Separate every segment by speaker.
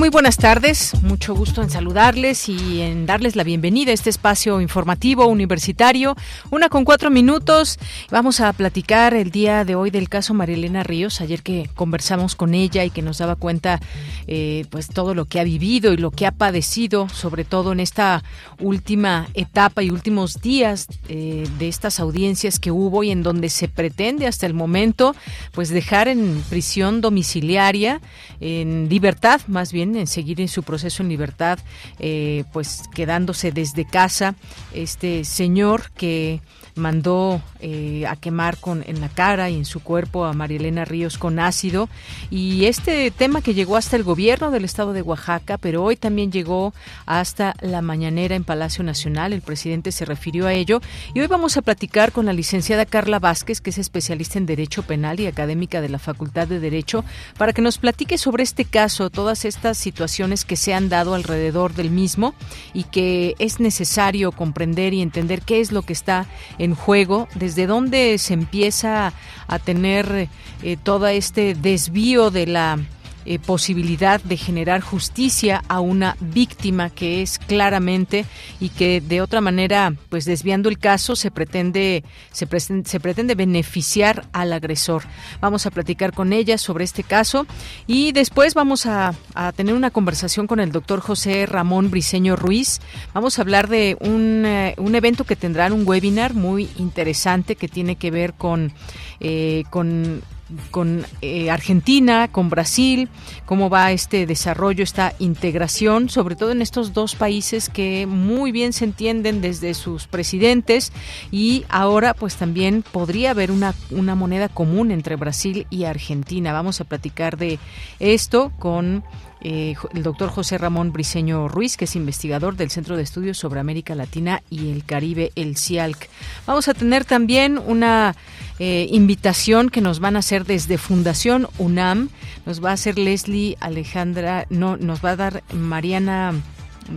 Speaker 1: Muy buenas tardes. Mucho gusto en saludarles y en darles la bienvenida a este espacio informativo universitario. Una con cuatro minutos. Vamos a platicar el día de hoy del caso Marilena Ríos. Ayer que conversamos con ella y que nos daba cuenta, eh, pues todo lo que ha vivido y lo que ha padecido, sobre todo en esta última etapa y últimos días eh, de estas audiencias que hubo y en donde se pretende hasta el momento, pues dejar en prisión domiciliaria, en libertad más bien en seguir en su proceso en libertad, eh, pues quedándose desde casa este señor que mandó eh, a quemar con en la cara y en su cuerpo a Marielena Ríos con ácido. Y este tema que llegó hasta el gobierno del estado de Oaxaca, pero hoy también llegó hasta la mañanera en Palacio Nacional, el presidente se refirió a ello. Y hoy vamos a platicar con la licenciada Carla Vázquez, que es especialista en Derecho Penal y académica de la Facultad de Derecho, para que nos platique sobre este caso, todas estas situaciones que se han dado alrededor del mismo y que es necesario comprender y entender qué es lo que está en juego, desde dónde se empieza a tener eh, todo este desvío de la eh, posibilidad de generar justicia a una víctima que es claramente y que de otra manera, pues desviando el caso, se pretende, se, se pretende beneficiar al agresor. Vamos a platicar con ella sobre este caso y después vamos a, a tener una conversación con el doctor José Ramón Briceño Ruiz. Vamos a hablar de un, eh, un evento que tendrá un webinar muy interesante que tiene que ver con, eh, con con eh, Argentina, con Brasil, cómo va este desarrollo, esta integración, sobre todo en estos dos países que muy bien se entienden desde sus presidentes y ahora pues también podría haber una, una moneda común entre Brasil y Argentina. Vamos a platicar de esto con eh, el doctor José Ramón Briceño Ruiz, que es investigador del Centro de Estudios sobre América Latina y el Caribe, el CIALC. Vamos a tener también una eh, invitación que nos van a hacer desde Fundación UNAM. Nos va a hacer Leslie Alejandra, no, nos va a dar Mariana.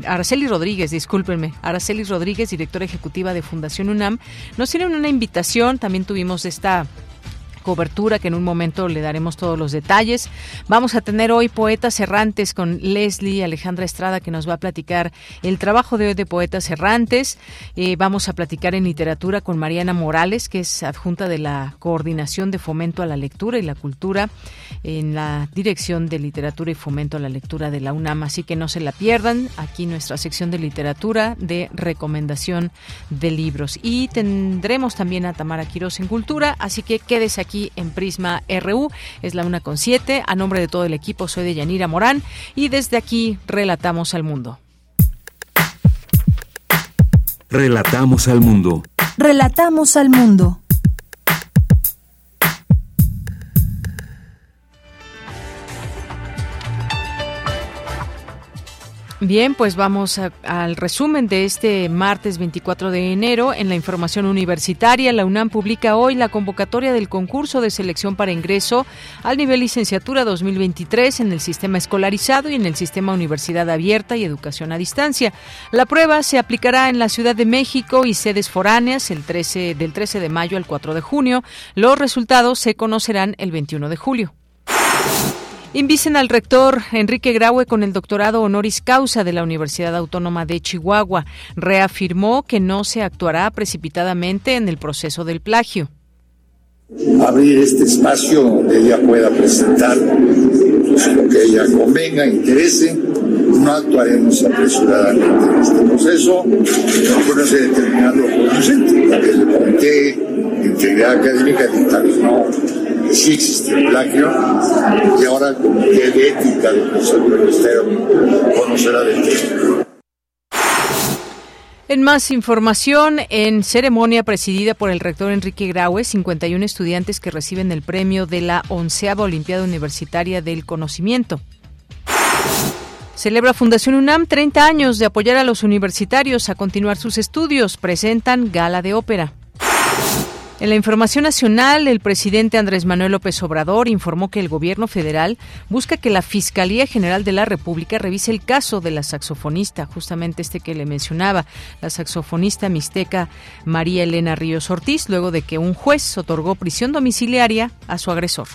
Speaker 1: Araceli Rodríguez, discúlpenme, Araceli Rodríguez, directora ejecutiva de Fundación UNAM, nos tienen una invitación, también tuvimos esta cobertura que en un momento le daremos todos los detalles. Vamos a tener hoy poetas errantes con Leslie Alejandra Estrada que nos va a platicar el trabajo de hoy de poetas errantes. Eh, vamos a platicar en literatura con Mariana Morales que es adjunta de la coordinación de fomento a la lectura y la cultura en la dirección de literatura y fomento a la lectura de la UNAM. Así que no se la pierdan aquí nuestra sección de literatura de recomendación de libros. Y tendremos también a Tamara Quiroz en cultura, así que quédese aquí aquí en Prisma RU. Es la una con siete. A nombre de todo el equipo soy de Yanira Morán y desde aquí relatamos al mundo.
Speaker 2: Relatamos al mundo.
Speaker 3: Relatamos al mundo.
Speaker 1: Bien, pues vamos al resumen de este martes 24 de enero. En la información universitaria, la UNAM publica hoy la convocatoria del concurso de selección para ingreso al nivel licenciatura 2023 en el sistema escolarizado y en el sistema universidad abierta y educación a distancia. La prueba se aplicará en la Ciudad de México y sedes foráneas el 13, del 13 de mayo al 4 de junio. Los resultados se conocerán el 21 de julio. Invisen al rector Enrique Graue con el doctorado honoris causa de la Universidad Autónoma de Chihuahua. Reafirmó que no se actuará precipitadamente en el proceso del plagio.
Speaker 4: Abrir este espacio donde ella pueda presentar lo que ella convenga, interese. No actuaremos apresuradamente en este proceso. No se determinarlo por un sentido. El comité de integridad académica sí plagio y ahora de Ética del Consejo conocerá del tema.
Speaker 1: En más información, en ceremonia presidida por el rector Enrique Graue, 51 estudiantes que reciben el premio de la onceava Olimpiada Universitaria del Conocimiento. Celebra Fundación UNAM 30 años de apoyar a los universitarios a continuar sus estudios. Presentan gala de ópera. En la información nacional, el presidente Andrés Manuel López Obrador informó que el gobierno federal busca que la Fiscalía General de la República revise el caso de la saxofonista, justamente este que le mencionaba, la saxofonista mixteca María Elena Ríos Ortiz, luego de que un juez otorgó prisión domiciliaria a su agresor.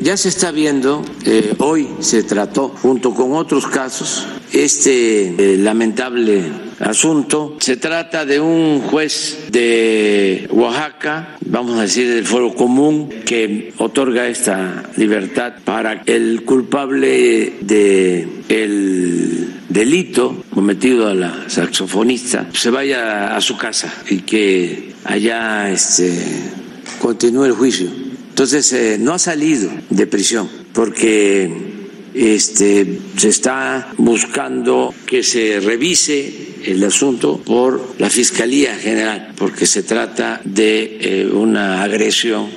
Speaker 5: Ya se está viendo, eh, hoy se trató junto con otros casos este eh, lamentable asunto. Se trata de un juez de Oaxaca, vamos a decir del Foro Común, que otorga esta libertad para el culpable de el delito cometido a la saxofonista se vaya a su casa y que allá este, continúe el juicio. Entonces, eh, no ha salido de prisión porque este, se está buscando que se revise el asunto por la Fiscalía General, porque se trata de eh, una agresión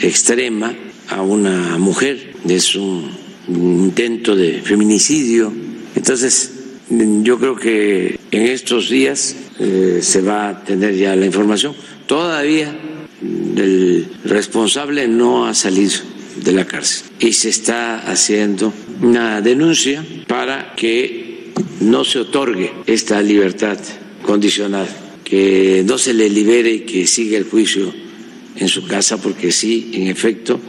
Speaker 5: extrema a una mujer, es un intento de feminicidio. Entonces, yo creo que en estos días eh, se va a tener ya la información. Todavía el responsable no ha salido de la cárcel. Y se está haciendo una denuncia para que no se otorgue esta libertad condicional, que no se le libere y que siga el juicio en su casa, porque sí, en efecto,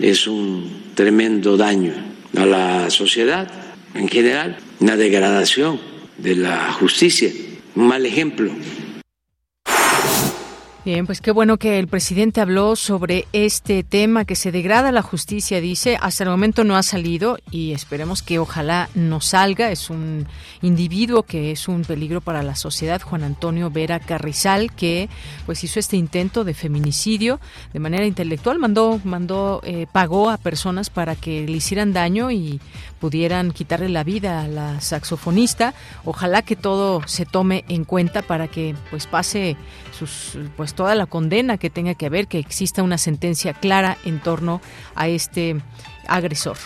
Speaker 5: es un tremendo daño a la sociedad en general, una degradación de la justicia, un mal ejemplo
Speaker 1: Bien, pues qué bueno que el presidente habló sobre este tema que se degrada la justicia, dice. Hasta el momento no ha salido y esperemos que ojalá no salga. Es un individuo que es un peligro para la sociedad, Juan Antonio Vera Carrizal, que pues hizo este intento de feminicidio de manera intelectual, mandó, mandó, eh, pagó a personas para que le hicieran daño y pudieran quitarle la vida a la saxofonista. Ojalá que todo se tome en cuenta para que pues pase sus pues toda la condena que tenga que haber, que exista una sentencia clara en torno a este agresor.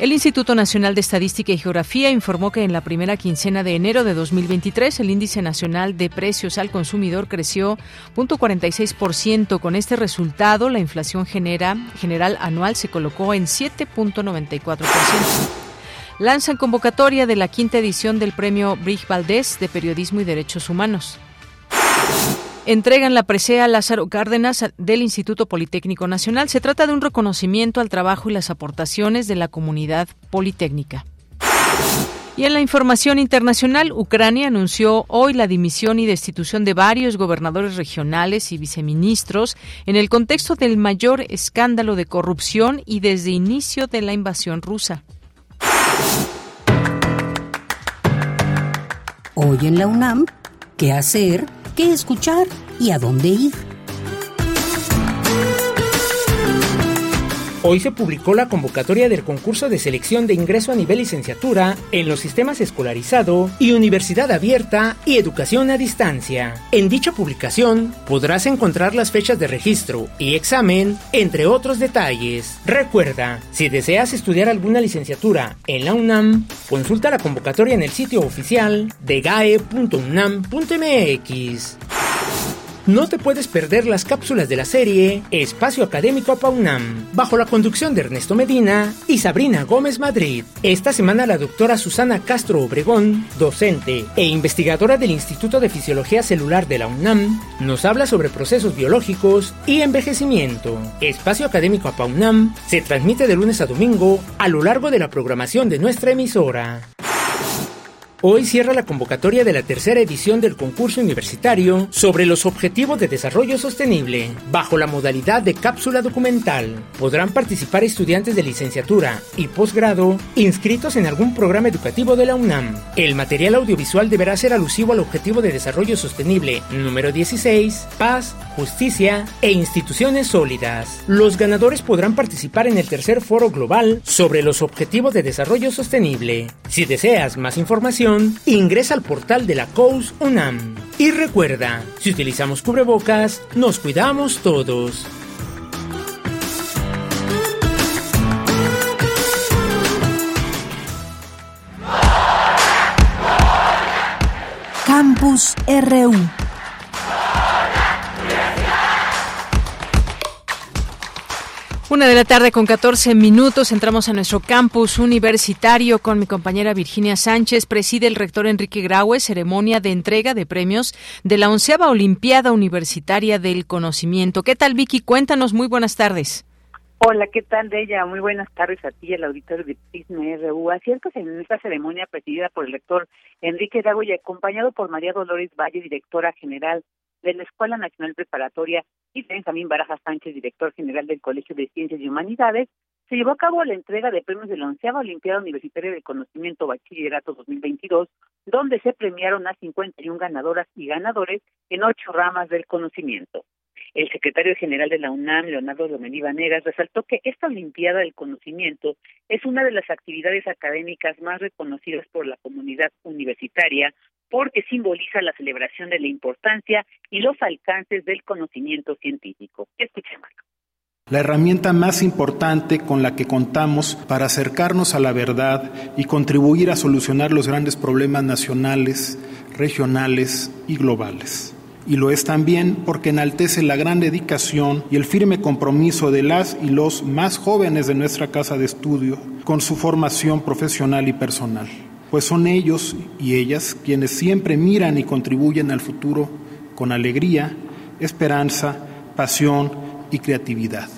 Speaker 1: El Instituto Nacional de Estadística y Geografía informó que en la primera quincena de enero de 2023 el índice nacional de precios al consumidor creció 0.46%. Con este resultado, la inflación genera, general anual se colocó en 7.94%. Lanzan convocatoria de la quinta edición del premio Brig Valdés de Periodismo y Derechos Humanos entregan la presea Lázaro Cárdenas del Instituto Politécnico Nacional. Se trata de un reconocimiento al trabajo y las aportaciones de la comunidad politécnica. Y en la información internacional, Ucrania anunció hoy la dimisión y destitución de varios gobernadores regionales y viceministros en el contexto del mayor escándalo de corrupción y desde inicio de la invasión rusa.
Speaker 6: Hoy en la UNAM, ¿qué hacer? Qué escuchar y a dónde ir.
Speaker 7: Hoy se publicó la convocatoria del concurso de selección de ingreso a nivel licenciatura en los sistemas escolarizado y universidad abierta y educación a distancia. En dicha publicación podrás encontrar las fechas de registro y examen, entre otros detalles. Recuerda, si deseas estudiar alguna licenciatura en la UNAM, consulta la convocatoria en el sitio oficial de gae.unam.mx. No te puedes perder las cápsulas de la serie Espacio Académico APAUNAM, bajo la conducción de Ernesto Medina y Sabrina Gómez Madrid. Esta semana la doctora Susana Castro Obregón, docente e investigadora del Instituto de Fisiología Celular de la UNAM, nos habla sobre procesos biológicos y envejecimiento. Espacio Académico APAUNAM se transmite de lunes a domingo a lo largo de la programación de nuestra emisora. Hoy cierra la convocatoria de la tercera edición del concurso universitario sobre los objetivos de desarrollo sostenible, bajo la modalidad de cápsula documental. Podrán participar estudiantes de licenciatura y posgrado inscritos en algún programa educativo de la UNAM. El material audiovisual deberá ser alusivo al objetivo de desarrollo sostenible número 16, paz, justicia e instituciones sólidas. Los ganadores podrán participar en el tercer foro global sobre los objetivos de desarrollo sostenible. Si deseas más información, ingresa al portal de la COUS UNAM. Y recuerda, si utilizamos cubrebocas, nos cuidamos todos.
Speaker 3: Campus RU
Speaker 1: Una de la tarde con 14 minutos entramos a nuestro campus universitario con mi compañera Virginia Sánchez. Preside el rector Enrique Graue ceremonia de entrega de premios de la onceava Olimpiada Universitaria del Conocimiento. ¿Qué tal, Vicky? Cuéntanos. Muy buenas tardes.
Speaker 8: Hola, ¿qué tal, de ella? Muy buenas tardes a ti al auditorio de Prisma RU. Así en esta ceremonia presidida por el rector Enrique Graue y acompañado por María Dolores Valle, directora general de la Escuela Nacional Preparatoria y Benjamín Baraja Sánchez, director general del Colegio de Ciencias y Humanidades, se llevó a cabo la entrega de premios de la onceava Olimpiada Universitaria del Conocimiento Bachillerato 2022, donde se premiaron a 51 ganadoras y ganadores en ocho ramas del conocimiento. El secretario general de la UNAM, Leonardo Domení Vanegas, resaltó que esta Olimpiada del Conocimiento es una de las actividades académicas más reconocidas por la comunidad universitaria porque simboliza la celebración de la importancia y los alcances del conocimiento científico. Escuchemos.
Speaker 9: La herramienta más importante con la que contamos para acercarnos a la verdad y contribuir a solucionar los grandes problemas nacionales, regionales y globales. Y lo es también porque enaltece la gran dedicación y el firme compromiso de las y los más jóvenes de nuestra casa de estudio con su formación profesional y personal pues son ellos y ellas quienes siempre miran y contribuyen al futuro con alegría, esperanza, pasión y creatividad.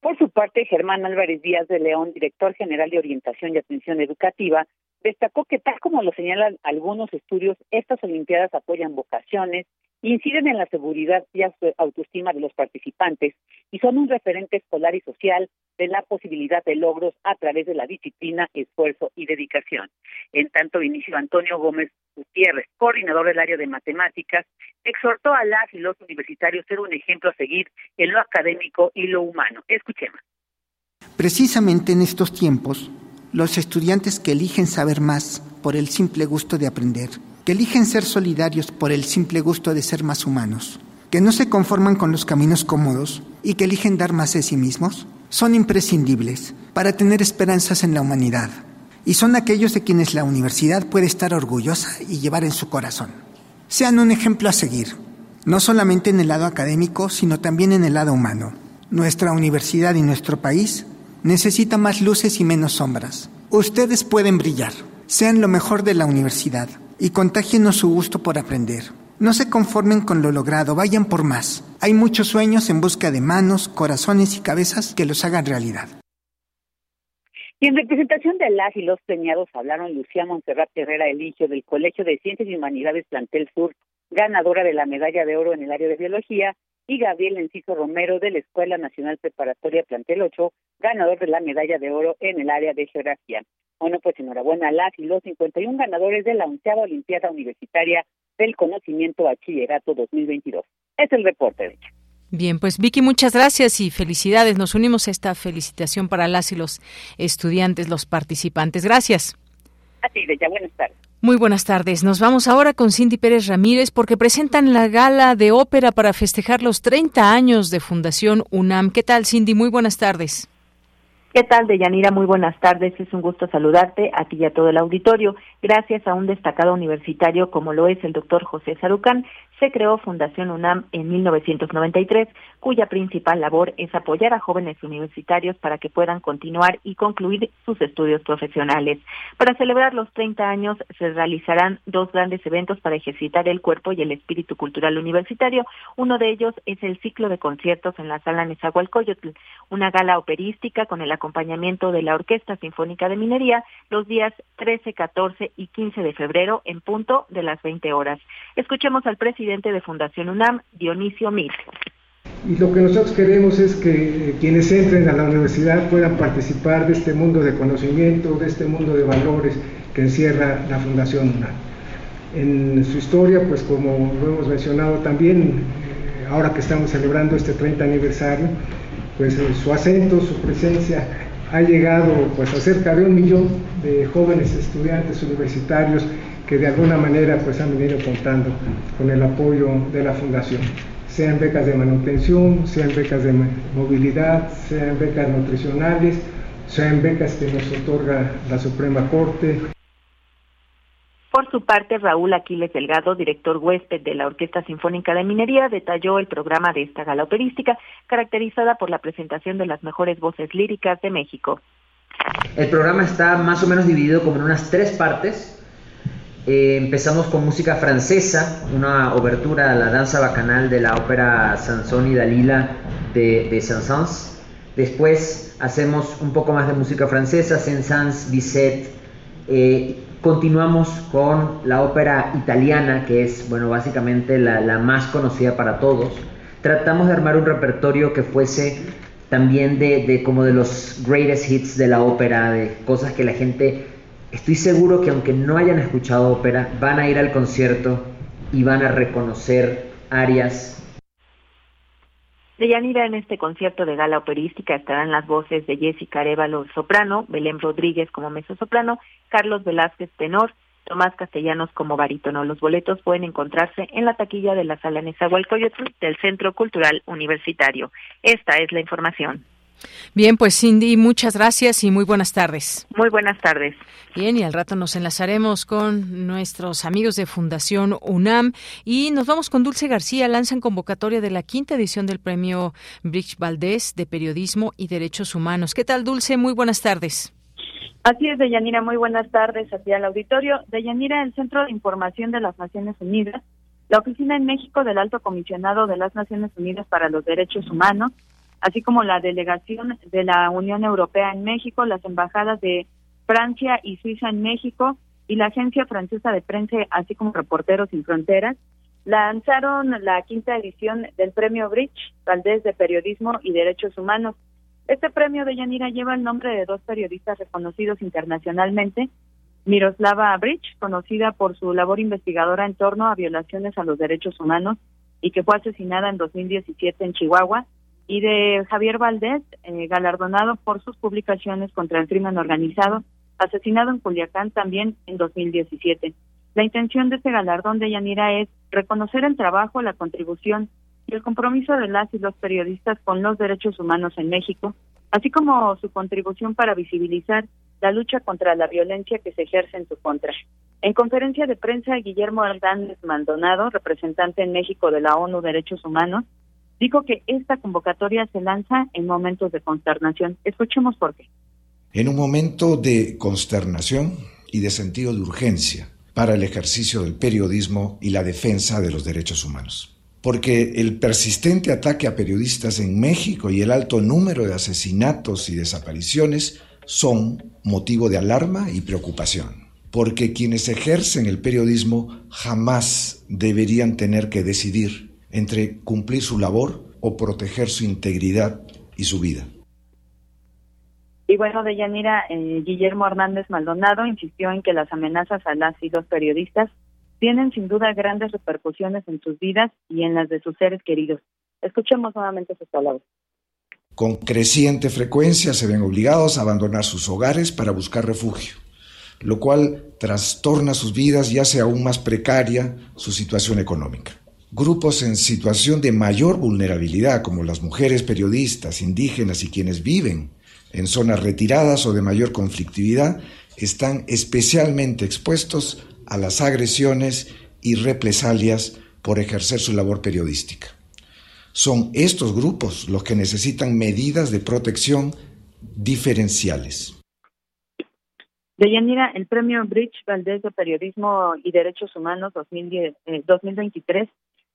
Speaker 8: Por su parte, Germán Álvarez Díaz de León, director general de Orientación y Atención Educativa, destacó que tal como lo señalan algunos estudios, estas Olimpiadas apoyan vocaciones, inciden en la seguridad y autoestima de los participantes y son un referente escolar y social de la posibilidad de logros a través de la disciplina, esfuerzo y dedicación. En tanto, Vinicio Antonio Gómez Gutiérrez, coordinador del área de matemáticas, exhortó a las y los universitarios ser un ejemplo a seguir en lo académico y lo humano. Escuchemos.
Speaker 10: Precisamente en estos tiempos, los estudiantes que eligen saber más por el simple gusto de aprender que eligen ser solidarios por el simple gusto de ser más humanos, que no se conforman con los caminos cómodos y que eligen dar más de sí mismos, son imprescindibles para tener esperanzas en la humanidad y son aquellos de quienes la universidad puede estar orgullosa y llevar en su corazón. Sean un ejemplo a seguir, no solamente en el lado académico, sino también en el lado humano. Nuestra universidad y nuestro país necesitan más luces y menos sombras. Ustedes pueden brillar. Sean lo mejor de la universidad y contágenos su gusto por aprender. No se conformen con lo logrado, vayan por más. Hay muchos sueños en busca de manos, corazones y cabezas que los hagan realidad.
Speaker 8: Y en representación de las y los premiados hablaron Lucía Montserrat Herrera Eligio del Colegio de Ciencias y Humanidades Plantel Sur, ganadora de la medalla de oro en el área de biología, y Gabriel Enciso Romero de la Escuela Nacional Preparatoria Plantel 8, ganador de la medalla de oro en el área de geografía. Bueno, pues enhorabuena a las y los 51 ganadores de la onceava Olimpiada Universitaria del Conocimiento Bachillerato 2022. Es el reporte, de hecho.
Speaker 1: Bien, pues Vicky, muchas gracias y felicidades. Nos unimos a esta felicitación para las y los estudiantes, los participantes. Gracias.
Speaker 8: A ti, Bella. Buenas tardes.
Speaker 1: Muy buenas tardes. Nos vamos ahora con Cindy Pérez Ramírez porque presentan la gala de ópera para festejar los 30 años de Fundación UNAM. ¿Qué tal, Cindy? Muy buenas tardes.
Speaker 11: ¿Qué tal, Deyanira? Muy buenas tardes. Es un gusto saludarte a ti y a todo el auditorio. Gracias a un destacado universitario como lo es el doctor José Sarucán, se creó Fundación UNAM en 1993, cuya principal labor es apoyar a jóvenes universitarios para que puedan continuar y concluir sus estudios profesionales. Para celebrar los 30 años se realizarán dos grandes eventos para ejercitar el cuerpo y el espíritu cultural universitario. Uno de ellos es el ciclo de conciertos en la sala Nezahualcóyotl, una gala operística con el acompañamiento de la Orquesta Sinfónica de Minería los días 13, 14 y 15 de febrero en punto de las 20 horas. Escuchemos al presidente de Fundación UNAM, Dionisio Mir.
Speaker 12: Y lo que nosotros queremos es que quienes entren a la universidad puedan participar de este mundo de conocimiento, de este mundo de valores que encierra la Fundación UNAM. En su historia, pues como lo hemos mencionado también, eh, ahora que estamos celebrando este 30 aniversario, pues eh, su acento, su presencia ha llegado pues a cerca de un millón de jóvenes estudiantes universitarios que de alguna manera pues han venido contando con el apoyo de la fundación sean becas de manutención, sean becas de movilidad, sean becas nutricionales, sean becas que nos otorga la Suprema Corte.
Speaker 11: Por su parte, Raúl Aquiles Delgado, director huésped de la Orquesta Sinfónica de Minería, detalló el programa de esta gala operística, caracterizada por la presentación de las mejores voces líricas de México.
Speaker 13: El programa está más o menos dividido como en unas tres partes. Eh, empezamos con música francesa, una obertura a la danza bacanal de la ópera Sansón y Dalila de, Saint-Saëns. Después hacemos un poco más de música francesa, Saint-Saëns, Bizet. Eh, continuamos con la ópera italiana, que es, bueno, básicamente la, más conocida para todos. Tratamos de armar un repertorio que fuese también de, de como de los greatest hits de la ópera, de cosas que la gente Estoy seguro que aunque no hayan escuchado ópera, van a ir al concierto y van a reconocer arias.
Speaker 11: De en este concierto de gala operística estarán las voces de Jessica Arevalo soprano, Belén Rodríguez como soprano, Carlos Velázquez tenor, Tomás Castellanos como barítono. Los boletos pueden encontrarse en la taquilla de la sala Nezahualcóyotl del Centro Cultural Universitario. Esta es la información.
Speaker 1: Bien, pues Cindy, muchas gracias y muy buenas tardes.
Speaker 11: Muy buenas tardes.
Speaker 1: Bien, y al rato nos enlazaremos con nuestros amigos de Fundación UNAM y nos vamos con Dulce García. Lanzan convocatoria de la quinta edición del premio Bridge Valdés de Periodismo y Derechos Humanos. ¿Qué tal, Dulce? Muy buenas tardes.
Speaker 14: Así es, Deyanira. Muy buenas tardes aquí al auditorio. Deyanira, el Centro de Información de las Naciones Unidas, la Oficina en México del Alto Comisionado de las Naciones Unidas para los Derechos Humanos, así como la delegación de la Unión Europea en México, las embajadas de Francia y Suiza en México y la Agencia Francesa de Prensa, así como Reporteros Sin Fronteras, lanzaron la quinta edición del Premio Bridge, Valdés de Periodismo y Derechos Humanos. Este premio de Yanira lleva el nombre de dos periodistas reconocidos internacionalmente, Miroslava Bridge, conocida por su labor investigadora en torno a violaciones a los derechos humanos y que fue asesinada en 2017 en Chihuahua, y de Javier Valdés, eh, galardonado por sus publicaciones contra el crimen organizado, asesinado en Culiacán también en 2017. La intención de este galardón de Yanira es reconocer el trabajo, la contribución y el compromiso de las y los periodistas con los derechos humanos en México, así como su contribución para visibilizar la lucha contra la violencia que se ejerce en su contra. En conferencia de prensa, Guillermo Hernández Maldonado, representante en México de la ONU Derechos Humanos, dijo que esta convocatoria se lanza en momentos de consternación. Escuchemos por qué.
Speaker 15: En un momento de consternación y de sentido de urgencia para el ejercicio del periodismo y la defensa de los derechos humanos. Porque el persistente ataque a periodistas en México y el alto número de asesinatos y desapariciones son motivo de alarma y preocupación. Porque quienes ejercen el periodismo jamás deberían tener que decidir entre cumplir su labor o proteger su integridad y su vida.
Speaker 14: Y bueno, de Yanira, eh, Guillermo Hernández Maldonado insistió en que las amenazas a las y los periodistas tienen sin duda grandes repercusiones en sus vidas y en las de sus seres queridos. Escuchemos nuevamente sus palabras.
Speaker 15: Con creciente frecuencia se ven obligados a abandonar sus hogares para buscar refugio, lo cual trastorna sus vidas y hace aún más precaria su situación económica. Grupos en situación de mayor vulnerabilidad, como las mujeres periodistas, indígenas y quienes viven en zonas retiradas o de mayor conflictividad, están especialmente expuestos a las agresiones y represalias por ejercer su labor periodística. Son estos grupos los que necesitan medidas de protección diferenciales.
Speaker 14: Deyanira, el premio Bridge Valdés de Periodismo y Derechos Humanos 2023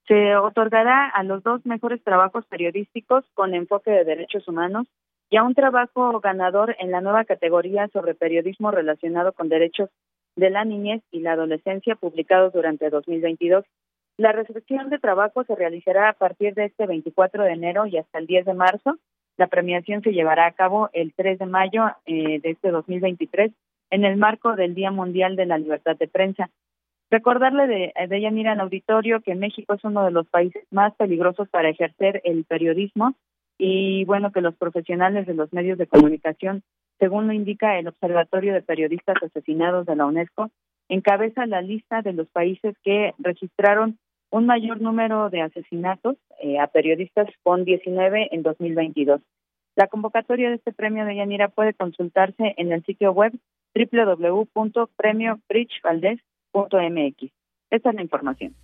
Speaker 14: se otorgará a los dos mejores trabajos periodísticos con enfoque de derechos humanos y a un trabajo ganador en la nueva categoría sobre periodismo relacionado con derechos de la niñez y la adolescencia publicado durante 2022. La recepción de trabajo se realizará a partir de este 24 de enero y hasta el 10 de marzo. La premiación se llevará a cabo el 3 de mayo eh, de este 2023 en el marco del Día Mundial de la Libertad de Prensa. Recordarle de, de Yanira al auditorio que México es uno de los países más peligrosos para ejercer el periodismo y bueno, que los profesionales de los medios de comunicación, según lo indica el Observatorio de Periodistas Asesinados de la UNESCO, encabeza la lista de los países que registraron un mayor número de asesinatos eh, a periodistas con 19 en 2022. La convocatoria de este premio de Yanira puede consultarse en el sitio web Esta es la información.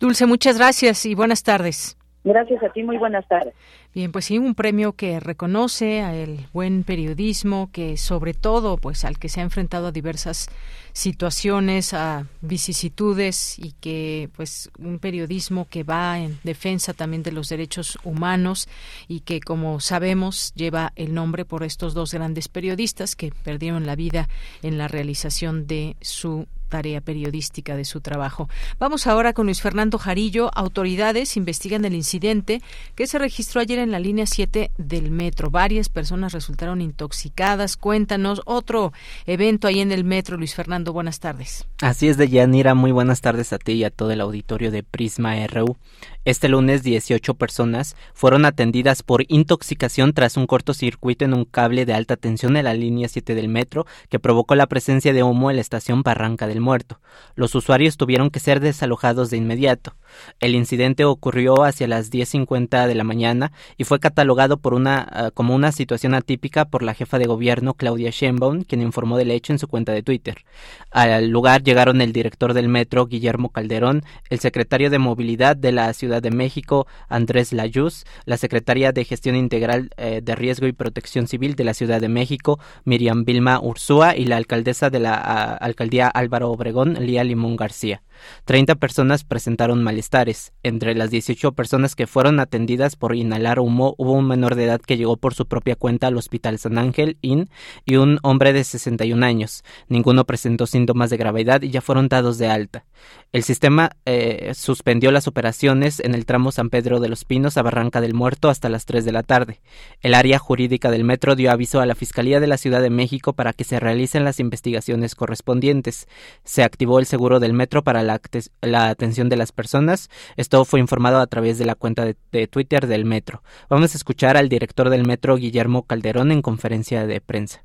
Speaker 1: Dulce, muchas gracias y buenas tardes.
Speaker 14: Gracias a ti, muy buenas tardes.
Speaker 1: Bien, pues sí, un premio que reconoce al buen periodismo, que sobre todo, pues al que se ha enfrentado a diversas situaciones, a vicisitudes y que, pues, un periodismo que va en defensa también de los derechos humanos y que, como sabemos, lleva el nombre por estos dos grandes periodistas que perdieron la vida en la realización de su tarea periodística de su trabajo. Vamos ahora con Luis Fernando Jarillo. Autoridades investigan el incidente que se registró ayer en la línea 7 del metro. Varias personas resultaron intoxicadas. Cuéntanos otro evento ahí en el metro. Luis Fernando, buenas tardes.
Speaker 16: Así es, de Yanira. Muy buenas tardes a ti y a todo el auditorio de Prisma RU. Este lunes 18 personas fueron atendidas por intoxicación tras un cortocircuito en un cable de alta tensión en la línea 7 del metro que provocó la presencia de humo en la estación Barranca del Muerto. Los usuarios tuvieron que ser desalojados de inmediato. El incidente ocurrió hacia las 10.50 de la mañana y fue catalogado ah, como una situación atípica por la jefa de gobierno Claudia Sheinbaum, quien informó del hecho en su cuenta de Twitter. Al lugar llegaron el director del metro, Guillermo Calderón, el secretario de Movilidad de la Ciudad de México, Andrés Layuz, la secretaria de Gestión Integral eh, de Riesgo y Protección Civil de la Ciudad de México, Miriam Vilma Ursúa, y la alcaldesa de la alcaldía Álvaro Obregón, Lía Limón García. Treinta personas presentaron malestares. Entre las 18 personas que fueron atendidas por inhalar humo, hubo un menor de edad que llegó por su propia cuenta al Hospital San Ángel IN y un hombre de 61 años. Ninguno presentó síntomas de gravedad y ya fueron dados de alta. El sistema eh, suspendió las operaciones en el tramo San Pedro de los Pinos a Barranca del Muerto hasta las 3 de la tarde. El área jurídica del metro dio aviso a la Fiscalía de la Ciudad de México para que se realicen las investigaciones correspondientes. Se activó el seguro del metro para la, atención de las personas. Esto fue informado a través de la cuenta de, de Twitter del metro. Vamos a escuchar al director del metro, Guillermo Calderón, en conferencia de prensa.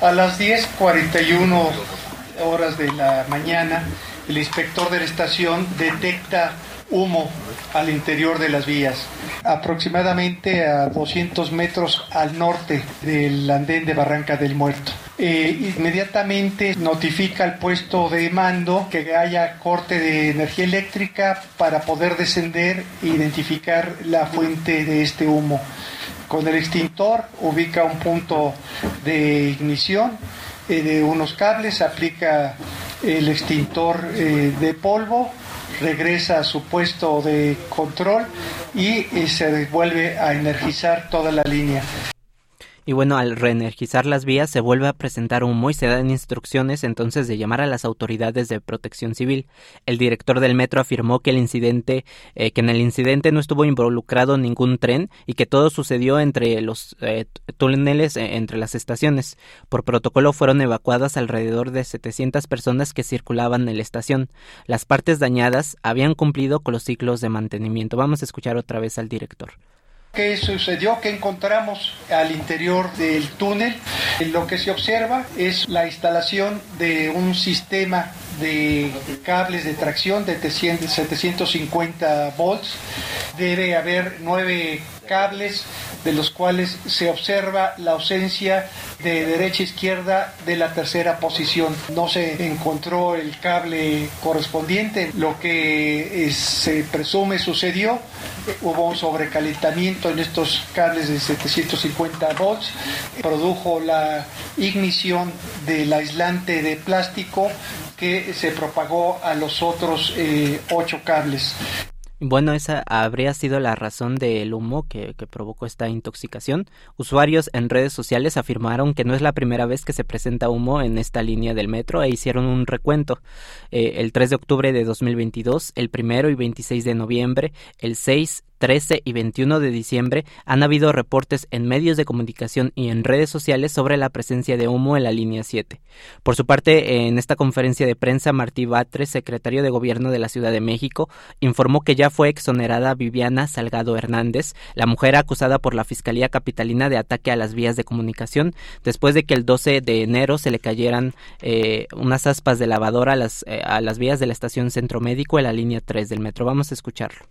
Speaker 17: A las 10.41 horas de la mañana, el inspector de la estación detecta humo al interior de las vías, aproximadamente a 200 metros al norte del andén de Barranca del Muerto. Eh, inmediatamente notifica al puesto de mando que haya corte de energía eléctrica para poder descender e identificar la fuente de este humo. Con el extintor ubica un punto de ignición eh, de unos cables, aplica el extintor eh, de polvo regresa a su puesto de control y, se vuelve a energizar toda la línea.
Speaker 16: Y bueno, al reenergizar las vías se vuelve a presentar humo y se dan instrucciones entonces de llamar a las autoridades de protección civil. El director del metro afirmó que el incidente, eh, que en el incidente no estuvo involucrado ningún tren y que todo sucedió entre los eh, túneles eh, entre las estaciones. Por protocolo fueron evacuadas alrededor de 700 personas que circulaban en la estación. Las partes dañadas habían cumplido con los ciclos de mantenimiento. Vamos a escuchar otra vez al director.
Speaker 17: ¿Qué sucedió? que encontramos al interior del túnel? Lo que se observa es la instalación de un sistema de cables de tracción de 750 volts. Debe haber nueve cables de los cuales se observa la ausencia de derecha a izquierda de la tercera posición. No se encontró el cable correspondiente. Lo que se presume sucedió, hubo un sobrecalentamiento en estos cables de 750 volts, produjo la ignición del aislante de plástico que se propagó a los otros eh, ocho cables.
Speaker 16: Bueno, esa habría sido la razón del humo que, provocó esta intoxicación. Usuarios en redes sociales afirmaron que no es la primera vez que se presenta humo en esta línea del metro e hicieron un recuento. Eh, el 3 de octubre de 2022, el primero y 26 de noviembre, el 6, 13 y 21 de diciembre han habido reportes en medios de comunicación y en redes sociales sobre la presencia de humo en la línea 7. Por su parte, en esta conferencia de prensa, Martí Batres, secretario de Gobierno de la Ciudad de México, informó que ya fue exonerada Viviana Salgado Hernández, la mujer acusada por la Fiscalía Capitalina de ataque a las vías de comunicación, después de que el 12 de enero se le cayeran eh, unas aspas de lavadora a las, eh, a las vías de la estación Centro Médico en la línea 3 del metro. Vamos a escucharlo.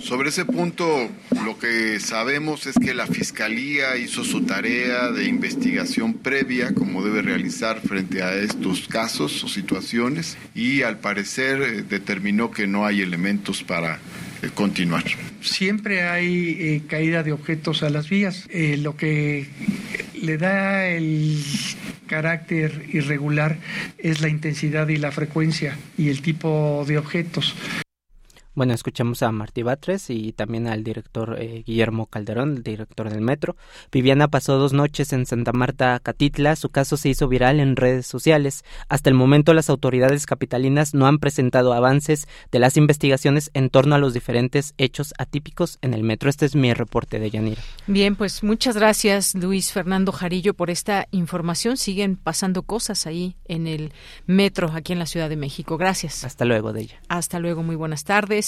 Speaker 18: Sobre ese punto, lo que sabemos es que la Fiscalía hizo su tarea de investigación previa, como debe realizar frente a estos casos o situaciones, y al parecer eh, determinó que no hay elementos para eh, continuar.
Speaker 17: Siempre hay eh, caída de objetos a las vías. lo que le da el carácter irregular es la intensidad y la frecuencia y el tipo de objetos.
Speaker 16: Bueno, escuchamos a Martí Batres y también al director eh, Guillermo Calderón, el director del metro. Viviana pasó dos noches en Santa Marta, Catitla. Su caso se hizo viral en redes sociales. Hasta el momento las autoridades capitalinas no han presentado avances de las investigaciones en torno a los diferentes hechos atípicos en el metro. Este es mi reporte de Yanira.
Speaker 1: Bien, pues muchas gracias Luis Fernando Jarillo por esta información. Siguen pasando cosas ahí en el metro aquí en la Ciudad de México. Gracias.
Speaker 16: Hasta luego de ella.
Speaker 1: Hasta luego, muy buenas tardes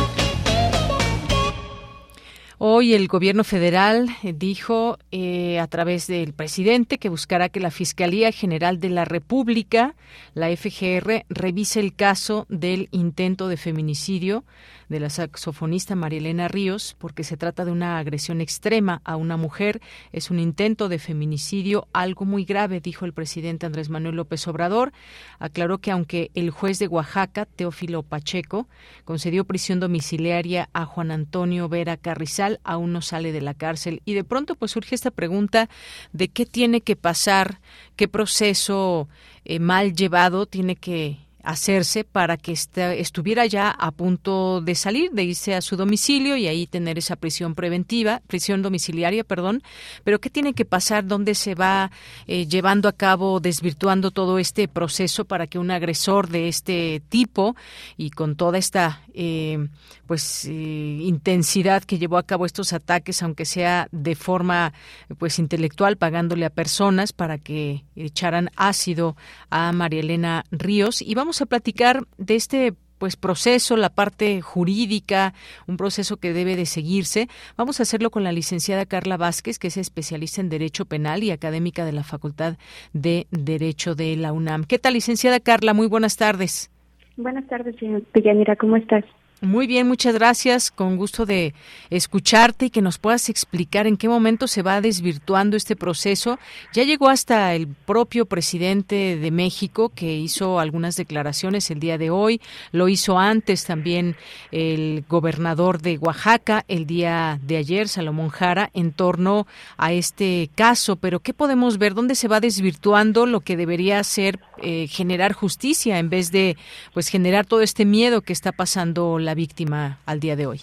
Speaker 1: Hoy el gobierno federal eh, dijo eh, a través del presidente que buscará que la Fiscalía General de la República, la FGR, revise el caso del intento de feminicidio de la saxofonista Marielena Ríos, porque se trata de una agresión extrema a una mujer. Es un intento de feminicidio, algo muy grave, dijo el presidente Andrés Manuel López Obrador. Aclaró que aunque el juez de Oaxaca, Teófilo Pacheco, concedió prisión domiciliaria a Juan Antonio Vera Carrizal, aún no sale de la cárcel. Y de pronto pues surge esta pregunta de qué tiene que pasar, qué proceso eh, mal llevado tiene que hacerse para que estuviera ya a punto de salir, de irse a su domicilio y ahí tener esa prisión preventiva, prisión domiciliaria, perdón. Pero ¿qué tiene que pasar? ¿Dónde se va eh, llevando a cabo, desvirtuando todo este proceso para que un agresor de este tipo y con toda esta eh, pues eh, intensidad que llevó a cabo estos ataques, aunque sea de forma pues intelectual, pagándole a personas para que echaran ácido a María Elena Ríos. Y vamos a platicar de este pues proceso, la parte jurídica, un proceso que debe de seguirse. Vamos a hacerlo con la licenciada Carla Vázquez, que es especialista en Derecho Penal y académica de la Facultad de Derecho de la UNAM. ¿Qué tal, licenciada Carla? Muy buenas tardes.
Speaker 19: Buenas tardes, señor Pillanira, ¿cómo estás?
Speaker 1: Muy bien, muchas gracias. Con gusto de escucharte y que nos puedas explicar en qué momento se va desvirtuando este proceso. Ya llegó hasta el propio presidente de México que hizo algunas declaraciones el día de hoy. Lo hizo antes también el gobernador de Oaxaca el día de ayer, Salomón Jara, en torno a este caso. Pero ¿qué podemos ver? ¿Dónde se va desvirtuando lo que debería ser eh, generar justicia en vez de pues generar todo este miedo que está pasando la víctima al día de hoy?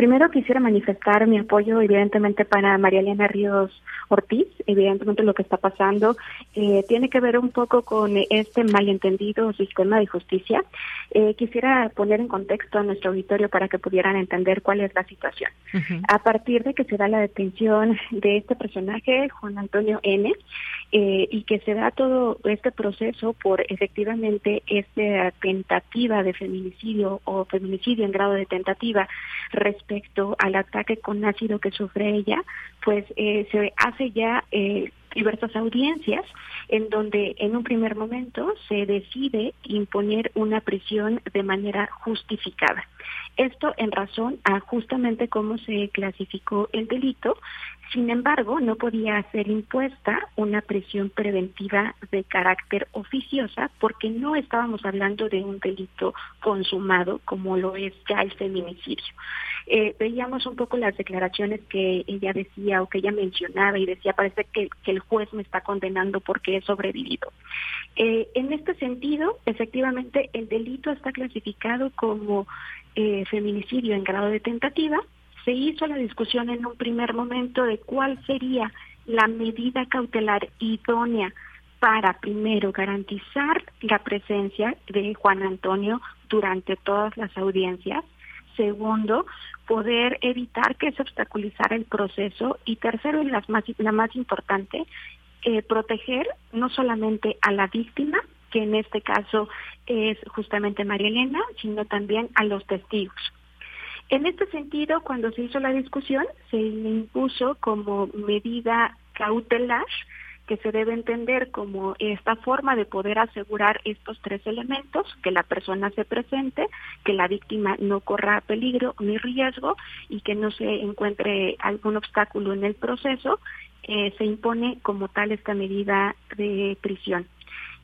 Speaker 19: Primero quisiera manifestar mi apoyo, evidentemente, para María Elena Ríos Ortiz. Evidentemente, lo que está pasando eh, tiene que ver un poco con este malentendido sistema de justicia. Eh, quisiera poner en contexto a nuestro auditorio para que pudieran entender cuál es la situación. A partir de que se da la detención de este personaje, Juan Antonio N., eh, y que se da todo este proceso por efectivamente esta tentativa de feminicidio o feminicidio en grado de tentativa respecto al ataque con ácido que sufre ella, pues eh, se hace ya eh, diversas audiencias en donde en un primer momento se decide imponer una prisión de manera justificada. Esto en razón a justamente cómo se clasificó el delito. Sin embargo, no podía ser impuesta una prisión preventiva de carácter oficiosa porque no estábamos hablando de un delito consumado como lo es ya el feminicidio. Eh, veíamos un poco las declaraciones que ella decía o que ella mencionaba y decía, parece que, el juez me está condenando porque he sobrevivido. Eh, en este sentido, efectivamente, el delito está clasificado como eh, feminicidio en grado de tentativa, se hizo la discusión en un primer momento de cuál sería la medida cautelar idónea para, primero, garantizar la presencia de Juan Antonio durante todas las audiencias, segundo, poder evitar que se obstaculizara el proceso y tercero, y la más, la más importante, eh, proteger no solamente a la víctima, que en este caso es justamente María Elena, sino también a los testigos. En este sentido, cuando se hizo la discusión, se impuso como medida cautelar que se debe entender como esta forma de poder asegurar estos tres elementos, que la persona se presente, que la víctima no corra peligro ni riesgo y que no se encuentre algún obstáculo en el proceso, eh, se impone como tal esta medida de prisión.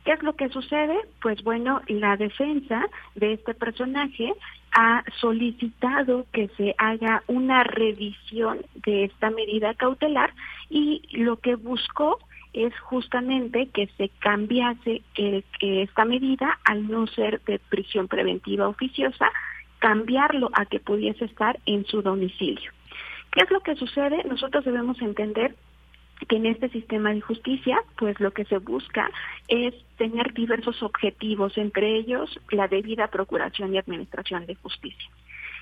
Speaker 19: ¿Qué es lo que sucede? Pues bueno, la defensa de este personaje ha solicitado que se haga una revisión de esta medida cautelar y lo que buscó es justamente que se cambiase que esta medida al no ser de prisión preventiva oficiosa, cambiarlo a que pudiese estar en su domicilio. ¿Qué es lo que sucede? Nosotros debemos entender que en este sistema de justicia, pues lo que se busca es tener diversos objetivos, entre ellos la debida procuración y administración de justicia.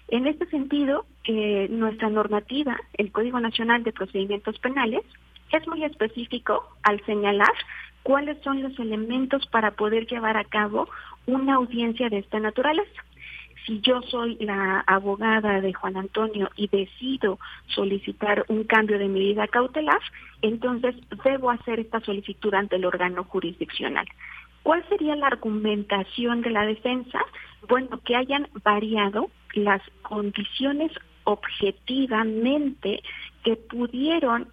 Speaker 19: En este sentido, eh, nuestra normativa, el Código Nacional de Procedimientos Penales, es muy específico al señalar cuáles son los elementos para poder llevar a cabo una audiencia de esta naturaleza si yo soy la abogada de Juan Antonio y decido solicitar un cambio de medida cautelar, entonces debo hacer esta solicitud ante el órgano jurisdiccional. ¿Cuál sería la argumentación de la defensa? Bueno, que hayan variado las condiciones objetivamente que pudieron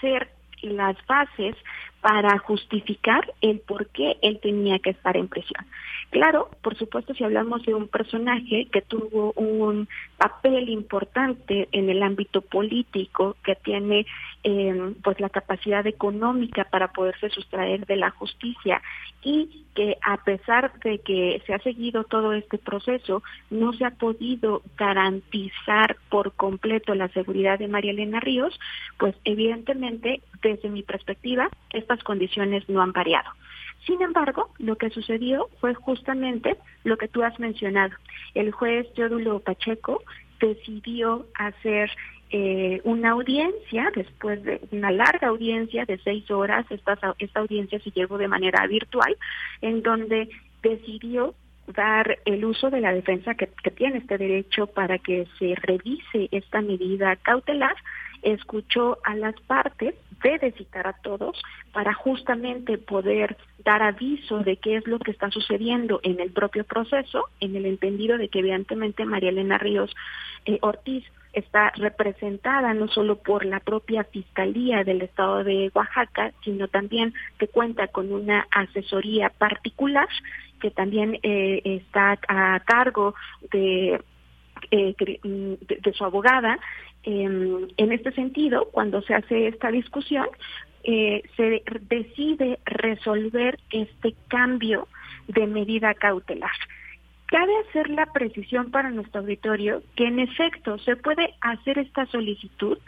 Speaker 19: ser las bases para justificar el por qué él tenía que estar en prisión. Claro, por supuesto, si hablamos de un personaje que tuvo un papel importante en el ámbito político, que tiene eh, pues la capacidad económica para poderse sustraer de la justicia y que a pesar de que se ha seguido todo este proceso, no se ha podido garantizar por completo la seguridad de María Elena Ríos, pues evidentemente, desde mi perspectiva, estas condiciones no han variado. Sin embargo, lo que sucedió fue justamente lo que tú has mencionado. El juez Yodulo Pacheco decidió hacer eh, una audiencia, después de una larga audiencia de seis horas, esta, esta audiencia se llevó de manera virtual, en donde decidió dar el uso de la defensa que tiene este derecho para que se revise esta medida cautelar, escuchó a las partes, debe citar a todos para justamente poder dar aviso de qué es lo que está sucediendo en el propio proceso, en el entendido de que evidentemente María Elena Ríos eh, Ortiz está representada no solo por la propia Fiscalía del Estado de Oaxaca, sino también que cuenta con una asesoría particular que también eh, está a cargo de, eh, de, su abogada. Em, en este sentido, cuando se hace esta discusión, eh, se decide resolver este cambio de medida cautelar. Cabe hacer la precisión para nuestro auditorio que en efecto se puede hacer esta solicitud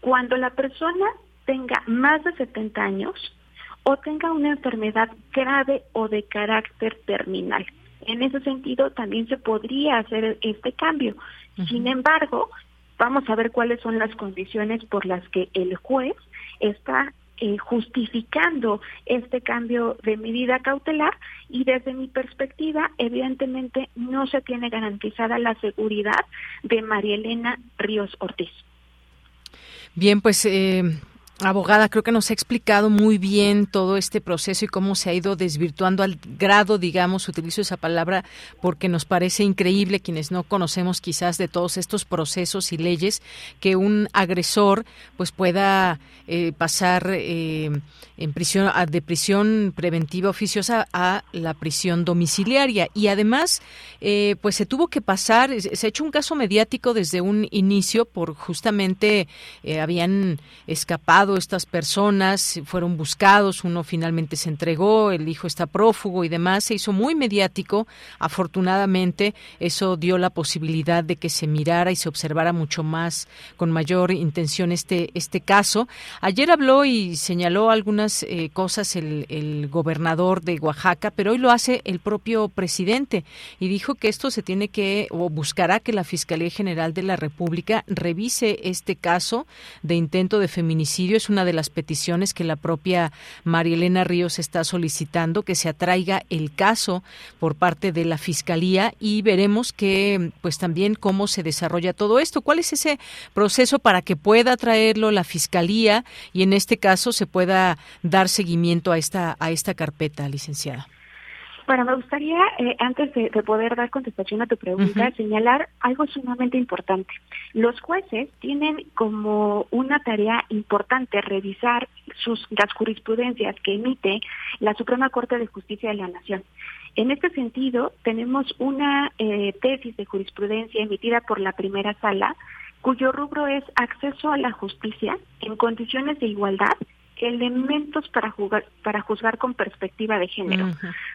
Speaker 19: cuando la persona tenga más de 70 años o tenga una enfermedad grave o de carácter terminal. En ese sentido, también se podría hacer este cambio. Sin embargo, vamos a ver cuáles son las condiciones por las que el juez está eh, justificando este cambio de medida cautelar y desde mi perspectiva, evidentemente, no se tiene garantizada la seguridad de María Elena Ríos Ortiz.
Speaker 1: Bien, pues eh, Abogada, creo que nos ha explicado muy bien todo este proceso y cómo se ha ido desvirtuando al grado, digamos, utilizo esa palabra porque nos parece increíble quienes no conocemos quizás de todos estos procesos y leyes que un agresor pues pueda eh, pasar eh, en prisión de prisión preventiva oficiosa a la prisión domiciliaria. Y además eh, pues se tuvo que pasar se ha hecho un caso mediático desde un inicio por justamente habían escapado estas personas, fueron buscados, uno finalmente se entregó, el hijo está prófugo y demás, se hizo muy mediático. Afortunadamente, eso dio la posibilidad de que se mirara y se observara mucho más, con mayor intención este, este caso. Ayer habló y señaló algunas eh, cosas el, el gobernador de Oaxaca, pero hoy lo hace el propio presidente y dijo que esto se tiene que, o buscará que la Fiscalía General de la República revise este caso de intento de feminicidio es una de las peticiones que la propia María Elena Ríos está solicitando, que se atraiga el caso por parte de la Fiscalía y veremos que, pues también cómo se desarrolla todo esto. ¿Cuál es ese proceso para que pueda traerlo la Fiscalía y en este caso se pueda dar seguimiento a esta, a esta carpeta, licenciada?
Speaker 19: Bueno, me gustaría, eh, antes de, poder dar contestación a tu pregunta, señalar algo sumamente importante. Los jueces tienen como una tarea importante revisar sus, las jurisprudencias que emite la Suprema Corte de Justicia de la Nación. En este sentido, tenemos una eh, tesis de jurisprudencia emitida por la primera sala, cuyo rubro es acceso a la justicia en condiciones de igualdad elementos para, jugar, para juzgar con perspectiva de género.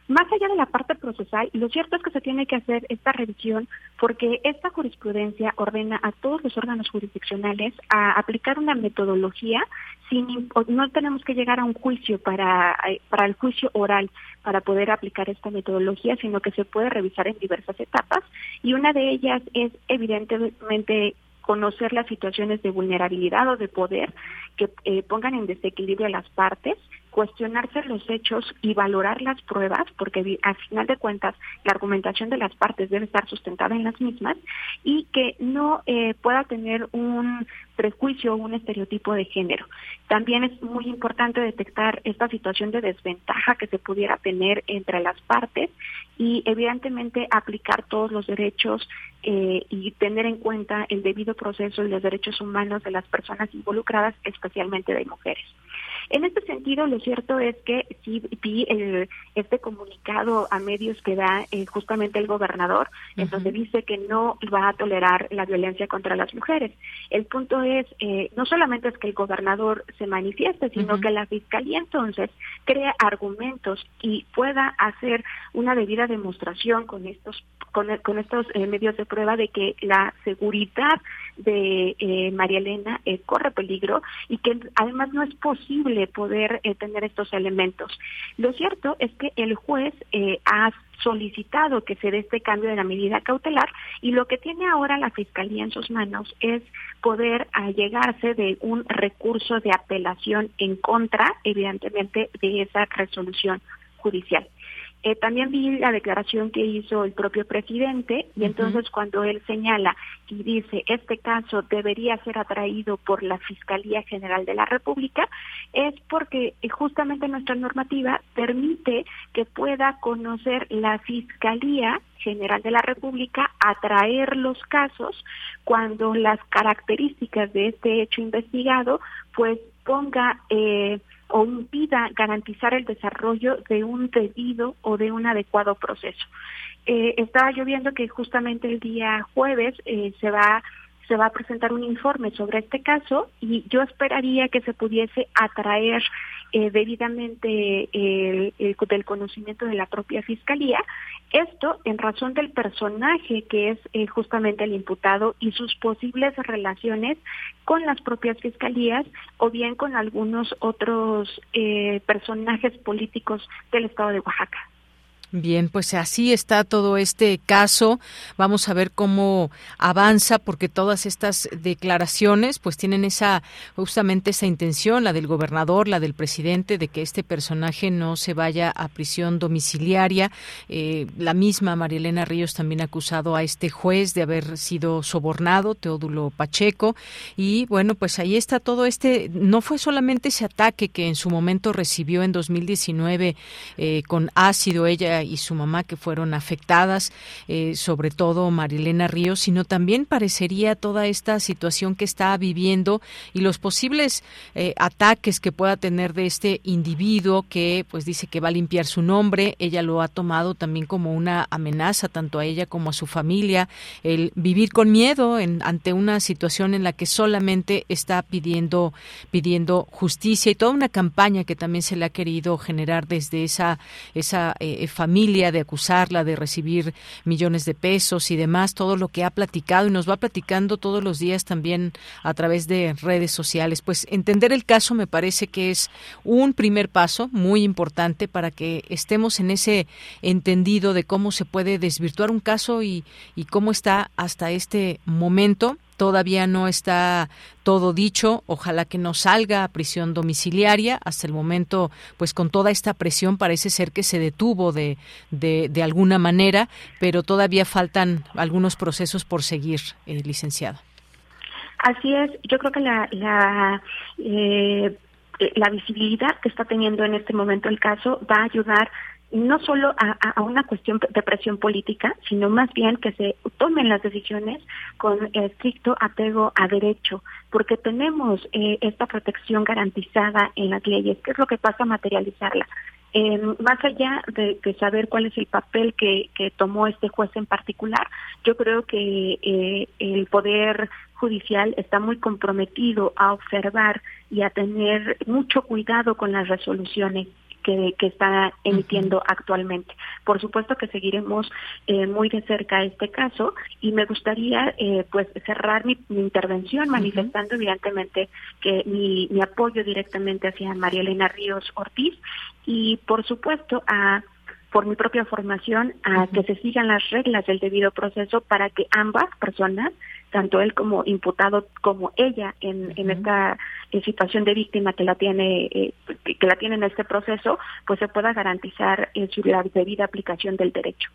Speaker 19: Más allá de la parte procesal, lo cierto es que se tiene que hacer esta revisión porque esta jurisprudencia ordena a todos los órganos jurisdiccionales a aplicar una metodología sin no tenemos que llegar a un juicio para eh, para el juicio oral para poder aplicar esta metodología, sino que se puede revisar en diversas etapas y una de ellas es evidentemente conocer las situaciones de vulnerabilidad o de poder que eh, pongan en desequilibrio a las partes, cuestionarse los hechos y valorar las pruebas, porque al final de cuentas la argumentación de las partes debe estar sustentada en las mismas y que no eh, pueda tener un prejuicio o un estereotipo de género. También es muy importante detectar esta situación de desventaja que se pudiera tener entre las partes y evidentemente aplicar todos los derechos eh, y tener en cuenta el debido proceso y los derechos humanos de las personas involucradas, especialmente de mujeres. En este sentido, lo cierto es que sí vi este comunicado a medios que da eh, justamente el gobernador, en donde dice que no va a tolerar la violencia contra las mujeres. El punto es, eh, no solamente es que el gobernador se manifieste, sino que la fiscalía entonces crea argumentos y pueda hacer una debida demostración con estos con, estos eh, medios de prueba de que la seguridad de eh, María Elena eh, corre peligro y que además no es posible poder tener estos elementos. Lo cierto es que el juez ha solicitado que se dé este cambio de la medida cautelar y lo que tiene ahora la Fiscalía en sus manos es poder allegarse de un recurso de apelación en contra, evidentemente, de esa resolución judicial. Eh, también vi la declaración que hizo el propio presidente y entonces cuando él señala y dice este caso debería ser atraído por la Fiscalía General de la República es porque eh, justamente nuestra normativa permite que pueda conocer la Fiscalía General de la República atraer los casos cuando las características de este hecho investigado pues ponga eh, o impida garantizar el desarrollo de un debido o de un adecuado proceso. Eh, estaba yo viendo que justamente el día jueves eh, se va se va a presentar un informe sobre este caso y yo esperaría que se pudiese atraer eh, debidamente el, del conocimiento de la propia fiscalía. Esto en razón del personaje que es eh, justamente el imputado y sus posibles relaciones con las propias fiscalías o bien con algunos otros eh, personajes políticos del estado de Oaxaca.
Speaker 1: Bien, pues así está todo este caso. Vamos a ver cómo avanza porque todas estas declaraciones pues tienen esa justamente esa intención, la del gobernador, la del presidente de que este personaje no se vaya a prisión domiciliaria. Eh, la misma María Elena Ríos también ha acusado a este juez de haber sido sobornado, Teodulo Pacheco, y bueno, pues ahí está todo este no fue solamente ese ataque que en su momento recibió en 2019 eh, con ácido ella y su mamá que fueron afectadas, eh, sobre todo Marilena Ríos, sino también parecería toda esta situación que está viviendo y los posibles eh, ataques que pueda tener de este individuo que pues dice que va a limpiar su nombre, ella lo ha tomado también como una amenaza tanto a ella como a su familia, el vivir con miedo ante una situación en la que solamente está pidiendo pidiendo justicia y toda una campaña que también se le ha querido generar desde esa esa eh, familia de acusarla de recibir millones de pesos y demás, todo lo que ha platicado y nos va platicando todos los días también a través de redes sociales. Pues entender el caso me parece que es un primer paso muy importante para que estemos en ese entendido de cómo se puede desvirtuar un caso y, y cómo está hasta este momento Todavía no está todo dicho. Ojalá que no salga a prisión domiciliaria. Hasta el momento, pues con toda esta presión parece ser que se detuvo de, de, alguna manera, pero todavía faltan algunos procesos por seguir, eh.
Speaker 19: Así es. Yo creo que la, la eh, la visibilidad que está teniendo en este momento el caso va a ayudar no solo a, una cuestión de presión política, sino más bien que se tomen las decisiones con estricto apego a derecho, porque tenemos eh, esta protección garantizada en las leyes. ¿Qué es lo que pasa a materializarla? Eh, más allá de, saber cuál es el papel que, tomó este juez en particular, yo creo que eh, el Poder Judicial está muy comprometido a observar y a tener mucho cuidado con las resoluciones que, está emitiendo actualmente. Por supuesto que seguiremos eh, muy de cerca este caso y me gustaría eh, pues cerrar mi, intervención manifestando evidentemente que mi, mi apoyo directamente hacia María Elena Ríos Ortiz y por supuesto a por mi propia formación a que se sigan las reglas del debido proceso para que ambas personas, tanto él como imputado como ella en, en esta situación de víctima que la tiene eh, que la tiene en este proceso, pues se pueda garantizar eh, su la debida aplicación del derecho.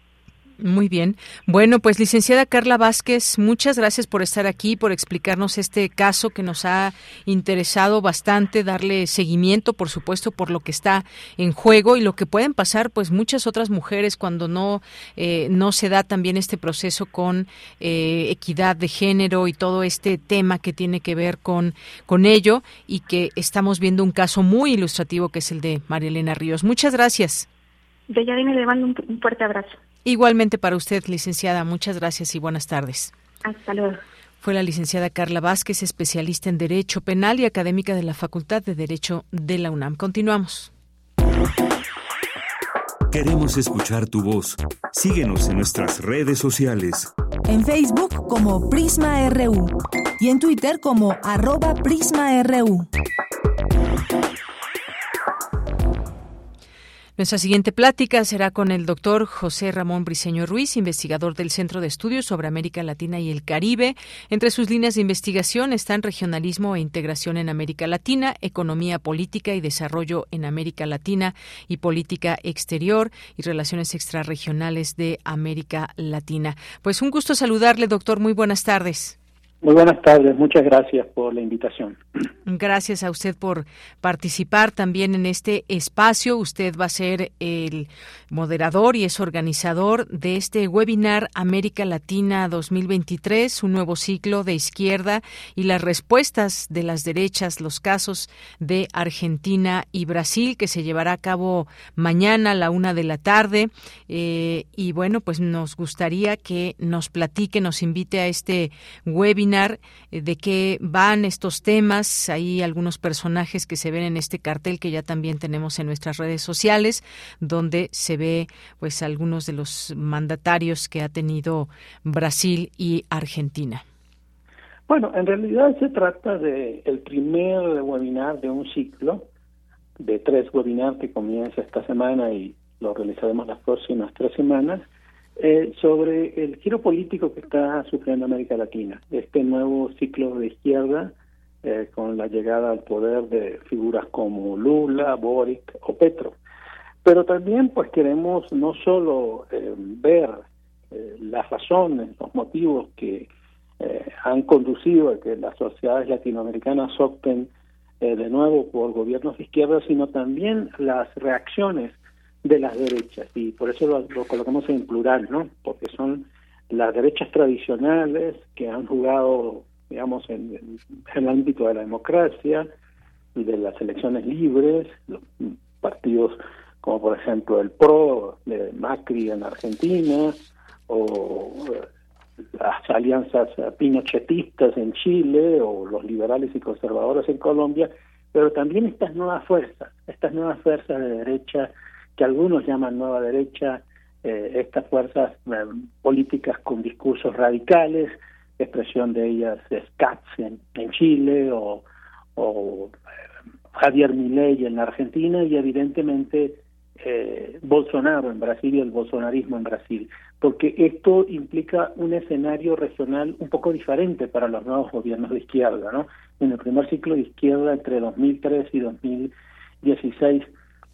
Speaker 1: Muy bien. Bueno, pues licenciada Carla Vázquez, muchas gracias por estar aquí, por explicarnos este caso que nos ha interesado bastante, darle seguimiento, por supuesto, por lo que está en juego y lo que pueden pasar, pues muchas otras mujeres cuando no eh, no se da también este proceso con eh, equidad de género y todo este tema que tiene que ver con con ello y que estamos viendo un caso muy ilustrativo que es el de María Elena Ríos. Muchas gracias.
Speaker 19: Belladina, le mando un fuerte abrazo.
Speaker 1: Igualmente para usted, licenciada. Muchas gracias y buenas tardes.
Speaker 19: Hasta luego.
Speaker 1: Fue la licenciada Carla Vázquez, especialista en Derecho Penal y académica de la Facultad de Derecho de la UNAM. Continuamos.
Speaker 2: Queremos escuchar tu voz. Síguenos en nuestras redes sociales.
Speaker 3: En Facebook como Prisma RU y en Twitter como arroba PrismaRU.
Speaker 1: Nuestra siguiente plática será con el doctor José Ramón Briceño Ruiz, investigador del Centro de Estudios sobre América Latina y el Caribe. Entre sus líneas de investigación están regionalismo e integración en América Latina, economía política y desarrollo en América Latina y política exterior y relaciones extrarregionales de América Latina. Pues un gusto saludarle, doctor. Muy buenas tardes.
Speaker 20: Muy buenas tardes, muchas gracias por la invitación.
Speaker 1: Gracias a usted por participar también en este espacio. Usted va a ser el moderador y es organizador de este webinar América Latina 2023, un nuevo ciclo de izquierda y las respuestas de las derechas, los casos de Argentina y Brasil, que se llevará a cabo mañana a la una de la tarde. Eh, y bueno, pues nos gustaría que nos platique, nos invite a este webinar eh, de qué van estos temas. Hay algunos personajes que se ven en este cartel que ya también tenemos en nuestras redes sociales, donde se ve pues algunos de los mandatarios que ha tenido Brasil y Argentina.
Speaker 20: Bueno, en realidad se trata de el primer webinar de un ciclo de tres webinars que comienza esta semana y, lo realizaremos las próximas tres semanas, eh, sobre el giro político que está sufriendo América Latina, este nuevo ciclo de izquierda eh, con la llegada al poder de figuras como Lula, Boric o Petro. Pero también pues queremos no solo eh, ver las razones, los motivos que han conducido a que las sociedades latinoamericanas opten de nuevo por gobiernos de izquierda, sino también las reacciones de las derechas y por eso lo, colocamos en plural, ¿no? Porque son las derechas tradicionales que han jugado, digamos, en, el ámbito de la democracia, de las elecciones libres, los partidos como por ejemplo el PRO de Macri en Argentina o eh, las alianzas pinochetistas en Chile o los liberales y conservadores en Colombia, pero también estas nuevas fuerzas, estas nuevas fuerzas de derecha que algunos llaman nueva derecha, eh, estas fuerzas eh, políticas con discursos radicales, expresión de ellas es Katz en, Chile o, Javier Milei en la Argentina y evidentemente Bolsonaro en Brasil y el bolsonarismo en Brasil, porque esto implica un escenario regional un poco diferente para los nuevos gobiernos de izquierda, ¿no? En el primer ciclo de izquierda entre 2003 y 2016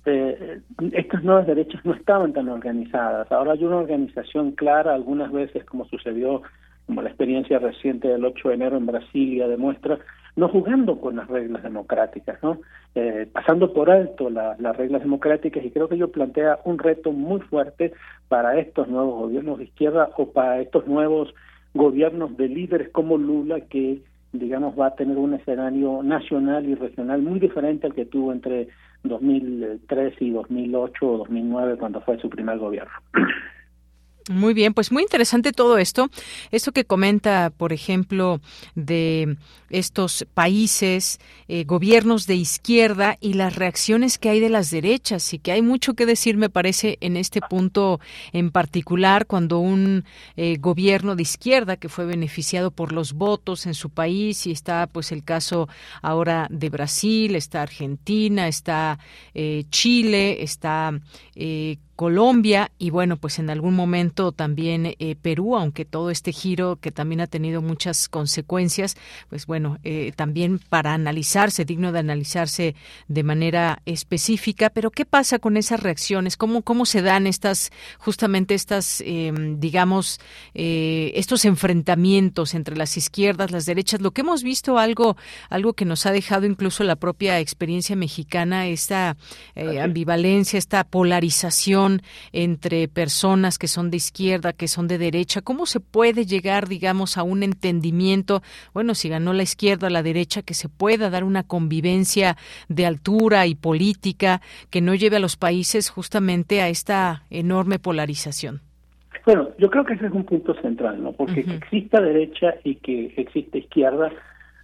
Speaker 20: eh, estas nuevas derechas no estaban tan organizadas. Ahora hay una organización clara, algunas veces, como sucedió, como la experiencia reciente del 8 de enero en Brasilia demuestra, no jugando con las reglas democráticas, ¿no? Eh, pasando por alto las reglas democráticas y creo que ello plantea un reto muy fuerte para estos nuevos gobiernos de izquierda o para estos nuevos gobiernos de líderes como Lula que digamos va a tener un escenario nacional y regional muy diferente al que tuvo entre 2003 y 2008 o 2009 cuando fue su primer gobierno.
Speaker 1: Muy bien, pues muy interesante todo esto. Esto que comenta, por ejemplo, de estos países, eh, gobiernos de izquierda y las reacciones que hay de las derechas y que hay mucho que decir, me parece, en este punto en particular, cuando un eh, gobierno de izquierda que fue beneficiado por los votos en su país y está, pues, el caso ahora de Brasil, está Argentina, está eh, Chile, está Colombia y bueno, pues en algún momento también eh, Perú, aunque todo este giro que también ha tenido muchas consecuencias, pues bueno, eh, también para analizarse, digno de analizarse de manera específica. Pero ¿qué pasa con esas reacciones? ¿Cómo, cómo se dan estas, justamente estas, em, digamos, eh, estos enfrentamientos entre las izquierdas, las derechas? Lo que hemos visto, algo, algo que nos ha dejado incluso la propia experiencia mexicana, esta ambivalencia, esta polarización entre personas que son de izquierda, que son de derecha? ¿Cómo se puede llegar, digamos, a un entendimiento? Bueno, si ganó la izquierda o la derecha, que se pueda dar una convivencia de altura y política que no lleve a los países justamente a esta enorme polarización.
Speaker 20: Bueno, yo creo que ese es un punto central, ¿no? Porque que exista derecha y que exista izquierda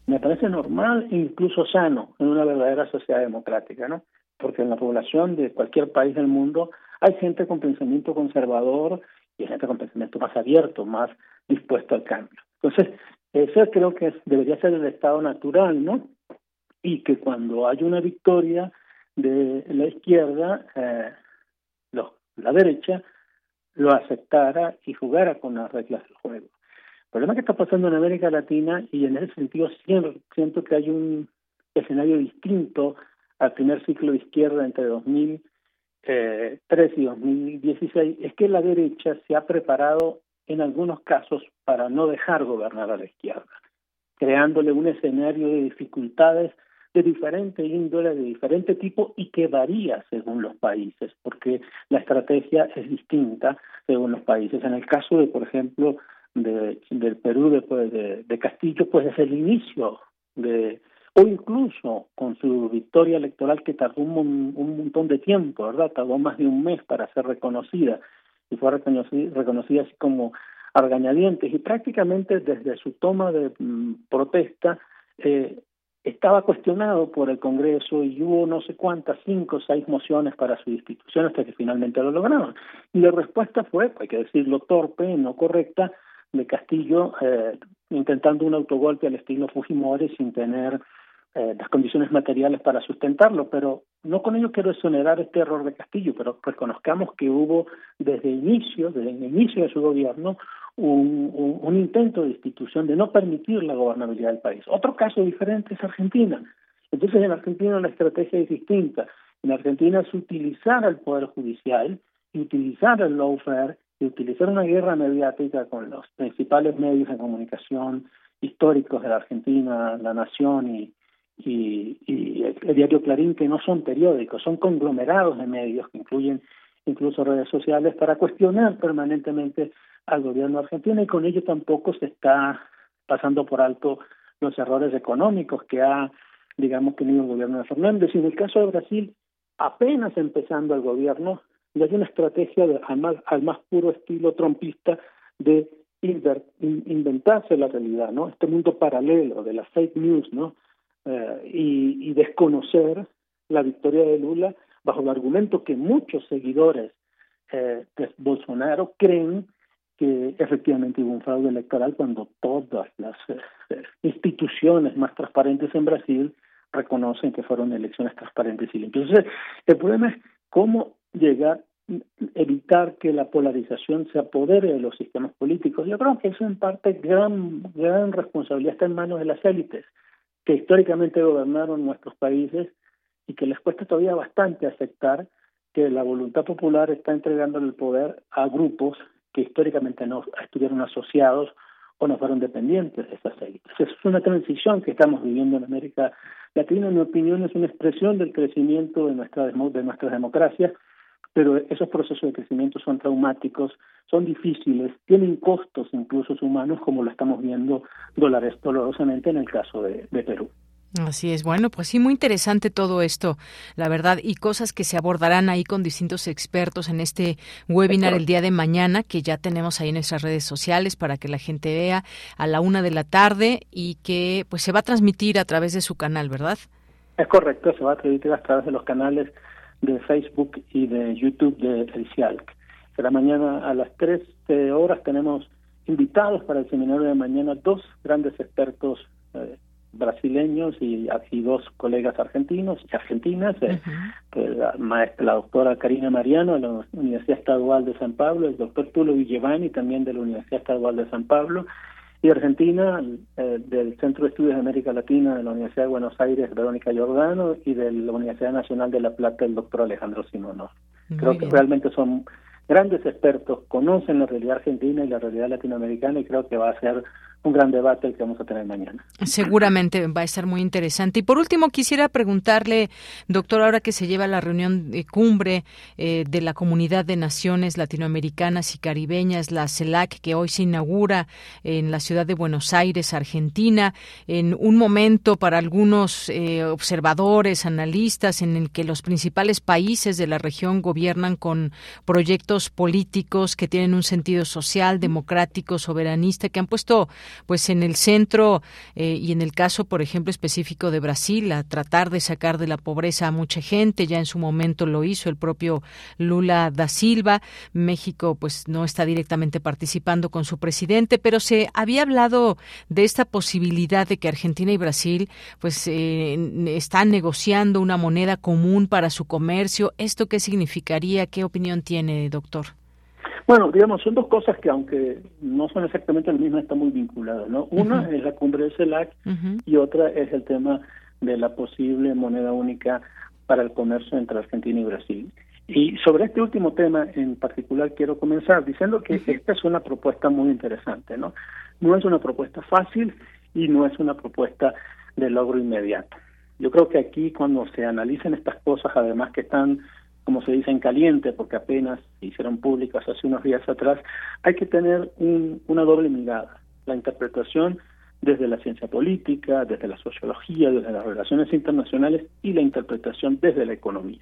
Speaker 20: me parece normal e incluso sano en una verdadera sociedad democrática, ¿no? Porque en la población de cualquier país del mundo hay gente con pensamiento conservador y gente con pensamiento más abierto, más dispuesto al cambio. Entonces, eso creo que debería ser el estado natural, ¿no? Y que cuando hay una victoria de la izquierda, eh, la derecha lo aceptara y jugara con las reglas del juego. El problema que está pasando en América Latina, y en ese sentido siento que hay un escenario distinto al primer ciclo de izquierda entre 2000 eh, 3 y 2016 es que la derecha se ha preparado en algunos casos para no dejar gobernar a la izquierda, creándole un escenario de dificultades de diferente índole, de diferente tipo y que varía según los países, porque la estrategia es distinta según los países. En el caso de, por ejemplo, de, del Perú, después de, de Castillo, pues es el inicio de, o incluso con su victoria electoral que tardó un, montón de tiempo, ¿verdad? Tardó más de un mes para ser reconocida y fue reconocida, así como argañadientes y prácticamente desde su toma de mm, protesta eh, estaba cuestionado por el Congreso y hubo no sé cuántas, cinco o seis mociones para su destitución hasta que finalmente lo lograron. Y la respuesta fue, hay que decirlo, torpe, no correcta, de Castillo, eh, intentando un autogolpe al estilo Fujimori sin tener eh, las condiciones materiales para sustentarlo, pero no con ello quiero exonerar este error de Castillo, pero reconozcamos que hubo desde inicio, desde el inicio de su gobierno, un, intento de institución de no permitir la gobernabilidad del país. Otro caso diferente es Argentina. Entonces en Argentina la estrategia es distinta. En Argentina es utilizar el Poder Judicial utilizar el lawfare y utilizar una guerra mediática con los principales medios de comunicación históricos de la Argentina, La Nación y, y, el diario Clarín, que no son periódicos, son conglomerados de medios que incluyen incluso redes sociales para cuestionar permanentemente al gobierno argentino y con ello tampoco se está pasando por alto los errores económicos que ha, digamos, tenido el gobierno de Fernández. Y en el caso de Brasil, apenas empezando el gobierno, y hay una estrategia de, al, más, al más puro estilo trompista de inventarse la realidad, ¿no? Este mundo paralelo de las fake news, ¿no? Eh, y, desconocer la victoria de Lula bajo el argumento que muchos seguidores eh, de Bolsonaro creen que efectivamente hubo un fraude electoral cuando todas las eh, instituciones más transparentes en Brasil reconocen que fueron elecciones transparentes y limpias. Entonces, el problema es cómo llegar evitar que la polarización se apodere de los sistemas políticos. Yo creo que eso en parte gran gran responsabilidad está en manos de las élites que históricamente gobernaron nuestros países y que les cuesta todavía bastante aceptar que la voluntad popular está entregando el poder a grupos que históricamente no estuvieron asociados o no fueron dependientes de esas élites. Es una transición que estamos viviendo en América Latina, en mi opinión, es una expresión del crecimiento de, nuestra, de nuestras democracias pero esos procesos de crecimiento son traumáticos, son difíciles, tienen costos incluso humanos, como lo estamos viendo dólares dolorosamente en el caso de, Perú.
Speaker 1: Así es, bueno, pues sí, muy interesante todo esto, la verdad, y cosas que se abordarán ahí con distintos expertos en este webinar el día de mañana, que ya tenemos ahí en nuestras redes sociales para que la gente vea a la una de la tarde y que pues se va a transmitir a través de su canal, ¿verdad?
Speaker 20: Es correcto, se va a transmitir a través de los canales de Facebook y de YouTube de El CIALC. Será mañana a las 3 horas tenemos invitados para el seminario de mañana dos grandes expertos eh, brasileños y, aquí dos colegas argentinos y argentinas, eh, la maestra, la doctora Karina Mariano de la Universidad Estadual de San Pablo, el doctor Tulo Villevani también de la Universidad Estadual de San Pablo, y Argentina, eh, del Centro de Estudios de América Latina de la Universidad de Buenos Aires, Verónica Giordano, y de la Universidad Nacional de La Plata, el doctor Alejandro Simonov. creo que realmente son grandes expertos, conocen la realidad argentina y la realidad latinoamericana, y creo que va a ser un gran debate el que vamos a tener mañana.
Speaker 1: Seguramente va a estar muy interesante. Y por último, quisiera preguntarle, doctor, ahora que se lleva la reunión de cumbre eh, de la Comunidad de Naciones Latinoamericanas y Caribeñas, la CELAC, que hoy se inaugura en la ciudad de Buenos Aires, Argentina, en un momento para algunos eh, observadores, analistas, en el que los principales países de la región gobiernan con proyectos políticos que tienen un sentido social, democrático, soberanista, que han puesto pues en el centro eh, y en el caso, por ejemplo, específico de Brasil, a tratar de sacar de la pobreza a mucha gente, ya en su momento lo hizo el propio Lula da Silva. México pues no está directamente participando con su presidente, pero se había hablado de esta posibilidad de que Argentina y Brasil pues eh, están negociando una moneda común para su comercio. ¿Esto qué significaría? ¿Qué opinión tiene, doctor?
Speaker 20: Bueno, digamos, son dos cosas que aunque no son exactamente las mismas, están muy vinculadas, ¿no? Una es la cumbre de CELAC y otra es el tema de la posible moneda única para el comercio entre Argentina y Brasil. Y sobre este último tema en particular quiero comenzar diciendo que esta es una propuesta muy interesante, ¿no? No es una propuesta fácil y no es una propuesta de logro inmediato. Yo creo que aquí cuando se analicen estas cosas, además que están como se dice en caliente, porque apenas se hicieron públicas hace unos días atrás, hay que tener una doble mirada. La interpretación desde la ciencia política, desde la sociología, desde las relaciones internacionales y la interpretación desde la economía.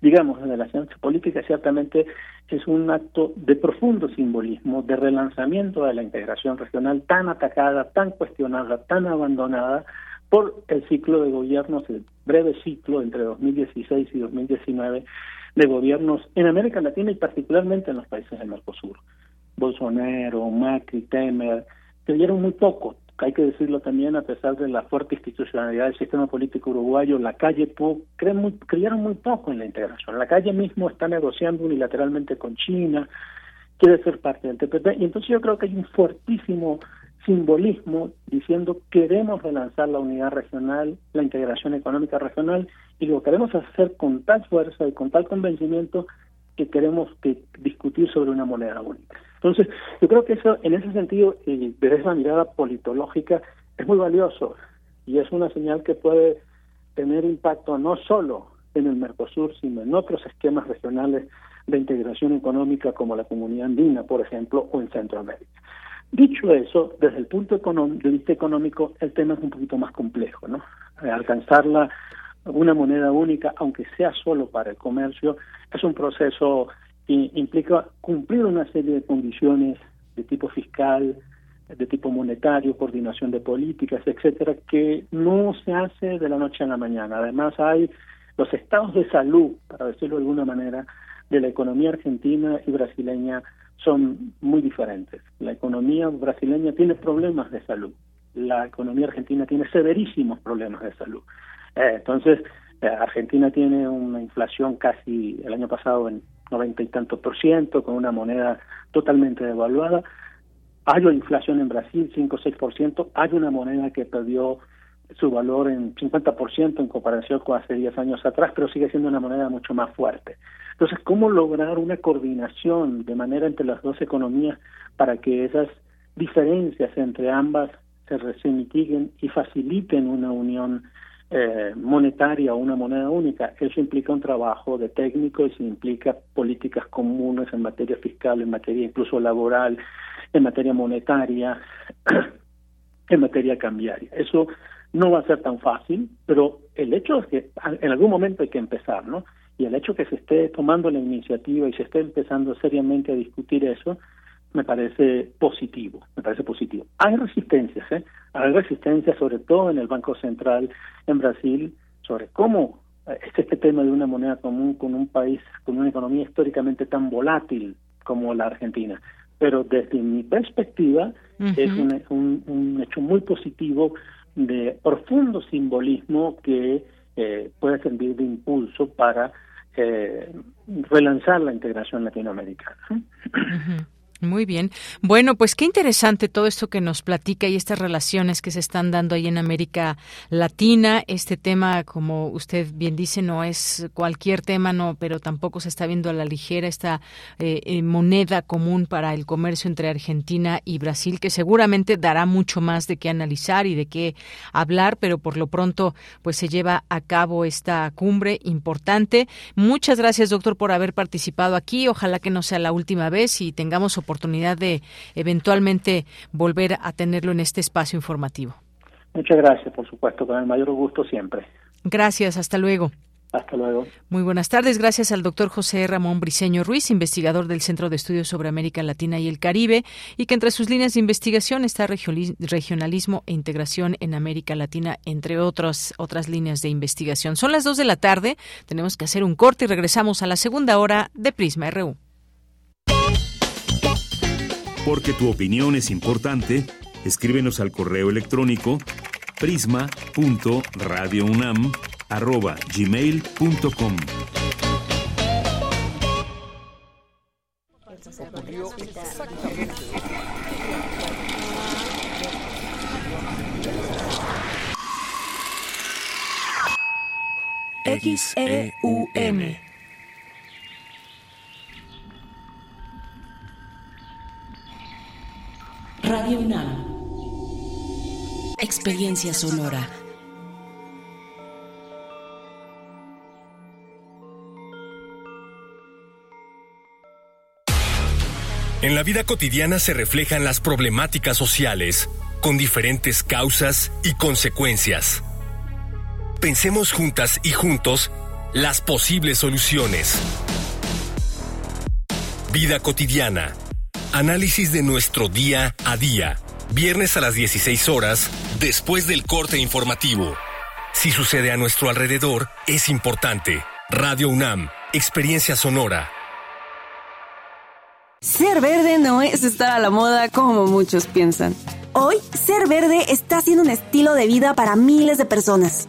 Speaker 20: Digamos, desde la ciencia política ciertamente es un acto de profundo simbolismo, de relanzamiento de la integración regional tan atacada, tan cuestionada, tan abandonada por el ciclo de gobiernos, el breve ciclo entre 2016 y 2019 de gobiernos en América Latina y particularmente en los países del Mercosur. Bolsonaro, Macri, Temer, que dieron muy poco, hay que decirlo también, a pesar de la fuerte institucionalidad del sistema político uruguayo, la calle creen muy, creyeron muy poco en la integración. La calle mismo está negociando unilateralmente con China, quiere ser parte del TPP, y entonces yo creo que hay un fuertísimo simbolismo diciendo queremos relanzar la unidad regional, la integración económica regional, y lo queremos hacer con tal fuerza y con tal convencimiento que queremos que discutir sobre una moneda única. Entonces, yo creo que eso, en ese sentido, y desde esa mirada politológica, es muy valioso y es una señal que puede tener impacto no solo en el Mercosur, sino en otros esquemas regionales de integración económica como la comunidad andina, por ejemplo, o en Centroamérica. Dicho eso, desde el punto de vista económico, el tema es un poquito más complejo, ¿no? Alcanzar la, una moneda única, aunque sea solo para el comercio, es un proceso que implica cumplir una serie de condiciones de tipo fiscal, de tipo monetario, coordinación de políticas, etcétera, que no se hace de la noche a la mañana. Además, hay los estados de salud, para decirlo de alguna manera, de la economía argentina y brasileña son muy diferentes. La economía brasileña tiene problemas de salud, la economía argentina tiene severísimos problemas de salud. Eh, entonces, eh, Argentina tiene una inflación casi el año pasado en noventa y tantos por ciento, con una moneda totalmente devaluada. Hay una inflación en Brasil, 5 o 6 por ciento. Hay una moneda que perdió su valor en 50% en comparación con hace 10 años atrás, pero sigue siendo una moneda mucho más fuerte. Entonces, ¿cómo lograr una coordinación de manera entre las dos economías para que esas diferencias entre ambas se, mitiguen y faciliten una unión eh, monetaria o una moneda única. Eso implica un trabajo de técnico y implica políticas comunes en materia fiscal, en materia incluso laboral, en materia monetaria, en materia cambiaria. Eso no va a ser tan fácil, pero el hecho es que en algún momento hay que empezar, ¿no? Y el hecho que se esté tomando la iniciativa y se esté empezando seriamente a discutir eso, me parece positivo, me parece positivo. Hay resistencias, ¿eh? Hay resistencias sobre todo en el Banco Central en Brasil sobre cómo eh, es este tema de una moneda común con un país con una economía históricamente tan volátil como la Argentina. Pero desde mi perspectiva es un, un, hecho muy positivo de profundo simbolismo que eh, puede servir de impulso para eh, relanzar la integración latinoamericana.
Speaker 1: Muy bien. Bueno, pues qué interesante todo esto que nos platica y estas relaciones que se están dando ahí en América Latina. Este tema, como usted bien dice, no es cualquier tema, no, pero tampoco se está viendo a la ligera esta eh, eh, moneda común para el comercio entre Argentina y Brasil, que seguramente dará mucho más de qué analizar y de qué hablar, pero por lo pronto, pues se lleva a cabo esta cumbre importante. Muchas gracias, doctor, por haber participado aquí. Ojalá que no sea la última vez y tengamos oportunidad oportunidad de eventualmente volver a tenerlo en este espacio informativo.
Speaker 20: Muchas gracias, por supuesto, con el mayor gusto siempre.
Speaker 1: Gracias, hasta luego.
Speaker 20: Hasta luego.
Speaker 1: Muy buenas tardes. Gracias al doctor José Ramón Briceño Ruiz, investigador del Centro de Estudios sobre América Latina y el Caribe, y que entre sus líneas de investigación está regionalismo e integración en América Latina, entre otras, otras líneas de investigación. Son las dos de la tarde. Tenemos que hacer un corte y regresamos a la segunda hora de Prisma RU.
Speaker 2: Porque tu opinión es importante, escríbenos al correo electrónico prisma.radiounam@gmail.com.
Speaker 6: X-E-U-M Radio UNAM. Experiencia sonora.
Speaker 21: En la vida cotidiana se reflejan las problemáticas sociales, con diferentes causas y consecuencias. Pensemos juntas y juntos las posibles soluciones. Vida cotidiana Análisis de nuestro día a día. Viernes a las 16 horas, después del corte informativo. Si sucede a nuestro alrededor, es importante. Radio UNAM, Experiencia Sonora.
Speaker 22: Ser verde no es estar a la moda como muchos piensan.
Speaker 23: Hoy, ser verde está siendo un estilo de vida para miles de personas.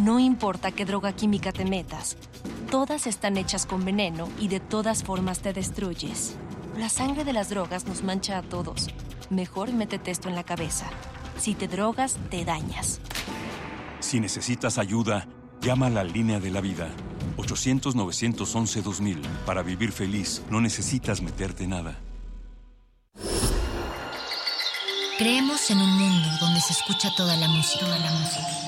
Speaker 24: No importa qué droga química te metas, todas están hechas con veneno y de todas formas te destruyes. La sangre de las drogas nos mancha a todos. Mejor métete esto en la cabeza. Si te drogas, te dañas.
Speaker 25: Si necesitas ayuda, llama a la línea de la vida. 800-911-2000. Para vivir feliz, no necesitas meterte nada.
Speaker 26: Creemos en un mundo donde se escucha toda la música, toda la música,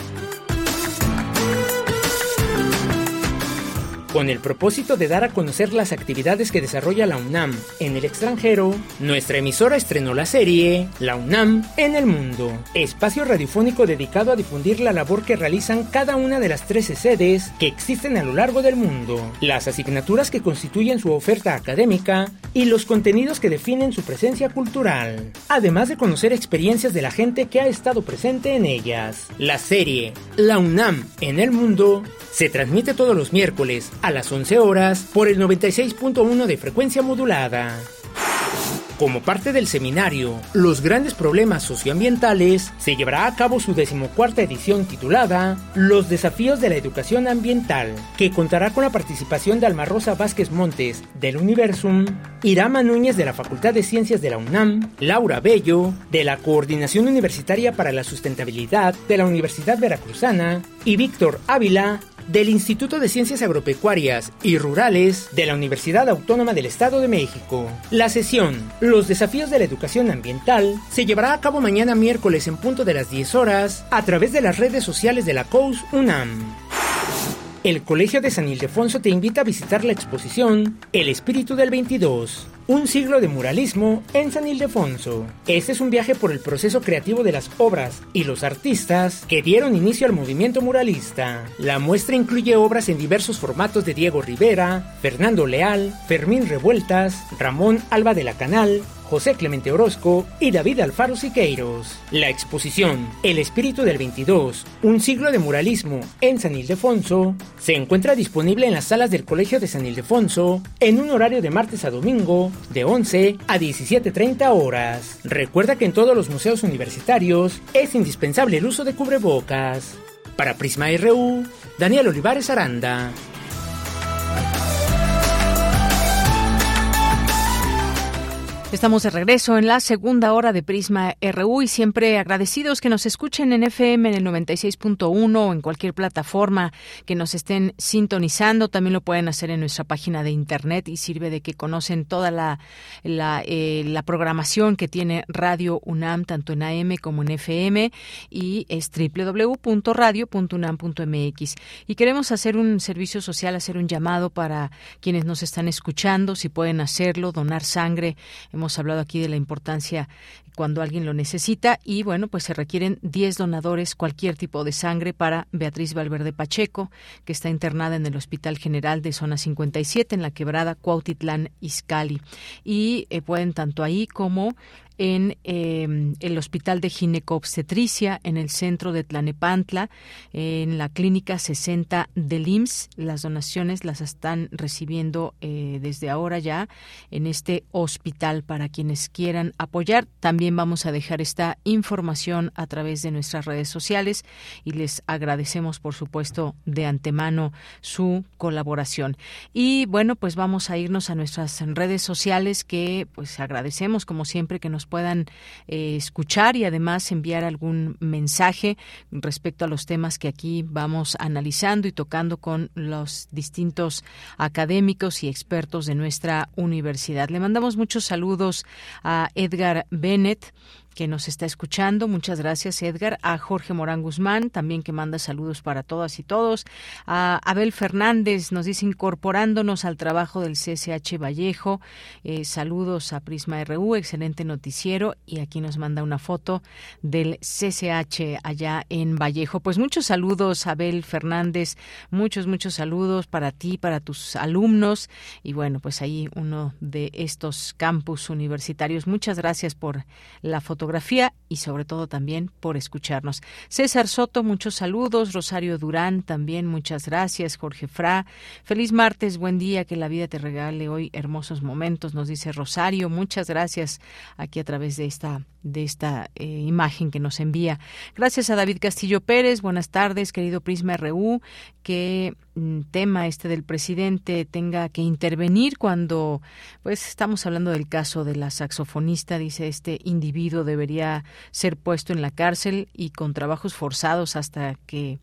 Speaker 7: Con el propósito de dar a conocer las actividades que desarrolla la UNAM en el extranjero, nuestra emisora estrenó la serie La UNAM en el mundo, espacio radiofónico dedicado a difundir la labor que realizan cada una de las 13 sedes que existen a lo largo del mundo, las asignaturas que constituyen su oferta académica y los contenidos que definen su presencia cultural, además de conocer experiencias de la gente que ha estado presente en ellas. La serie La UNAM en el mundo se transmite todos los miércoles a las 11 horas por el 96.1 de frecuencia modulada. Como parte del seminario Los grandes problemas socioambientales, se llevará a cabo su decimocuarta edición titulada Los desafíos de la educación ambiental, que contará con la participación de Alma Rosa Vázquez Montes del Universum, Irama Núñez de la Facultad de Ciencias de la UNAM, Laura Bello de la Coordinación Universitaria para la Sustentabilidad de la Universidad Veracruzana y Víctor Ávila del Instituto de Ciencias Agropecuarias y Rurales de la Universidad Autónoma del Estado de México. La sesión Los desafíos de la educación ambiental se llevará a cabo mañana miércoles en punto de las 10 horas a través de las redes sociales de la COUS UNAM. El Colegio de San Ildefonso te invita a visitar la exposición El Espíritu del 22, un siglo de muralismo en San Ildefonso. Este es un viaje por el proceso creativo de las obras y los artistas que dieron inicio al movimiento muralista. La muestra incluye obras en diversos formatos de Diego Rivera, Fernando Leal, Fermín Revueltas, Ramón Alba de la Canal, José Clemente Orozco y David Alfaro Siqueiros. La exposición El Espíritu del 22, un siglo de muralismo en San Ildefonso, se encuentra disponible en las salas del Colegio de San Ildefonso en un horario de martes a domingo de 11 a 17.30 horas. Recuerda que en todos los museos universitarios es indispensable el uso de cubrebocas. Para Prisma RU, Daniel Olivares Aranda.
Speaker 1: Estamos de regreso en la segunda hora de Prisma RU y siempre agradecidos que nos escuchen en FM en el 96.1 o en cualquier plataforma que nos estén sintonizando. También lo pueden hacer en nuestra página de internet y sirve de que conocen toda la, eh, programación que tiene Radio UNAM, tanto en AM como en FM, y es www.radio.unam.mx. Y queremos hacer un servicio social, hacer un llamado para quienes nos están escuchando, si pueden hacerlo, donar sangre. Hablado aquí de la importancia cuando alguien lo necesita y bueno, pues se requieren 10 donadores, cualquier tipo de sangre para Beatriz Valverde Pacheco, que está internada en el Hospital General de Zona 57 en la quebrada Cuautitlán Izcalli. Y eh, pueden tanto ahí como en em, el Hospital de Ginecobstetricia, en el centro de Tlanepantla, en la Clínica 60 del IMSS. Las donaciones las están recibiendo eh, desde ahora ya en este hospital para quienes quieran apoyar. También vamos a dejar esta información a través de nuestras redes sociales y les agradecemos, por supuesto, de antemano su colaboración. Y bueno, pues vamos a irnos a nuestras redes sociales que pues agradecemos como siempre que nos puedan eh, escuchar y además enviar algún mensaje respecto a los temas que aquí vamos analizando y tocando con los distintos académicos y expertos de nuestra universidad. Le mandamos muchos saludos a Edgar Bennett nos está escuchando. Muchas gracias, Edgar. A Jorge Morán Guzmán, también que manda saludos para todas y todos. A Abel Fernández nos dice incorporándonos al trabajo del CSH Vallejo. Eh, saludos a Prisma RU, excelente noticiero. Y aquí nos manda una foto del CSH allá en Vallejo. Pues muchos saludos, Abel Fernández. Muchos, muchos saludos para ti, para tus alumnos. Y bueno, pues ahí uno de estos campus universitarios. Muchas gracias por la foto y sobre todo también por escucharnos. César Soto, muchos saludos. Rosario Durán, también muchas gracias. Jorge Fra, feliz martes, buen día, que la vida te regale hoy hermosos momentos, nos dice Rosario. Muchas gracias aquí a través de esta de esta eh, imagen que nos envía. Gracias a David Castillo Pérez. Buenas tardes, querido Prisma RU. Que mm, tema este del presidente tenga que intervenir cuando, pues, estamos hablando del caso de la saxofonista. Dice este individuo debería ser puesto en la cárcel y con trabajos forzados hasta que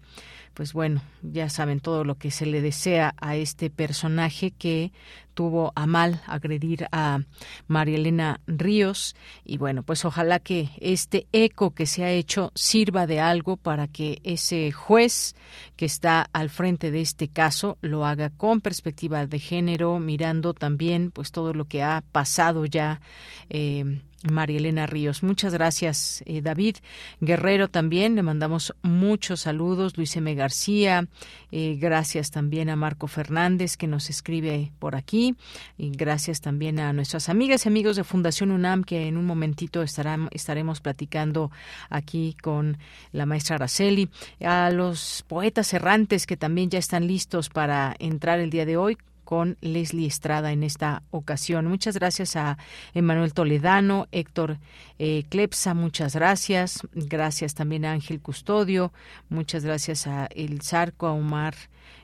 Speaker 1: pues bueno, ya saben todo lo que se le desea a este personaje que tuvo a mal agredir a María Elena Ríos. Y bueno, pues ojalá que este eco que se ha hecho sirva de algo para que ese juez que está al frente de este caso lo haga con perspectiva de género, mirando también pues todo lo que ha pasado ya eh, María Elena Ríos. Muchas gracias, eh, David. Guerrero también, le mandamos muchos saludos. Luis M. García, eh, gracias también a Marco Fernández que nos escribe por aquí. Y gracias también a nuestras amigas y amigos de Fundación UNAM que en un momentito estarán, estaremos platicando aquí con la maestra Araceli. A los poetas errantes que también ya están listos para entrar el día de hoy con Leslie Estrada en esta ocasión. Muchas gracias a Emanuel Toledano, Héctor eh, Clepsa, muchas gracias. Gracias también a Ángel Custodio, muchas gracias a El Zarco, a Omar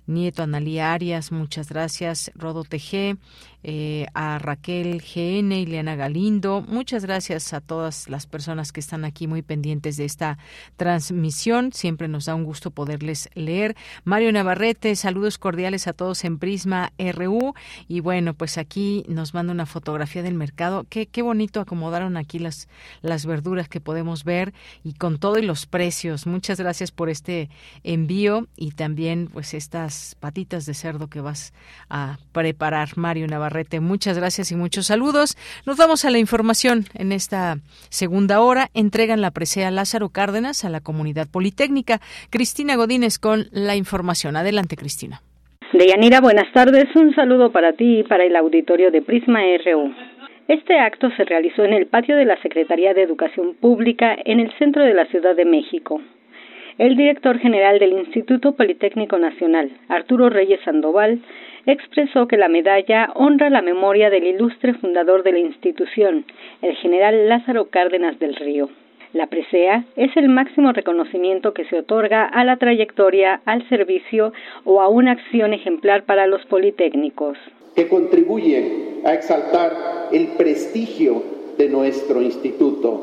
Speaker 1: Nieto, Analía Arias, muchas gracias. Rodo TG, eh, a Raquel GN, Ileana Galindo, muchas gracias a todas las personas que están aquí muy pendientes de esta transmisión. Siempre nos da un gusto poderles leer. Mario Navarrete, saludos cordiales a todos en Prisma RU. Y bueno, pues aquí nos manda una fotografía del mercado. Qué, qué bonito acomodaron aquí las, las verduras que podemos ver y con todo y los precios. Muchas gracias por este envío y también pues estas patitas de cerdo que vas a preparar, Mario Navarrete. Muchas gracias y muchos saludos. Nos vamos a la información en esta segunda hora. Entregan la presea Lázaro Cárdenas a la comunidad politécnica. Cristina Godínez con la información. Adelante, Cristina.
Speaker 27: Deyanira, buenas tardes. Un saludo para ti y para el auditorio de Prisma RU. Este acto se realizó en el patio de la Secretaría de Educación Pública en el centro de la Ciudad de México. El director general del Instituto Politécnico Nacional, Arturo Reyes Sandoval, expresó que la medalla honra la memoria del ilustre fundador de la institución, el general Lázaro Cárdenas del Río. La presea es el máximo reconocimiento que se otorga a la trayectoria, al servicio o a una acción ejemplar para los politécnicos.
Speaker 28: Que contribuye a exaltar el prestigio de nuestro instituto.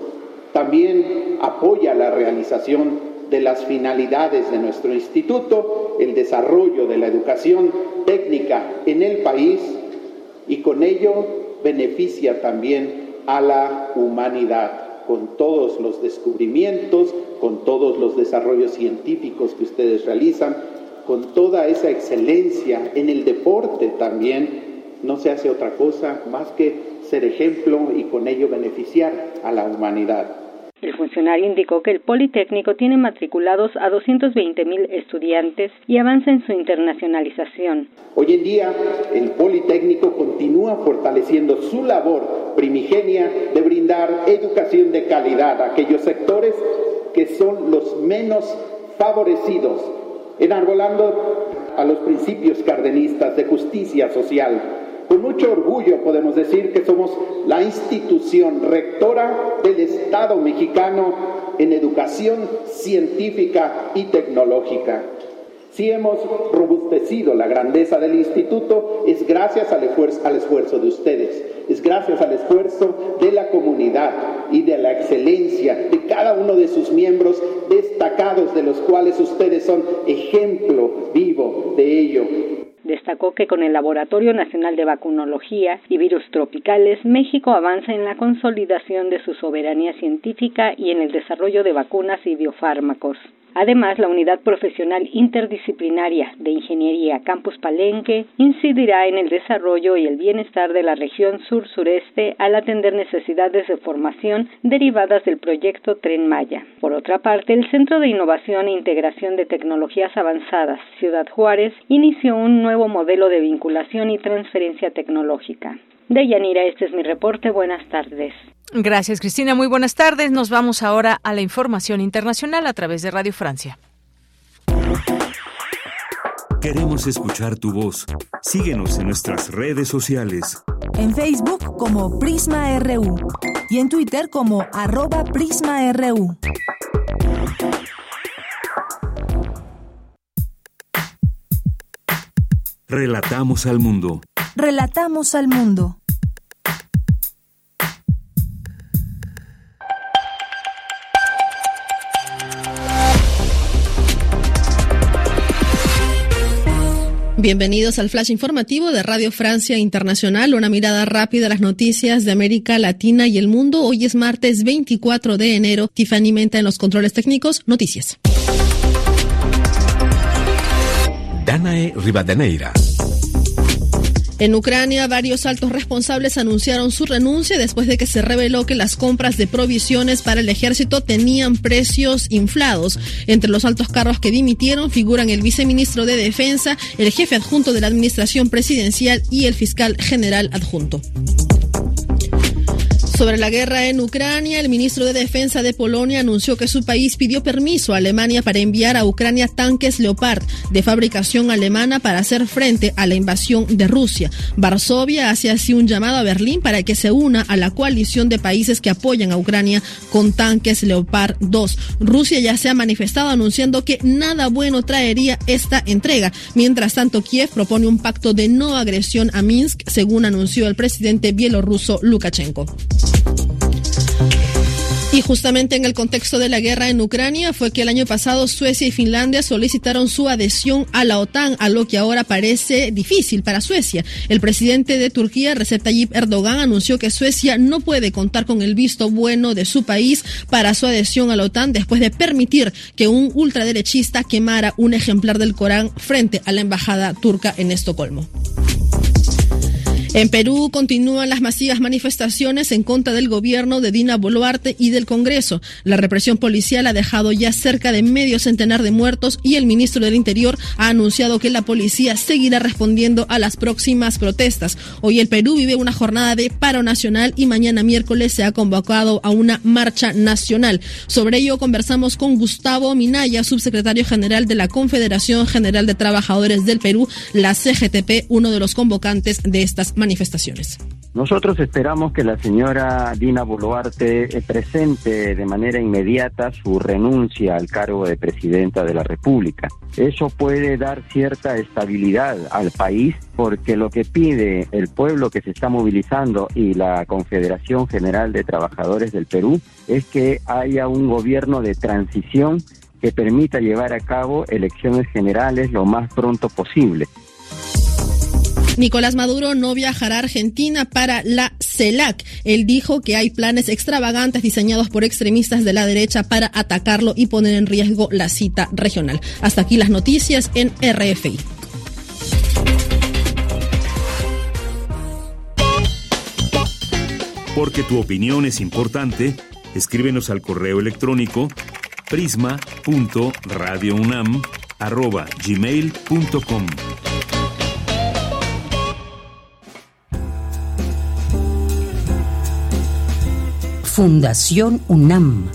Speaker 28: También apoya la realización de las finalidades de nuestro instituto, el desarrollo de la educación técnica en el país y con ello beneficia también a la humanidad con todos los descubrimientos, con todos los desarrollos científicos que ustedes realizan, con toda esa excelencia en el deporte también, no se hace otra cosa más que ser ejemplo y con ello beneficiar a la humanidad.
Speaker 27: El funcionario indicó que el Politécnico tiene matriculados a 220 mil estudiantes y avanza en su internacionalización.
Speaker 28: Hoy en día, el Politécnico continúa fortaleciendo su labor primigenia de brindar educación de calidad a aquellos sectores que son los menos favorecidos, enarbolando a los principios cardenistas de justicia social con mucho orgullo podemos decir que somos la institución rectora del Estado mexicano en educación científica y tecnológica. Si hemos robustecido la grandeza del instituto, es gracias al esfuerzo, al esfuerzo, de ustedes, es gracias al esfuerzo de la comunidad y de la excelencia de cada uno de sus miembros destacados, de los cuales ustedes son ejemplo vivo de ello.
Speaker 27: Destacó que con el Laboratorio Nacional de Vacunología y Virus Tropicales, México avanza en la consolidación de su soberanía científica y en el desarrollo de vacunas y biofármacos. Además, la Unidad Profesional Interdisciplinaria de Ingeniería Campus Palenque incidirá en el desarrollo y el bienestar de la región sur-sureste al atender necesidades de formación derivadas del proyecto Tren Maya. Por otra parte, el Centro de Innovación e Integración de Tecnologías Avanzadas, Ciudad Juárez, inició un nuevo modelo de vinculación y transferencia tecnológica. De Yanira, este es mi reporte. Buenas tardes.
Speaker 1: Gracias, Cristina. Muy buenas tardes. Nos vamos ahora a la información internacional a través de Radio Francia.
Speaker 2: Queremos escuchar tu voz. Síguenos en nuestras redes sociales.
Speaker 3: En Facebook como Prisma RU y en Twitter como arroba PrismaRU.
Speaker 2: Relatamos al mundo.
Speaker 3: Relatamos al mundo.
Speaker 29: Bienvenidos al flash informativo de Radio Francia Internacional, una mirada rápida a las noticias de América Latina y el mundo. Hoy es martes 24 de enero. Tiffany Menta en los controles técnicos. Noticias.
Speaker 21: Danae Rivadeneira.
Speaker 29: En Ucrania, varios altos responsables anunciaron su renuncia después de que se reveló que las compras de provisiones para el ejército tenían precios inflados. Entre los altos cargos que dimitieron figuran el viceministro de Defensa, el jefe adjunto de la administración presidencial y el fiscal general adjunto. Sobre la guerra en Ucrania, el ministro de Defensa de Polonia anunció que su país pidió permiso a Alemania para enviar a Ucrania tanques Leopard de fabricación alemana para hacer frente a la invasión de Rusia. Varsovia hace así un llamado a Berlín para que se una a la coalición de países que apoyan a Ucrania con tanques Leopard 2. Rusia ya se ha manifestado anunciando que nada bueno traería esta entrega. Mientras tanto, Kiev propone un pacto de no agresión a Minsk, según anunció el presidente bielorruso Lukashenko. Y justamente en el contexto de la guerra en Ucrania fue que el año pasado Suecia y Finlandia solicitaron su adhesión a la OTAN, a lo que ahora parece difícil para Suecia. El presidente de Turquía, Recep Tayyip Erdogan, anunció que Suecia no puede contar con el visto bueno de su país para su adhesión a la OTAN después de permitir que un ultraderechista quemara un ejemplar del Corán frente a la embajada turca en Estocolmo. En Perú continúan las masivas manifestaciones en contra del gobierno de Dina Boluarte y del Congreso. La represión policial ha dejado ya cerca de medio centenar de muertos y el ministro del Interior ha anunciado que la policía seguirá respondiendo a las próximas protestas. Hoy el Perú vive una jornada de paro nacional y mañana miércoles se ha convocado a una marcha nacional. Sobre ello conversamos con Gustavo Minaya, subsecretario general de la Confederación General de Trabajadores del Perú, la CGTP, uno de los convocantes de estas manifestaciones.
Speaker 30: Nosotros esperamos que la señora Dina Boluarte presente de manera inmediata su renuncia al cargo de presidenta de la República. Eso puede dar cierta estabilidad al país porque lo que pide el pueblo que se está movilizando y la Confederación General de Trabajadores del Perú es que haya un gobierno de transición que permita llevar a cabo elecciones generales lo más pronto posible.
Speaker 29: Nicolás Maduro no viajará a Argentina para la CELAC. Él dijo que hay planes extravagantes diseñados por extremistas de la derecha para atacarlo y poner en riesgo la cita regional. Hasta aquí las noticias en RFI.
Speaker 2: Porque tu opinión es importante, escríbenos al correo electrónico prisma.radiounam@gmail.com.
Speaker 6: Fundación UNAM.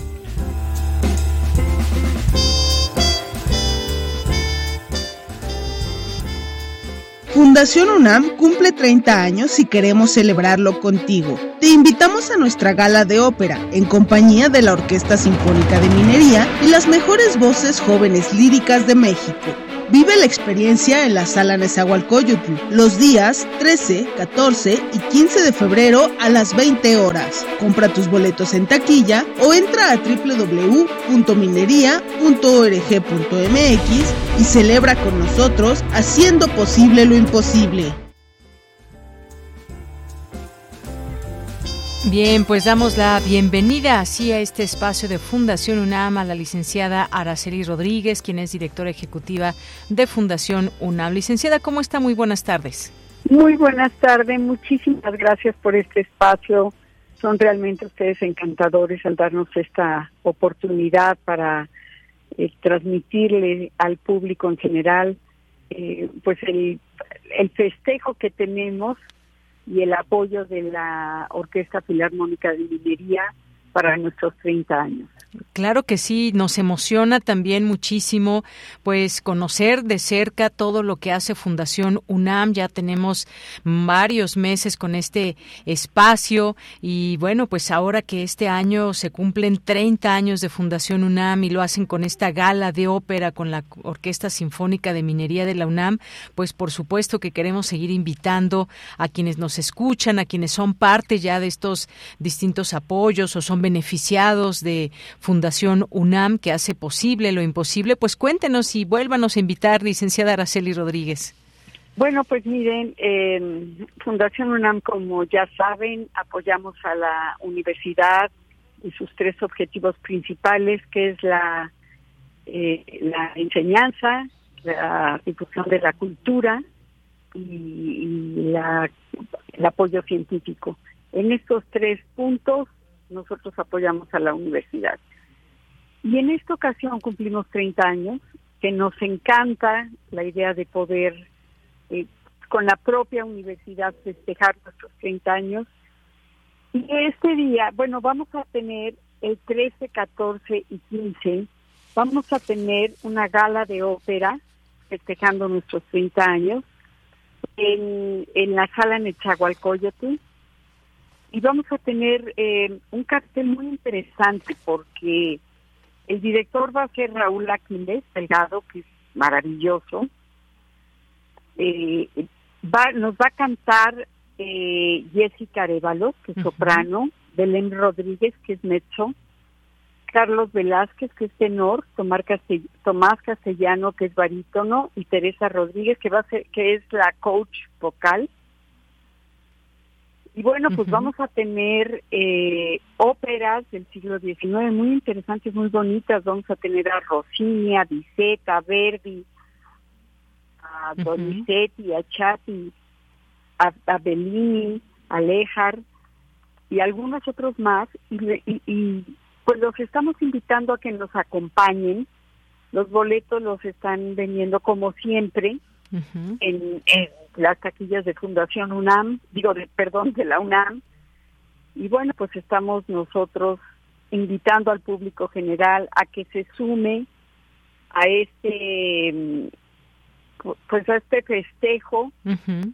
Speaker 31: Fundación UNAM cumple 30 años y queremos celebrarlo contigo. Te invitamos a nuestra gala de ópera en compañía de la Orquesta Sinfónica de Minería y las mejores voces jóvenes líricas de México. Vive la experiencia en la Sala Nezahualcóyotl los días 13, 14 y 15 de febrero a las 20 horas. Compra tus boletos en taquilla o entra a www.minería.org.mx y celebra con nosotros haciendo posible lo imposible.
Speaker 1: Bien, pues damos la bienvenida así a este espacio de Fundación UNAM a la licenciada Araceli Rodríguez, quien es directora ejecutiva de Fundación UNAM. Licenciada, ¿cómo está? Muy buenas tardes.
Speaker 32: Muy buenas tardes, muchísimas gracias por este espacio. Son realmente ustedes encantadores al darnos esta oportunidad para eh, transmitirle al público en general eh, pues el, el festejo que tenemos y el apoyo de la Orquesta Filarmónica de Minería para nuestros 30 años.
Speaker 1: Claro que sí, nos emociona también muchísimo pues conocer de cerca todo lo que hace Fundación UNAM. Ya tenemos varios meses con este espacio y bueno, pues ahora que este año se cumplen 30 años de Fundación UNAM y lo hacen con esta gala de ópera con la Orquesta Sinfónica de Minería de la UNAM, pues por supuesto que queremos seguir invitando a quienes nos escuchan, a quienes son parte ya de estos distintos apoyos o son beneficiados de Fundación UNAM que hace posible lo imposible. Pues cuéntenos y vuélvanos a invitar, licenciada Araceli Rodríguez.
Speaker 32: Bueno, pues miren, Fundación UNAM, como ya saben, apoyamos a la universidad y sus tres objetivos principales, que es la, eh, la enseñanza, la difusión de la cultura y, la, el apoyo científico. En estos tres puntos nosotros apoyamos a la universidad. Y en esta ocasión cumplimos 30 años, que nos encanta la idea de poder eh, con la propia universidad festejar nuestros 30 años. Y este día, bueno, vamos a tener el 13, 14 y 15, vamos a tener una gala de ópera festejando nuestros 30 años en, en la sala Nechahualcoyotl y vamos a tener eh, un cartel muy interesante porque el director va a ser Raúl Aquiles Delgado, que es maravilloso. Eh, va, nos va a cantar eh, Jessica Arevalo, que es soprano, Belén Rodríguez, que es mezzo, Carlos Velázquez, que es tenor, Tomás, Tomás Castellano, que es barítono, y Teresa Rodríguez, que va a ser, que es la coach vocal. Y bueno, pues vamos a tener eh, óperas del siglo XIX muy interesantes, muy bonitas. Vamos a tener a Rossini, a Bizet, a Verdi, a Donizetti, a Chatti, a, Bellini, a Lejar y algunos otros más. Y, y, pues los estamos invitando a que nos acompañen. Los boletos los están vendiendo como siempre en, las taquillas de Fundación UNAM, digo, de, perdón, de la UNAM. Y bueno, pues estamos nosotros invitando al público general a que se sume a este pues a este festejo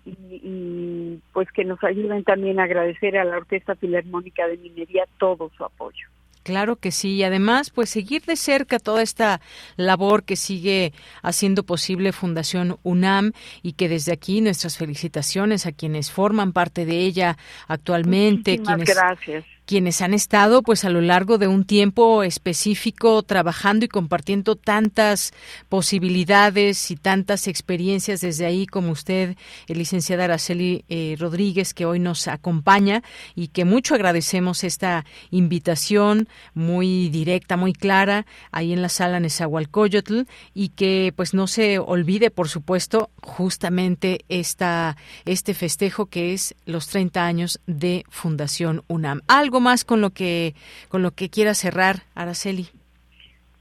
Speaker 32: y, pues que nos ayuden también a agradecer a la Orquesta Filarmónica de Minería todo su apoyo.
Speaker 1: Claro que sí, y además, pues seguir de cerca toda esta labor que sigue haciendo posible Fundación UNAM y que desde aquí nuestras felicitaciones a quienes forman parte de ella actualmente, quienes
Speaker 32: gracias
Speaker 1: quienes han estado pues a lo largo de un tiempo específico trabajando y compartiendo tantas posibilidades y tantas experiencias desde ahí como usted, el licenciada Araceli eh, Rodríguez, que hoy nos acompaña y que mucho agradecemos esta invitación muy directa, muy clara, ahí en la sala Nezahualcóyotl y que pues no se olvide, por supuesto, justamente esta, este festejo que es los 30 años de Fundación UNAM. Más con lo que con lo que quiera cerrar, Araceli.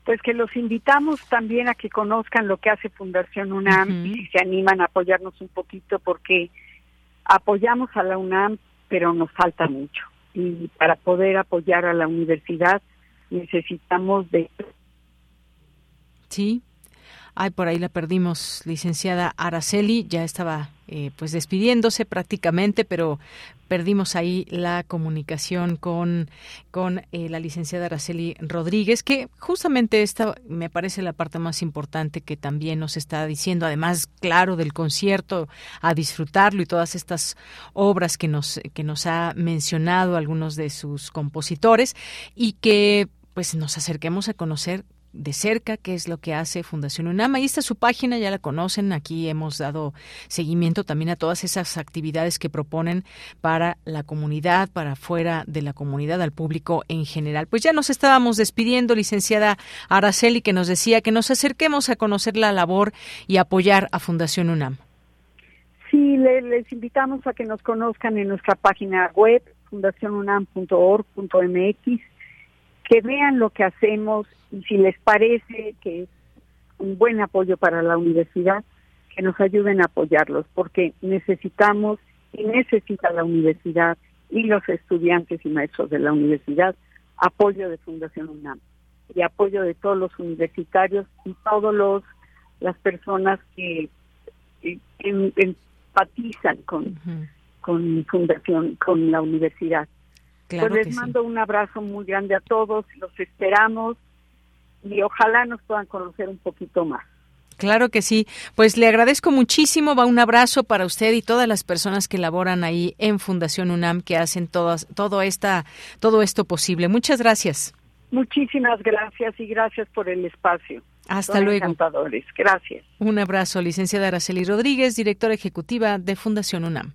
Speaker 32: Pues que los invitamos también a que conozcan lo que hace Fundación UNAM y se animan a apoyarnos un poquito porque apoyamos a la UNAM, pero nos falta mucho. Y para poder apoyar a la universidad necesitamos de...
Speaker 1: Sí. Ay, por ahí la perdimos, licenciada Araceli. Ya estaba eh, pues despidiéndose prácticamente, pero perdimos ahí la comunicación con, con eh, la licenciada Araceli Rodríguez, que justamente esta me parece la parte más importante que también nos está diciendo, además, claro, del concierto, a disfrutarlo y todas estas obras que nos, que nos ha mencionado algunos de sus compositores y que pues nos acerquemos a conocer de cerca qué es lo que hace Fundación UNAM. Ahí está su página, ya la conocen. Aquí hemos dado seguimiento también a todas esas actividades que proponen para la comunidad, para fuera de la comunidad, al público en general. Pues ya nos estábamos despidiendo, licenciada Araceli, que nos decía que nos acerquemos a conocer la labor y apoyar a Fundación UNAM.
Speaker 32: Sí, les invitamos a que nos conozcan en nuestra página web fundacionunam.org.mx que vean lo que hacemos y si les parece que es un buen apoyo para la universidad, que nos ayuden a apoyarlos, porque necesitamos y necesita la universidad y los estudiantes y maestros de la universidad apoyo de Fundación UNAM y apoyo de todos los universitarios y todos los las personas que, empatizan con, con Fundación, con la universidad pues les mando un abrazo muy grande a todos, los esperamos y ojalá nos puedan conocer un poquito más.
Speaker 1: Claro que sí. Pues le agradezco muchísimo. Va un abrazo para usted y todas las personas que laboran ahí en Fundación UNAM que hacen todas, todo esta, todo esto posible. Muchas gracias.
Speaker 32: Muchísimas gracias y gracias por el espacio.
Speaker 1: Hasta luego.
Speaker 32: Encantadores. Gracias.
Speaker 1: Un abrazo, licenciada Araceli Rodríguez, directora ejecutiva de Fundación UNAM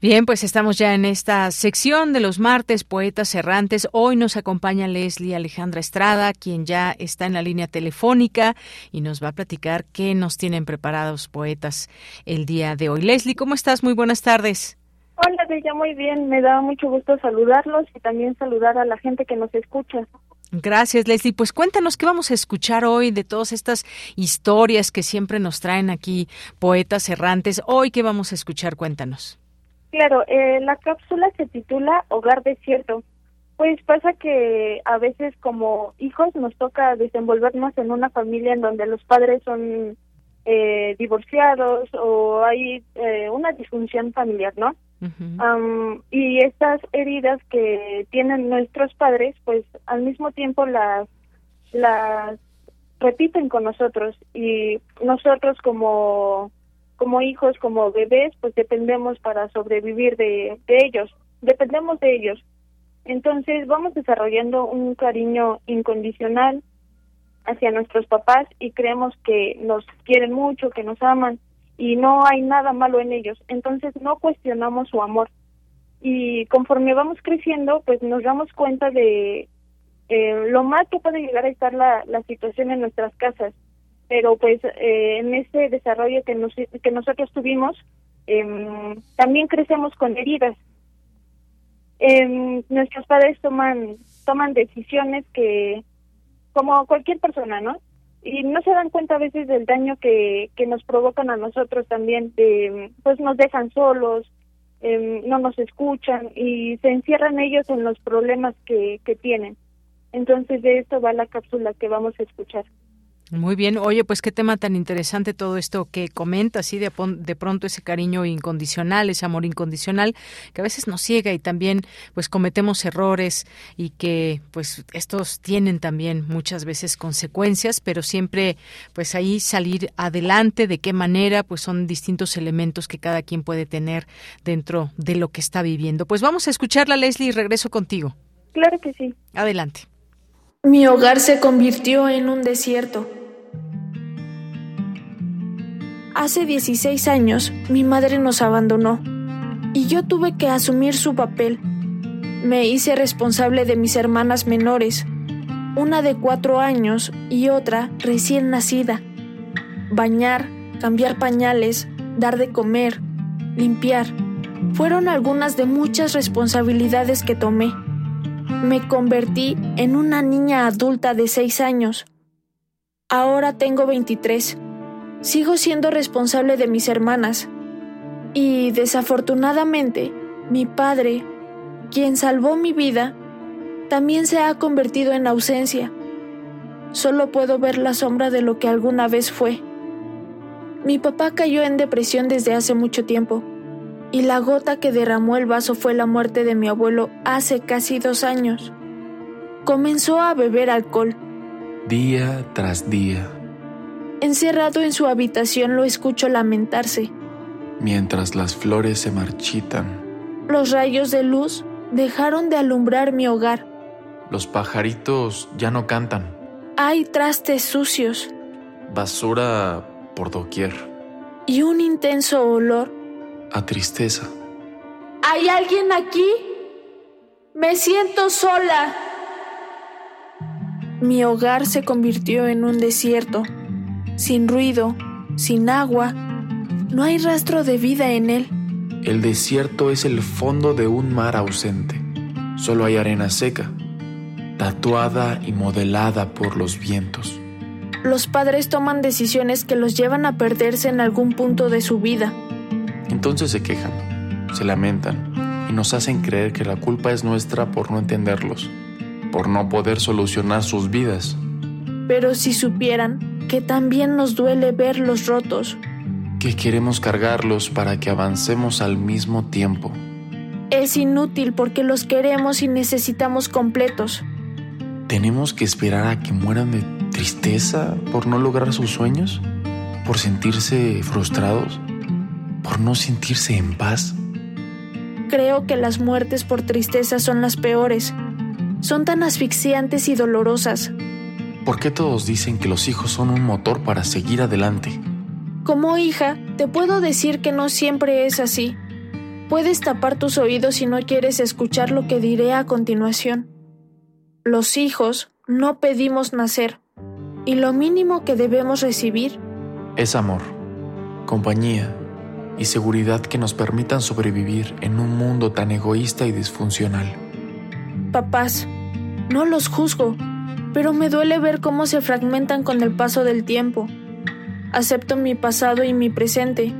Speaker 1: Bien, pues estamos ya en esta sección de los martes poetas errantes. Hoy nos acompaña Leslie Alejandra Estrada, quien ya está en la línea telefónica y nos va a platicar qué nos tienen preparados poetas el día de hoy. Leslie, ¿cómo estás? Muy buenas tardes.
Speaker 33: Hola, Bella, muy bien. Me da mucho gusto saludarlos y también saludar a la gente que nos escucha.
Speaker 1: Gracias, Leslie. Pues cuéntanos qué vamos a escuchar hoy de todas estas historias que siempre nos traen aquí poetas errantes. Hoy, ¿qué vamos a escuchar? Cuéntanos.
Speaker 33: Claro, eh, la cápsula se titula Hogar Desierto. Pues pasa que a veces como hijos nos toca desenvolvernos en una familia en donde los padres son eh, divorciados o hay eh, una disfunción familiar, ¿no? y estas heridas que tienen nuestros padres, pues al mismo tiempo las las repiten con nosotros y nosotros como como hijos, como bebés, pues dependemos para sobrevivir de, ellos, dependemos de ellos. Entonces vamos desarrollando un cariño incondicional hacia nuestros papás y creemos que nos quieren mucho, que nos aman y no hay nada malo en ellos. Entonces no cuestionamos su amor. Y conforme vamos creciendo, pues nos damos cuenta de eh, lo mal que puede llegar a estar la, la situación en nuestras casas pero pues eh, en ese desarrollo que, nos, que nosotros tuvimos, em, también crecemos con heridas. Em, nuestros padres toman, toman decisiones que, como cualquier persona, ¿no? Y no se dan cuenta a veces del daño que, que nos provocan a nosotros también, de, pues nos dejan solos, em, no nos escuchan y se encierran ellos en los problemas que, que tienen. Entonces de esto va la cápsula que vamos a escuchar.
Speaker 1: Muy bien, oye, pues qué tema tan interesante todo esto que comentas, ¿sí? De, de, pronto ese cariño incondicional, ese amor incondicional, que a veces nos ciega y también pues cometemos errores y que pues estos tienen también muchas veces consecuencias, pero siempre pues ahí salir adelante, de qué manera, pues son distintos elementos que cada quien puede tener dentro de lo que está viviendo. Pues vamos a escucharla, Leslie, y regreso contigo.
Speaker 33: Claro que sí.
Speaker 1: Adelante.
Speaker 34: Mi hogar se convirtió en un desierto. Hace 16 años mi madre nos abandonó y yo tuve que asumir su papel. Me hice responsable de mis hermanas menores, una de cuatro años y otra recién nacida. Bañar, cambiar pañales, dar de comer, limpiar, fueron algunas de muchas responsabilidades que tomé. Me convertí en una niña adulta de seis años. Ahora tengo 23 sigo siendo responsable de mis hermanas. Y desafortunadamente, mi padre, quien salvó mi vida, también se ha convertido en ausencia. Solo puedo ver la sombra de lo que alguna vez fue. Mi papá cayó en depresión desde hace mucho tiempo, y la gota que derramó el vaso fue la muerte de mi abuelo hace casi dos años. Comenzó a beber alcohol.
Speaker 35: Día tras día
Speaker 34: Encerrado en su habitación lo escucho lamentarse.
Speaker 35: Mientras las flores se marchitan.
Speaker 34: Los rayos de luz dejaron de alumbrar mi hogar.
Speaker 35: Los pajaritos ya no cantan.
Speaker 34: Hay trastes sucios.
Speaker 35: Basura por doquier.
Speaker 34: Y un intenso olor.
Speaker 35: A tristeza.
Speaker 34: ¿Hay alguien aquí? Me siento sola. Mi hogar se convirtió en un desierto sin ruido, sin agua, no hay rastro de vida en él.
Speaker 35: El desierto es el fondo de un mar ausente. Solo hay arena seca, tatuada y modelada por los vientos.
Speaker 34: Los padres toman decisiones que los llevan a perderse en algún punto de su vida.
Speaker 35: Entonces se quejan, se lamentan y nos hacen creer que la culpa es nuestra por no entenderlos, por no poder solucionar sus vidas.
Speaker 34: Pero si supieran que también nos duele verlos rotos.
Speaker 35: Que queremos cargarlos para que avancemos al mismo tiempo.
Speaker 34: Es inútil porque los queremos y necesitamos completos.
Speaker 35: ¿Tenemos que esperar a que mueran de tristeza por no lograr sus sueños? ¿Por sentirse frustrados? ¿Por no sentirse en paz?
Speaker 34: Creo que las muertes por tristeza son las peores. Son tan asfixiantes y dolorosas.
Speaker 35: ¿Por qué todos dicen que los hijos son un motor para seguir adelante?
Speaker 34: Como hija, te puedo decir que no siempre es así. Puedes tapar tus oídos si no quieres escuchar lo que diré a continuación. Los hijos no pedimos nacer, y lo mínimo que debemos recibir
Speaker 35: es amor, compañía y seguridad que nos permitan sobrevivir en un mundo tan egoísta y disfuncional.
Speaker 34: Papás, no los juzgo, pero me duele ver cómo se fragmentan con el paso del tiempo. Acepto mi pasado y mi presente,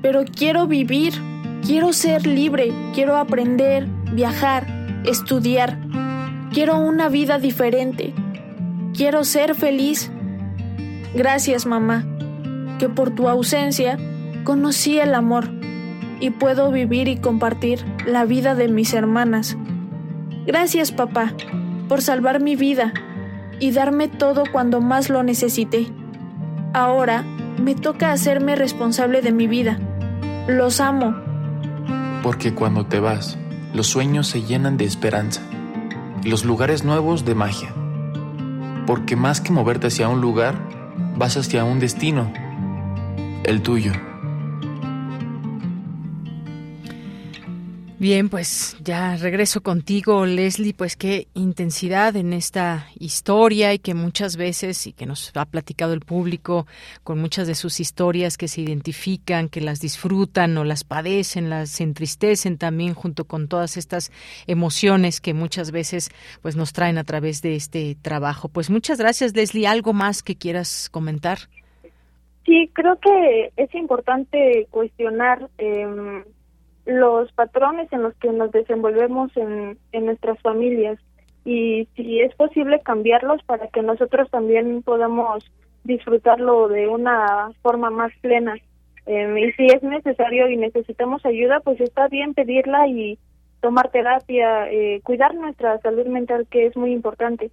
Speaker 34: pero quiero vivir, quiero ser libre, quiero aprender, viajar, estudiar, quiero una vida diferente, quiero ser feliz. Gracias mamá, que por tu ausencia conocí el amor y puedo vivir y compartir la vida de mis hermanas. Gracias papá por salvar mi vida y darme todo cuando más lo necesité. Ahora me toca hacerme responsable de mi vida. Los amo.
Speaker 35: Porque cuando te vas, los sueños se llenan de esperanza y los lugares nuevos de magia. Porque más que moverte hacia un lugar, vas hacia un destino, el tuyo.
Speaker 1: Bien, pues ya regreso contigo, Leslie, pues qué intensidad en esta historia y que muchas veces, y que nos ha platicado el público con muchas de sus historias que se identifican, que las disfrutan o las padecen, las entristecen también junto con todas estas emociones que muchas veces pues nos traen a través de este trabajo. Pues muchas gracias, Leslie. ¿Algo más que quieras comentar?
Speaker 33: Sí, creo que es importante cuestionar eh, los patrones en los que nos desenvolvemos en, en nuestras familias y si es posible cambiarlos para que nosotros también podamos disfrutarlo de una forma más plena. Eh, y si es necesario y necesitamos ayuda, pues está bien pedirla y tomar terapia, eh, cuidar nuestra salud mental, que es muy importante.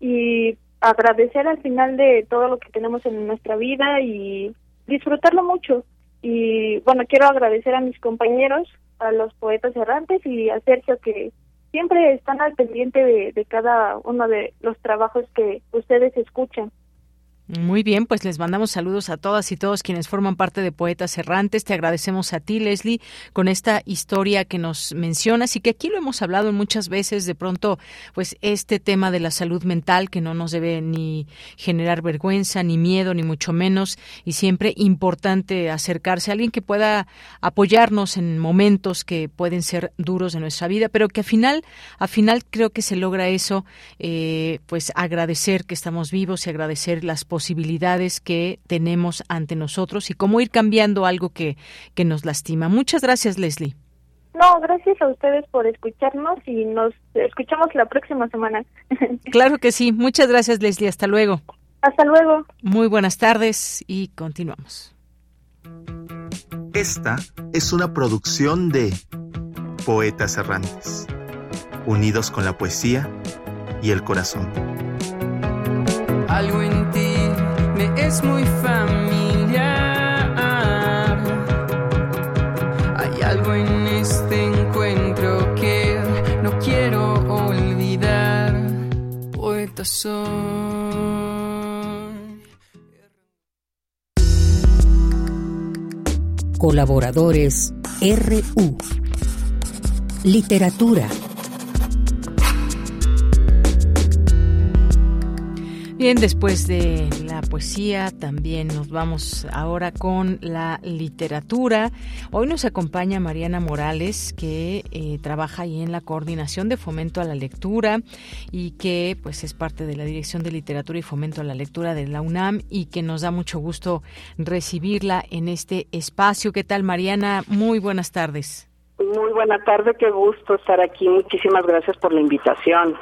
Speaker 33: Y agradecer al final de todo lo que tenemos en nuestra vida y disfrutarlo mucho. Y bueno, quiero agradecer a mis compañeros, a los poetas errantes y a Sergio que siempre están al pendiente de, de cada uno de los trabajos que ustedes escuchan.
Speaker 1: Muy bien, pues les mandamos saludos a todas y todos quienes forman parte de Poetas Errantes. Te agradecemos a ti, Leslie, con esta historia que nos mencionas y que aquí lo hemos hablado muchas veces. De pronto, pues este tema de la salud mental que no nos debe ni generar vergüenza, ni miedo, ni mucho menos. Y siempre importante acercarse a alguien que pueda apoyarnos en momentos que pueden ser duros de nuestra vida, pero que al final, al final creo que se logra eso, eh, pues agradecer que estamos vivos y agradecer las posibilidades posibilidades que tenemos ante nosotros y cómo ir cambiando algo que, que nos lastima. Muchas gracias, Leslie.
Speaker 33: No, gracias a ustedes por escucharnos y nos escuchamos la próxima semana.
Speaker 1: claro que sí. Muchas gracias, Leslie. Hasta luego.
Speaker 33: Hasta luego.
Speaker 1: Muy buenas tardes y continuamos.
Speaker 36: Esta es una producción de Poetas Errantes, unidos con la poesía y el corazón.
Speaker 37: Algo en ti me es muy familiar. Hay algo en este encuentro que no quiero olvidar. Poeta soy.
Speaker 6: Colaboradores RU. Literatura.
Speaker 1: Bien, después de poesía, también nos vamos ahora con la literatura. Hoy nos acompaña Mariana Morales, que eh, trabaja ahí en la coordinación de fomento a la lectura y que pues es parte de la Dirección de Literatura y Fomento a la Lectura de la UNAM y que nos da mucho gusto recibirla en este espacio. ¿Qué tal, Mariana? Muy buenas tardes.
Speaker 38: Muy buena tarde, qué gusto estar aquí. Muchísimas gracias por la invitación.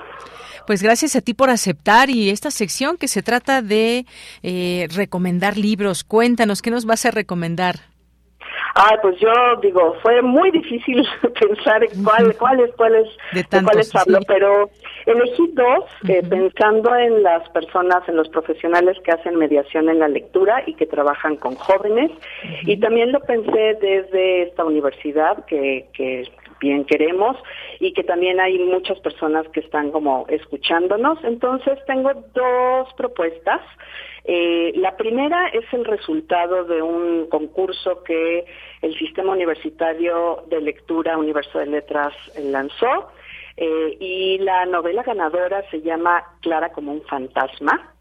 Speaker 1: Pues gracias a ti por aceptar y esta sección que se trata de eh, recomendar libros. Cuéntanos, ¿qué nos vas a recomendar?
Speaker 38: Ah, pues yo digo, fue muy difícil pensar en cuál, cuáles, cuáles, de, cuáles hablo, pero elegí dos eh, pensando en las personas, en los profesionales que hacen mediación en la lectura y que trabajan con jóvenes, y también lo pensé desde esta universidad que, que bien queremos y que también hay muchas personas que están como escuchándonos. Entonces tengo dos propuestas. Eh, la primera es el resultado de un concurso que el Sistema Universitario de Lectura Universo de Letras lanzó eh, y la novela ganadora se llama Clara como un fantasma.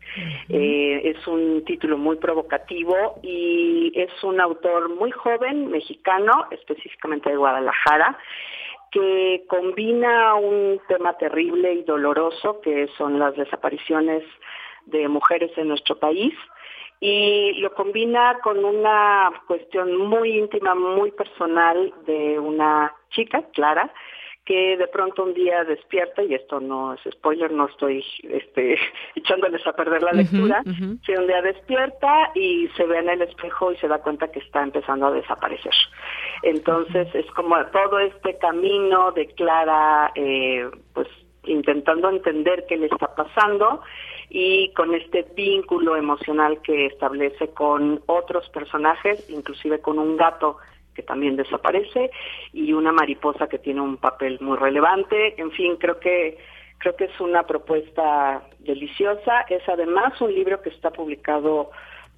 Speaker 38: Eh, es un título muy provocativo y es un autor muy joven, mexicano, específicamente de Guadalajara, que combina un tema terrible y doloroso que son las desapariciones de mujeres en nuestro país y lo combina con una cuestión muy íntima, muy personal de una chica, Clara, que de pronto un día despierta, y esto no es spoiler, no estoy este, echándoles a perder la lectura, un día despierta y se ve en el espejo y se da cuenta que está empezando a desaparecer. Entonces es como todo este camino de Clara, eh, pues intentando entender qué le está pasando y con este vínculo emocional que establece con otros personajes, inclusive con un gato que también desaparece y una mariposa que tiene un papel muy relevante. En fin, creo que creo que es una propuesta deliciosa. Es además un libro que está publicado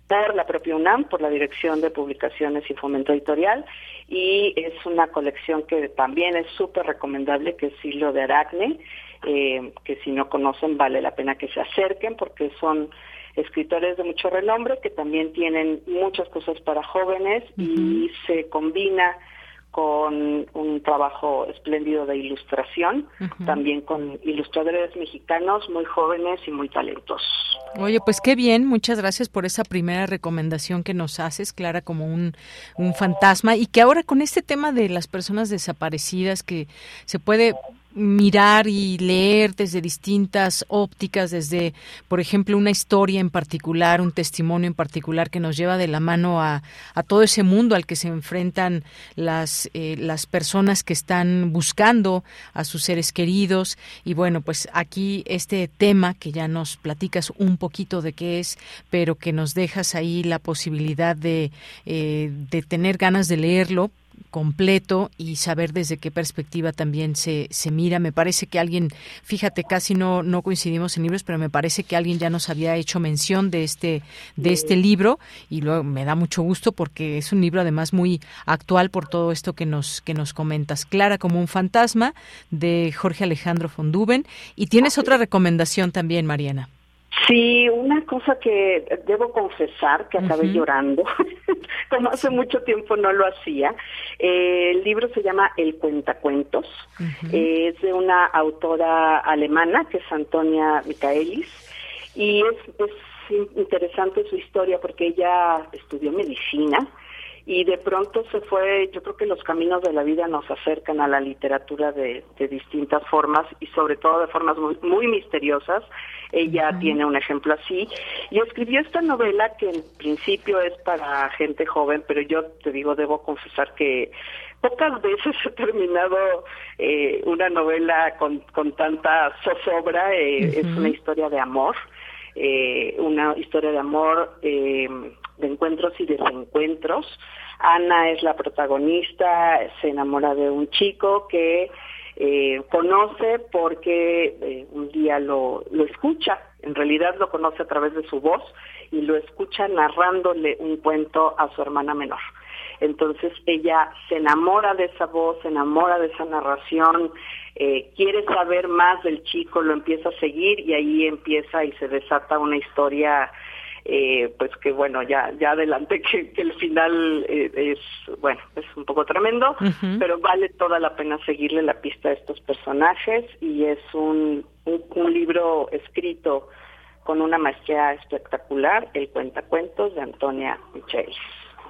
Speaker 38: por la propia UNAM, por la Dirección de Publicaciones y Fomento Editorial, y es una colección que también es súper recomendable, que es Hilo de Aracne, eh, que si no conocen vale la pena que se acerquen porque son escritores de mucho renombre que también tienen muchas cosas para jóvenes y se combina con un trabajo espléndido de ilustración, también con ilustradores mexicanos muy jóvenes y muy talentosos.
Speaker 1: Oye, pues qué bien, muchas gracias por esa primera recomendación que nos haces, Clara, como un, un fantasma, y que ahora con este tema de las personas desaparecidas, que se puede mirar y leer desde distintas ópticas, desde, por ejemplo, una historia en particular, un testimonio en particular que nos lleva de la mano a, a todo ese mundo al que se enfrentan las, eh, las personas que están buscando a sus seres queridos. Y bueno, pues aquí este tema que ya nos platicas un poquito de qué es, pero que nos dejas ahí la posibilidad de, eh, de tener ganas de leerlo completo y saber desde qué perspectiva también se, se mira. Me parece que alguien, fíjate, casi no, no coincidimos en libros, pero me parece que alguien ya nos había hecho mención de este, de este libro y luego me da mucho gusto porque es un libro además muy actual por todo esto que nos, que nos comentas. Clara como un fantasma de Jorge Alejandro Fonduben. Y tienes otra recomendación también, Mariana.
Speaker 38: Sí, una cosa que debo confesar que acabé llorando, como hace mucho tiempo no lo hacía. Eh, el libro se llama El Cuentacuentos, es de una autora alemana que es Antonia Michaelis. Y es, es interesante su historia porque ella estudió medicina y de pronto se fue, yo creo que los caminos de la vida nos acercan a la literatura de, distintas formas y sobre todo de formas muy, muy misteriosas. Ella tiene un ejemplo así y escribió esta novela que en principio es para gente joven, pero yo te digo, debo confesar que pocas veces he terminado eh, una novela con, con tanta zozobra, eh, es una historia de amor. Eh, una historia de amor eh, de encuentros y desencuentros. Ana es la protagonista, se enamora de un chico que eh, conoce porque eh, un día lo, lo escucha, en realidad lo conoce a través de su voz y lo escucha narrándole un cuento a su hermana menor. Entonces ella se enamora de esa voz, se enamora de esa narración, eh, quiere saber más del chico, lo empieza a seguir y ahí empieza y se desata una historia eh, pues que bueno, ya, ya adelante que, el final eh, es, bueno, es un poco tremendo, pero vale toda la pena seguirle la pista a estos personajes y es un, un, libro escrito con una maestría espectacular, El Cuentacuentos de Antonia Michel.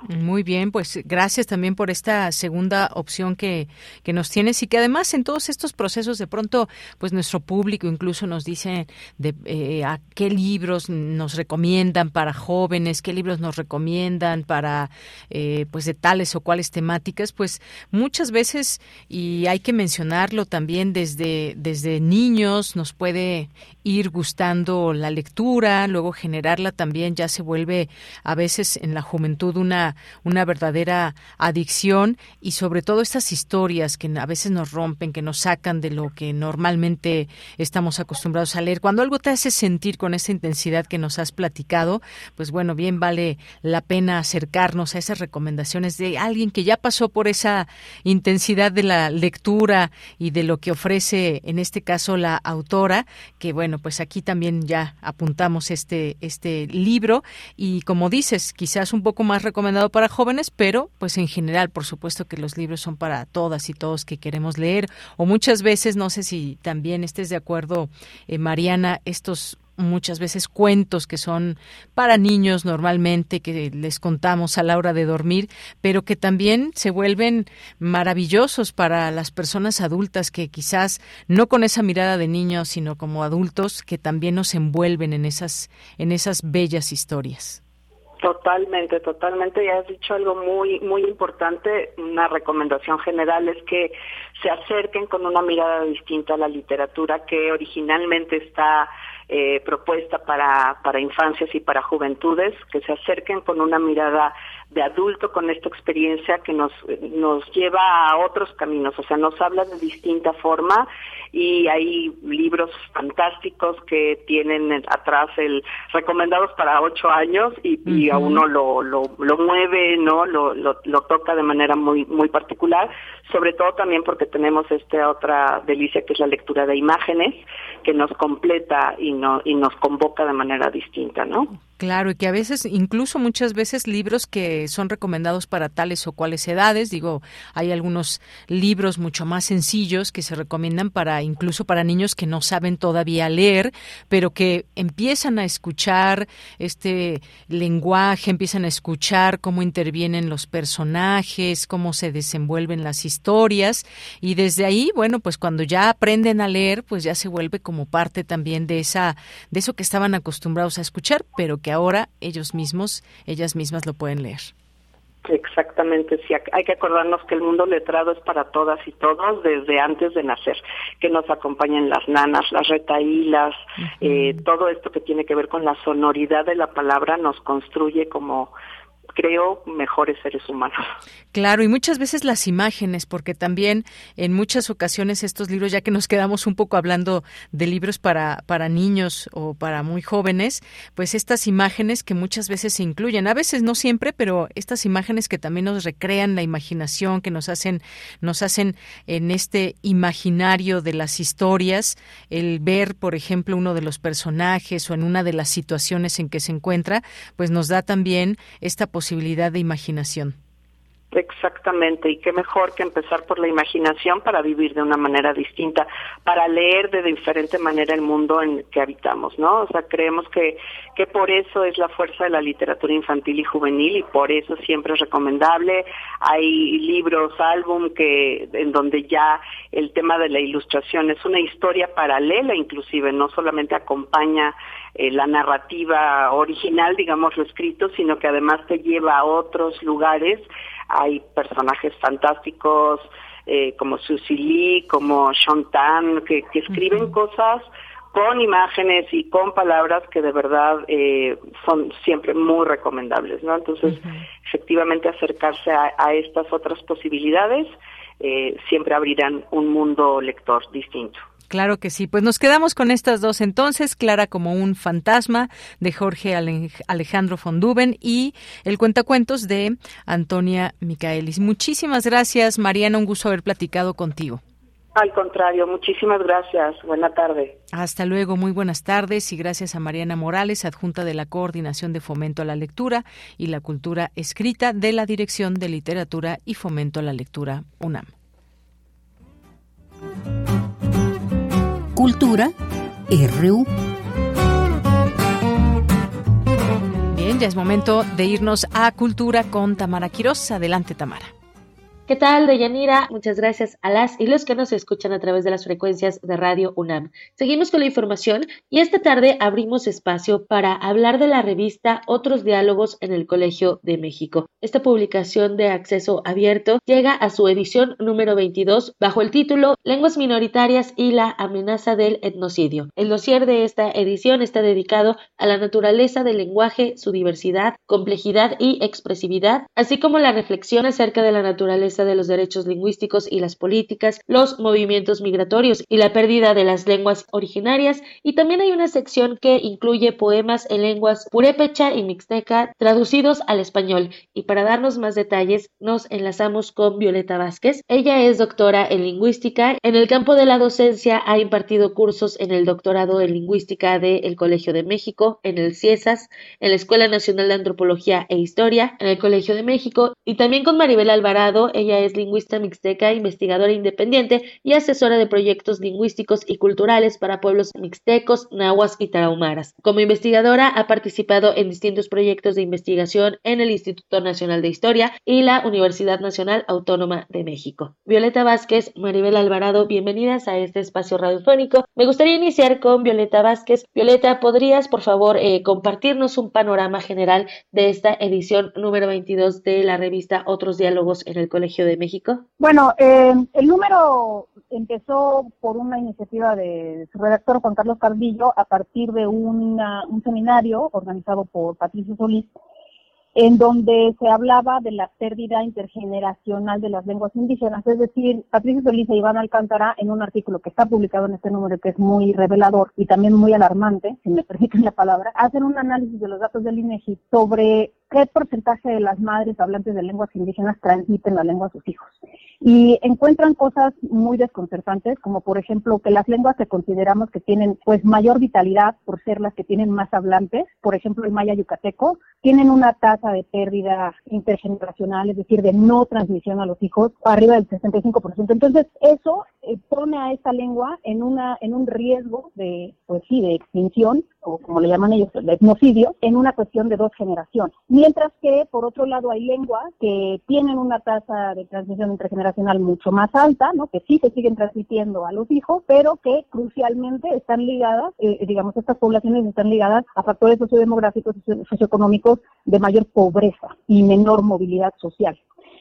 Speaker 1: Muy bien, pues gracias también por esta segunda opción que, que nos tienes y que además en todos estos procesos de pronto pues nuestro público incluso nos dice de eh, a qué libros nos recomiendan para jóvenes, qué libros nos recomiendan para eh, pues de tales o cuales temáticas, pues muchas veces y hay que mencionarlo también desde desde niños nos puede ir gustando la lectura, luego generarla también ya se vuelve a veces en la juventud una, una verdadera adicción y sobre todo estas historias que a veces nos rompen, que nos sacan de lo que normalmente estamos acostumbrados a leer. Cuando algo te hace sentir con esa intensidad que nos has platicado, pues bueno, bien vale la pena acercarnos a esas recomendaciones de alguien que ya pasó por esa intensidad de la lectura y de lo que ofrece en este caso la autora, que bueno, pues aquí también ya apuntamos este, este libro y como dices, quizás un poco más recomendado para jóvenes, pero pues en general, por supuesto que los libros son para todas y todos que queremos leer o muchas veces, no sé si también estés de acuerdo, eh, Mariana, estos muchas veces cuentos que son para niños normalmente, que les contamos a la hora de dormir, pero que también se vuelven maravillosos para las personas adultas que quizás no con esa mirada de niños, sino como adultos que también nos envuelven en esas, en esas bellas historias.
Speaker 38: Totalmente, totalmente. Ya has dicho algo muy, muy importante. Una recomendación general es que se acerquen con una mirada distinta a la literatura que originalmente está eh, propuesta para, para infancias y para juventudes, que se acerquen con una mirada de adulto con esta experiencia que nos, nos lleva a otros caminos, o sea, nos habla de distinta forma y hay libros fantásticos que tienen atrás el recomendados para ocho años y, a uno lo, lo, lo mueve, ¿no? Lo, lo, lo, toca de manera muy, muy particular, sobre todo también porque tenemos esta otra delicia que es la lectura de imágenes que nos completa y, no, y nos convoca de manera distinta, ¿no?
Speaker 1: Claro, y que a veces, incluso muchas veces, libros que son recomendados para tales o cuales edades, digo, hay algunos libros mucho más sencillos que se recomiendan para, incluso para niños que no saben todavía leer, pero que empiezan a escuchar este lenguaje, empiezan a escuchar cómo intervienen los personajes, cómo se desenvuelven las historias, y desde ahí, bueno, pues cuando ya aprenden a leer, pues ya se vuelve como parte también de esa, de eso que estaban acostumbrados a escuchar, pero que que ahora ellos mismos, ellas mismas lo pueden leer.
Speaker 38: Exactamente, sí, hay que acordarnos que el mundo letrado es para todas y todos desde antes de nacer, que nos acompañen las nanas, las retaílas, eh, todo esto que tiene que ver con la sonoridad de la palabra nos construye como creo, mejores seres humanos.
Speaker 1: Claro, y muchas veces las imágenes, porque también en muchas ocasiones estos libros, ya que nos quedamos un poco hablando de libros para, para niños o para muy jóvenes, pues estas imágenes que muchas veces se incluyen, a veces no siempre, pero estas imágenes que también nos recrean la imaginación, que nos hacen, nos hacen en este imaginario de las historias, el ver, por ejemplo, uno de los personajes o en una de las situaciones en que se encuentra, pues nos da también esta posibilidad posibilidad de imaginación.
Speaker 38: Exactamente, y qué mejor que empezar por la imaginación para vivir de una manera distinta, para leer de diferente manera el mundo en que habitamos, ¿no? O sea, creemos que, que por eso es la fuerza de la literatura infantil y juvenil y por eso siempre es recomendable. Hay libros, álbum que en donde ya el tema de la ilustración es una historia paralela inclusive, no solamente acompaña eh, la narrativa original, digamos, lo escrito, sino que además te lleva a otros lugares. Hay personajes fantásticos eh, como Susie Lee, como Sean Tan, que, escriben cosas con imágenes y con palabras que de verdad eh, son siempre muy recomendables, ¿no? Entonces, efectivamente acercarse a, estas otras posibilidades siempre abrirán un mundo lector distinto.
Speaker 1: Claro que sí. Pues nos quedamos con estas dos entonces, Clara como un fantasma de Jorge Alejandro Fonduben y el cuentacuentos de Antonia Micaelis. Muchísimas gracias, Mariana, un gusto haber platicado contigo.
Speaker 38: Al contrario, muchísimas gracias. Buena tarde.
Speaker 1: Hasta luego, muy buenas tardes y gracias a Mariana Morales, adjunta de la Coordinación de Fomento a la Lectura y la Cultura Escrita de la Dirección de Literatura y Fomento a la Lectura UNAM.
Speaker 6: Cultura RU.
Speaker 1: Bien, ya es momento de irnos a Cultura con Tamara Quiroz. Adelante, Tamara.
Speaker 39: ¿Qué tal, Deyanira? Muchas gracias a las y los que nos escuchan a través de las frecuencias de Radio UNAM. Seguimos con la información y esta tarde abrimos espacio para hablar de la revista Otros Diálogos en el Colegio de México. Esta publicación de acceso abierto llega a su edición número 22 bajo el título Lenguas minoritarias y la amenaza del etnocidio. El dossier de esta edición está dedicado a la naturaleza del lenguaje, su diversidad, complejidad y expresividad, así como la reflexión acerca de la naturaleza de los derechos lingüísticos y las políticas, los movimientos migratorios y la pérdida de las lenguas originarias y también hay una sección que incluye poemas en lenguas purépecha y mixteca traducidos al español y para darnos más detalles nos enlazamos con Violeta Vázquez. Ella es doctora en lingüística. En el campo de la docencia ha impartido cursos en el doctorado en lingüística del Colegio de México, en el CIESAS, en la Escuela Nacional de Antropología e Historia, en el Colegio de México y también con Maribel Alvarado. Es lingüista mixteca, investigadora independiente y asesora de proyectos lingüísticos y culturales para pueblos mixtecos, nahuas y tarahumaras. Como investigadora ha participado en distintos proyectos de investigación en el Instituto Nacional de Historia y la Universidad Nacional Autónoma de México. Violeta Vázquez, Maribel Alvarado, bienvenidas a este espacio radiofónico. Me gustaría iniciar con Violeta Vázquez. Violeta, ¿podrías por favor eh, compartirnos un panorama general de esta edición número 22 de la revista Otros Diálogos en el Colegio de México?
Speaker 40: Bueno, eh, el número
Speaker 41: empezó por una iniciativa de su redactor Juan Carlos Cardillo a partir de un seminario organizado por Patricio Solís en donde se hablaba de la pérdida intergeneracional de las lenguas indígenas. Es decir, Patricio Solís y Iván Alcántara, en un artículo que está publicado en este número, que es muy revelador y también muy alarmante, si me permiten la palabra, hacen un análisis de los datos del INEGI sobre qué porcentaje de las madres hablantes de lenguas indígenas transmiten la lengua a sus hijos. Y encuentran cosas muy desconcertantes, como por ejemplo que las lenguas que consideramos que tienen pues mayor vitalidad por ser las que tienen más hablantes, por ejemplo el maya yucateco, tienen una tasa de pérdida intergeneracional, es decir, de no transmisión a los hijos, arriba del 65%. Entonces, eso eh, pone a esta lengua en una en un riesgo de pues sí, de extinción o como le llaman ellos, el etnocidio, en una cuestión de dos generaciones. Mientras que, por otro lado, hay lenguas que tienen una tasa de transmisión intergeneracional mucho más alta, ¿no? que sí se siguen transmitiendo a los hijos, pero que crucialmente están ligadas, eh, digamos, estas poblaciones están ligadas a factores sociodemográficos y socioeconómicos de mayor pobreza y menor movilidad social.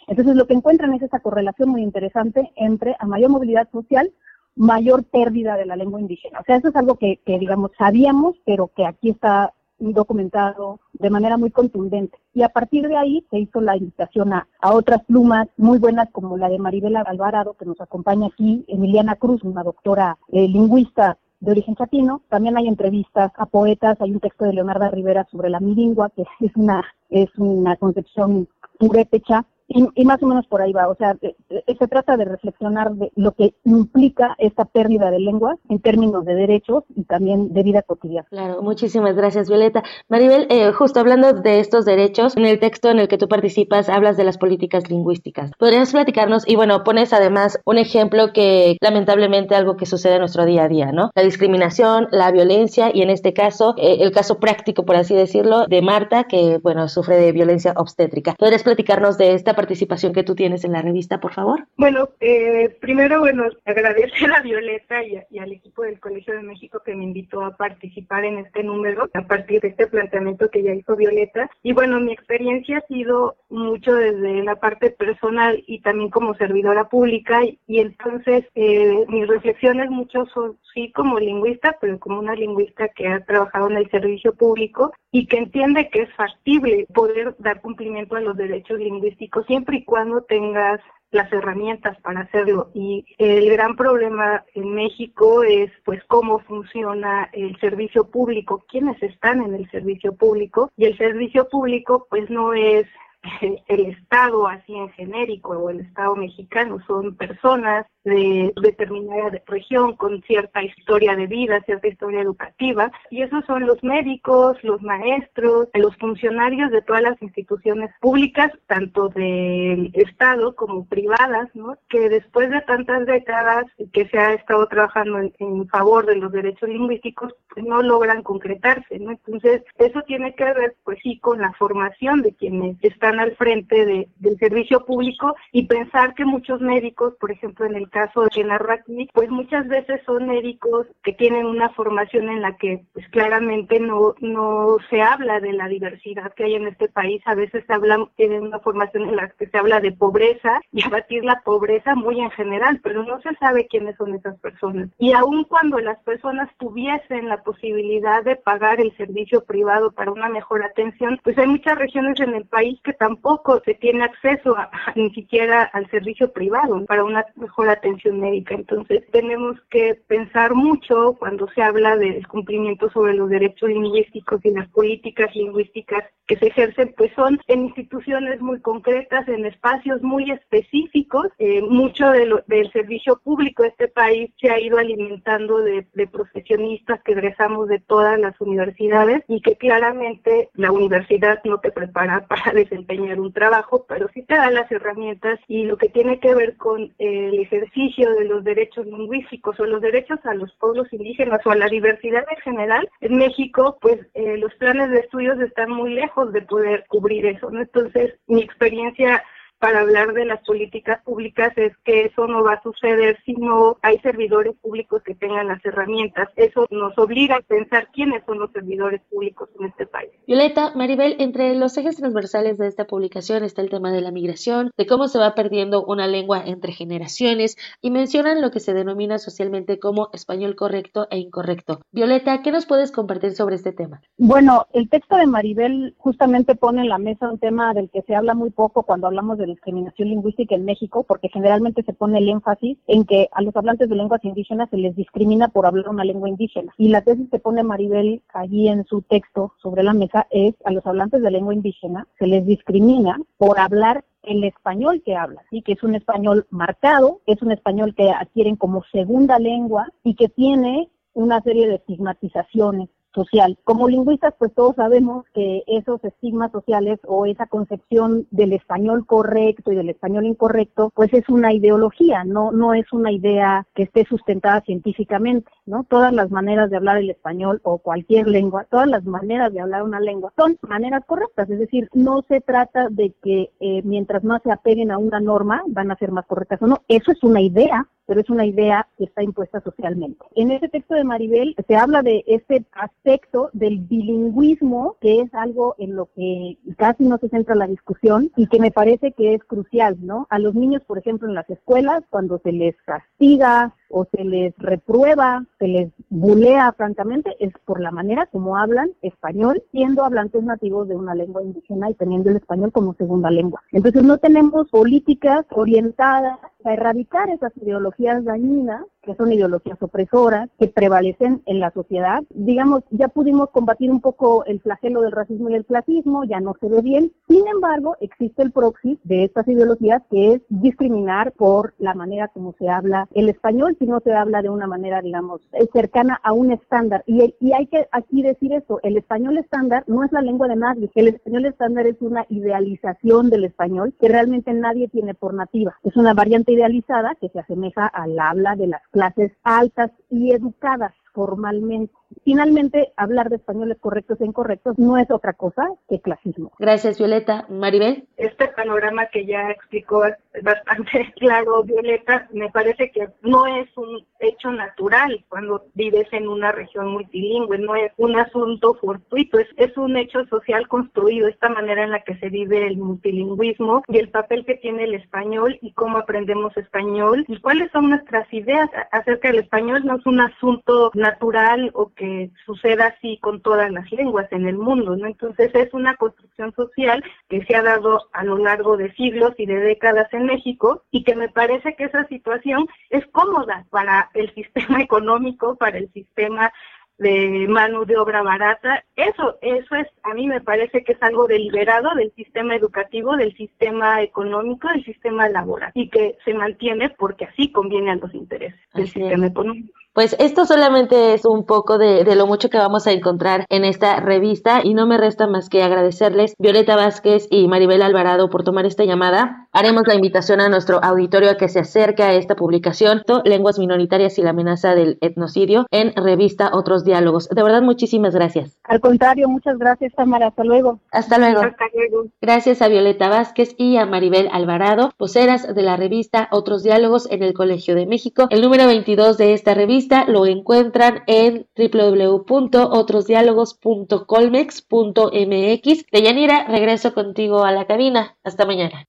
Speaker 41: Entonces, lo que encuentran es esa correlación muy interesante entre a mayor movilidad social, mayor pérdida de la lengua indígena. O sea, eso es algo que, digamos, sabíamos, pero que aquí está documentado de manera muy contundente. Y a partir de ahí se hizo la invitación a, otras plumas muy buenas como la de Maribela Alvarado, que nos acompaña aquí, Emiliana Cruz, una doctora eh, lingüista de origen chatino. También hay entrevistas a poetas, hay un texto de Leonardo Rivera sobre la miringua, que es una, es una concepción purépecha y, más o menos por ahí va, o sea, se trata de reflexionar de lo que implica esta pérdida de lengua en términos de derechos y también de vida cotidiana.
Speaker 39: Claro, muchísimas gracias, Violeta. Maribel, eh, justo hablando de estos derechos, en el texto en el que tú participas hablas de las políticas lingüísticas. ¿Podrías platicarnos? Y bueno, pones además un ejemplo que lamentablemente algo que sucede en nuestro día a día, ¿no? La discriminación, la violencia y en este caso, eh, el caso práctico, por así decirlo, de Marta, que, bueno, sufre de violencia obstétrica. ¿Podrías platicarnos de esta participación que tú tienes en la revista, por favor?
Speaker 41: Bueno, eh, primero, bueno, agradecer a Violeta y, al equipo del Colegio de México que me invitó a participar en este número a partir de este planteamiento que ya hizo Violeta. Y bueno, mi experiencia ha sido mucho desde la parte personal y también como servidora pública y, entonces eh, mis reflexiones mucho son sí como lingüista, pero como una lingüista que ha trabajado en el servicio público y que entiende que es factible poder dar cumplimiento a los derechos lingüísticos siempre y cuando tengas las herramientas para hacerlo. Y el gran problema en México es pues cómo funciona el servicio público, quiénes están en el servicio público. Y el servicio público pues no es el Estado así en genérico o el Estado mexicano, son personas de determinada región con cierta historia de vida, cierta historia educativa, y esos son los médicos, los maestros, los funcionarios de todas las instituciones públicas, tanto del Estado como privadas, ¿no? que después de tantas décadas que se ha estado trabajando en, favor de los derechos lingüísticos, pues no logran concretarse, ¿no? Entonces, eso tiene que ver, pues sí, con la formación de quienes están al frente de, del servicio público y pensar que muchos médicos, por ejemplo, en el caso de Raki, pues muchas veces son médicos que tienen una formación en la que pues claramente no, no se habla de la diversidad que hay en este país. A veces se habla, tienen una formación en la que se habla de pobreza y abatir la pobreza muy en general, pero no se sabe quiénes son esas personas. Y aun cuando las personas tuviesen la posibilidad de pagar el servicio privado para una mejor atención, pues hay muchas regiones en el país que tampoco se tiene acceso ni siquiera al servicio privado para una mejor atención médica. Entonces, tenemos que pensar mucho cuando se habla del cumplimiento sobre los derechos lingüísticos y las políticas lingüísticas que se ejercen, pues son en instituciones muy concretas, en espacios muy específicos. Eh, mucho de del servicio público de este país se ha ido alimentando de, de profesionistas que egresamos de todas las universidades y que claramente la universidad no te prepara para desempeñar un trabajo, pero sí te da las herramientas y lo que tiene que ver con el ejercicio de los derechos lingüísticos o los derechos a los pueblos indígenas o a la diversidad en general, en México, pues eh, los planes de estudios están muy lejos de poder cubrir eso, ¿no? Entonces, mi experiencia para hablar de las políticas públicas es que eso no va a suceder si no hay servidores públicos que tengan las herramientas. Eso nos obliga a pensar quiénes son los servidores públicos en este país.
Speaker 39: Violeta, Maribel, entre los ejes transversales de esta publicación está el tema de la migración, de cómo se va perdiendo una lengua entre generaciones y mencionan lo que se denomina socialmente como español correcto e incorrecto. Violeta, ¿qué nos puedes compartir sobre este tema?
Speaker 40: Bueno, el texto de Maribel justamente pone en la mesa un tema del que se habla muy poco cuando hablamos de discriminación lingüística en México, porque generalmente se pone el énfasis en que a los hablantes de lenguas indígenas se les discrimina por hablar una lengua indígena. Y la tesis que pone Maribel allí en su texto sobre la mesa es a los hablantes de lengua indígena se les discrimina por hablar el español que habla, ¿sí? que es un español marcado, es un español que adquieren como segunda lengua y que tiene una serie de estigmatizaciones social. Como lingüistas, pues todos sabemos que esos estigmas sociales o esa concepción del español correcto y del español incorrecto, pues es una ideología, no, no es una idea que esté sustentada científicamente, ¿no? Todas las maneras de hablar el español o cualquier lengua, todas las maneras de hablar una lengua son maneras correctas, es decir, no se trata de que eh, mientras más se apeguen a una norma van a ser más correctas o no, eso es una idea pero es una idea que está impuesta socialmente. En ese texto de Maribel se habla de este aspecto del bilingüismo, que es algo en lo que casi no se centra la discusión y que me parece que es crucial, ¿no? A los niños, por ejemplo, en las escuelas, cuando se les castiga o se les reprueba, se les bulea francamente, es por la manera como hablan español, siendo hablantes nativos de una lengua indígena y teniendo el español como segunda lengua. Entonces no tenemos políticas orientadas a erradicar esas ideologías dañinas que son ideologías opresoras, que prevalecen en la sociedad. Digamos, ya pudimos combatir un poco el flagelo del racismo y el clasismo, ya no se ve bien. Sin embargo, existe el proxy de estas ideologías que es discriminar por la manera como se habla el español, si no se habla de una manera, digamos, cercana a un estándar. Y, y hay que aquí decir eso, el español estándar no es la lengua de nadie, el español estándar es una idealización del español que realmente nadie tiene por nativa. Es una variante idealizada que se asemeja al habla de las clases altas y educadas formalmente. Finalmente, hablar de españoles correctos e incorrectos no es otra cosa que clasismo.
Speaker 39: Gracias, Violeta. Maribel.
Speaker 41: Este panorama que ya explicó bastante claro, Violeta, me parece que no es un hecho natural cuando vives en una región multilingüe, no es un asunto fortuito, es, es un hecho social construido, esta manera en la que se vive el multilingüismo y el papel que tiene el español y cómo aprendemos español y cuáles son nuestras ideas acerca del español, no es un asunto natural o que suceda así con todas las lenguas en el mundo, ¿no? Entonces es una construcción social que se ha dado a lo largo de siglos y de décadas en México y que me parece que esa situación es cómoda para el sistema económico, para el sistema de mano de obra barata. Eso, eso es, a mí me parece que es algo deliberado del sistema educativo, del sistema económico, del sistema laboral y que se mantiene porque así conviene a los intereses del sistema económico.
Speaker 39: Pues esto solamente es un poco de, de, lo mucho que vamos a encontrar en esta revista y no me resta más que agradecerles Violeta Vázquez y Maribel Alvarado por tomar esta llamada. Haremos la invitación a nuestro auditorio a que se acerque a esta publicación, Lenguas Minoritarias y la amenaza del etnocidio, en revista Otros Diálogos. De verdad, muchísimas gracias.
Speaker 40: Al contrario, muchas gracias, Tamara. Hasta luego.
Speaker 39: Hasta luego.
Speaker 41: Hasta luego.
Speaker 39: Gracias a Violeta Vázquez y a Maribel Alvarado, voceras de la revista Otros Diálogos en el Colegio de México. El número 22 de esta revista lo encuentran en www.otrosdiálogos.colmex.mx. Deyanira, regreso contigo a la cabina. Hasta mañana.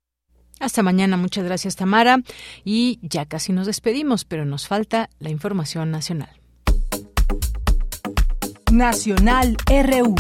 Speaker 1: Hasta mañana, muchas gracias Tamara. Y ya casi nos despedimos, pero nos falta la información nacional.
Speaker 3: Nacional RU.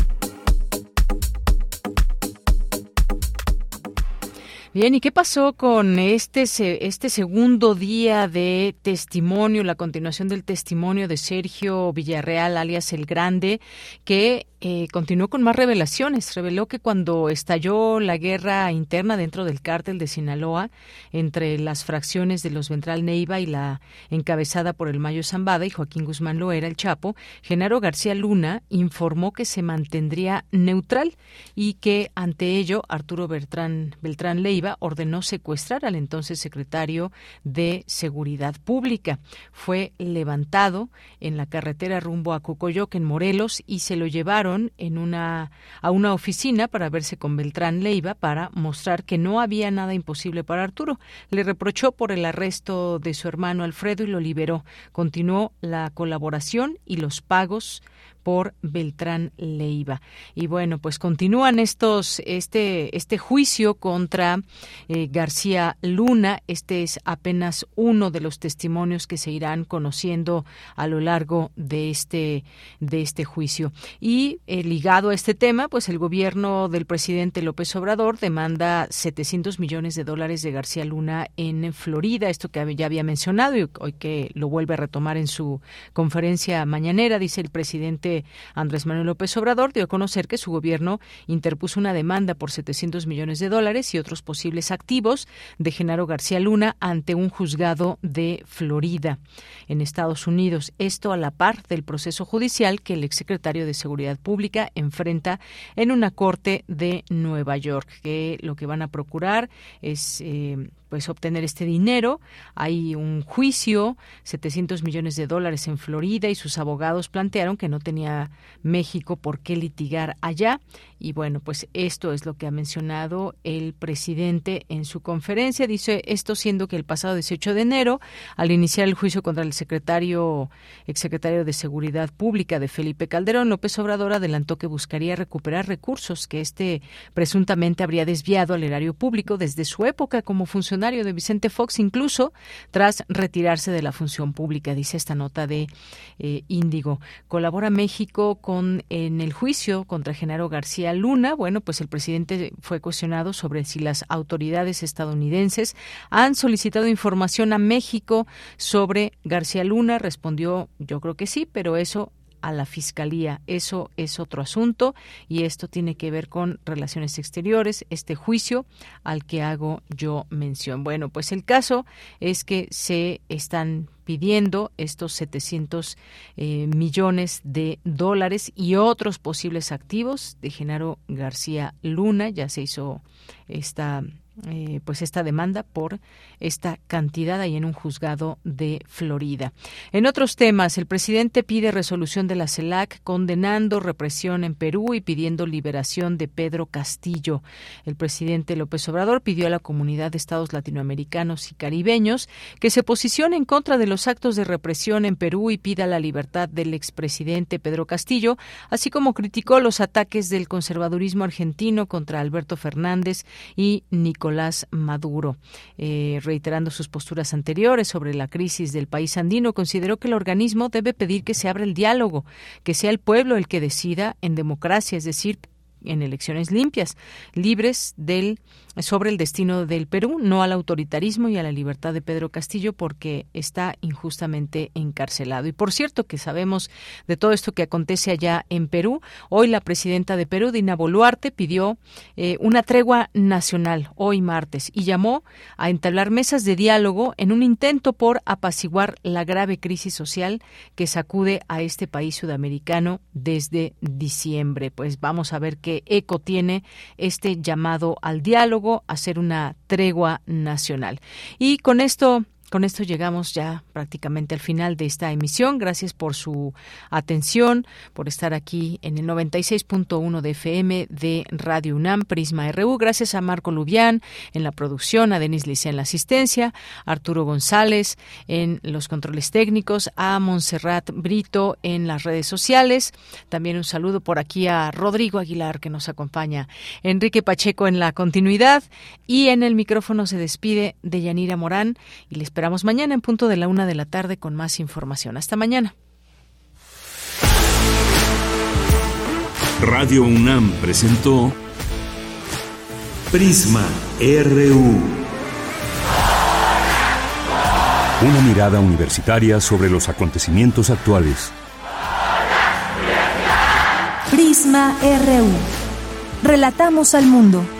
Speaker 1: Bien, ¿y qué pasó con este, este segundo día de testimonio, la continuación del testimonio de Sergio Villarreal, alias El Grande, que eh, continuó con más revelaciones. Reveló que cuando estalló la guerra interna dentro del cártel de Sinaloa entre las fracciones de los Ventral Neiva y la encabezada por el Mayo Zambada y Joaquín Guzmán Loera, el Chapo, Genaro García Luna informó que se mantendría neutral y que ante ello Arturo Beltrán, Beltrán Leiva ordenó secuestrar al entonces secretario de Seguridad Pública. Fue levantado en la carretera rumbo a Cocoyoc en Morelos y se lo llevaron en una, a una oficina para verse con Beltrán Leiva para mostrar que no había nada imposible para Arturo. Le reprochó por el arresto de su hermano Alfredo y lo liberó. Continuó la colaboración y los pagos por Beltrán Leiva. Y bueno, pues continúan estos, este, este juicio contra eh, García Luna. Este es apenas uno de los testimonios que se irán conociendo a lo largo de este, de este juicio. Y eh, ligado a este tema, pues el gobierno del presidente López Obrador demanda 700 millones de dólares de García Luna en Florida, esto que ya había mencionado y hoy que lo vuelve a retomar en su conferencia mañanera, dice el presidente Andrés Manuel López Obrador dio a conocer que su gobierno interpuso una demanda por 700 millones de dólares y otros posibles activos de Genaro García Luna ante un juzgado de Florida, en Estados Unidos. Esto a la par del proceso judicial que el exsecretario de Seguridad Pública enfrenta en una corte de Nueva York, que lo que van a procurar es eh, pues obtener este dinero. Hay un juicio, 700 millones de dólares en Florida y sus abogados plantearon que no tenía México por qué litigar allá. Y bueno, pues esto es lo que ha mencionado el presidente en su conferencia. Dice esto siendo que el pasado 18 de enero, al iniciar el juicio contra el secretario, exsecretario de Seguridad Pública de Felipe Calderón, López Obrador adelantó que buscaría recuperar recursos que este presuntamente habría desviado al erario público desde su época como funcionario de Vicente Fox, incluso tras retirarse de la función pública, dice esta nota de eh, Índigo. Colabora México con en el juicio contra Genaro García Luna. Bueno, pues el presidente fue cuestionado sobre si las autoridades estadounidenses han solicitado información a México sobre García Luna. Respondió, yo creo que sí, pero eso a la Fiscalía. Eso es otro asunto y esto tiene que ver con relaciones exteriores, este juicio al que hago yo mención. Bueno, pues el caso es que se están pidiendo estos 700 eh, millones de dólares y otros posibles activos de Genaro García Luna. Ya se hizo esta eh, pues esta demanda por esta cantidad ahí en un juzgado de Florida. En otros temas, el presidente pide resolución de la CELAC condenando represión en Perú y pidiendo liberación de Pedro Castillo. El presidente López Obrador pidió a la comunidad de estados latinoamericanos y caribeños que se posicione en contra de los actos de represión en Perú y pida la libertad del expresidente Pedro Castillo, así como criticó los ataques del conservadurismo argentino contra Alberto Fernández y Nicolás Nicolás Maduro. Eh, reiterando sus posturas anteriores sobre la crisis del país andino, consideró que el organismo debe pedir que se abra el diálogo, que sea el pueblo el que decida en democracia, es decir, en elecciones limpias, libres del sobre el destino del Perú, no al autoritarismo y a la libertad de Pedro Castillo porque está injustamente encarcelado. Y por cierto que sabemos de todo esto que acontece allá en Perú, hoy la presidenta de Perú, Dina Boluarte, pidió eh, una tregua nacional hoy martes y llamó a entablar mesas de diálogo en un intento por apaciguar la grave crisis social que sacude a este país sudamericano desde diciembre. Pues vamos a ver qué eco tiene este llamado al diálogo hacer una tregua nacional. Y con esto con esto llegamos ya prácticamente al final de esta emisión. Gracias por su atención, por estar aquí en el 96.1 de FM de Radio UNAM, Prisma RU. Gracias a Marco Lubián en la producción, a Denis Licea en la asistencia, a Arturo González en los controles técnicos, a Montserrat Brito en las redes sociales. También un saludo por aquí a Rodrigo Aguilar que nos acompaña, Enrique Pacheco en la continuidad y en el micrófono se despide de Yanira Morán y les esperamos mañana en punto de la una de la tarde con más información. Hasta mañana.
Speaker 2: Radio UNAM presentó Prisma RU. Una mirada universitaria sobre los acontecimientos actuales.
Speaker 3: Prisma RU. Relatamos al mundo.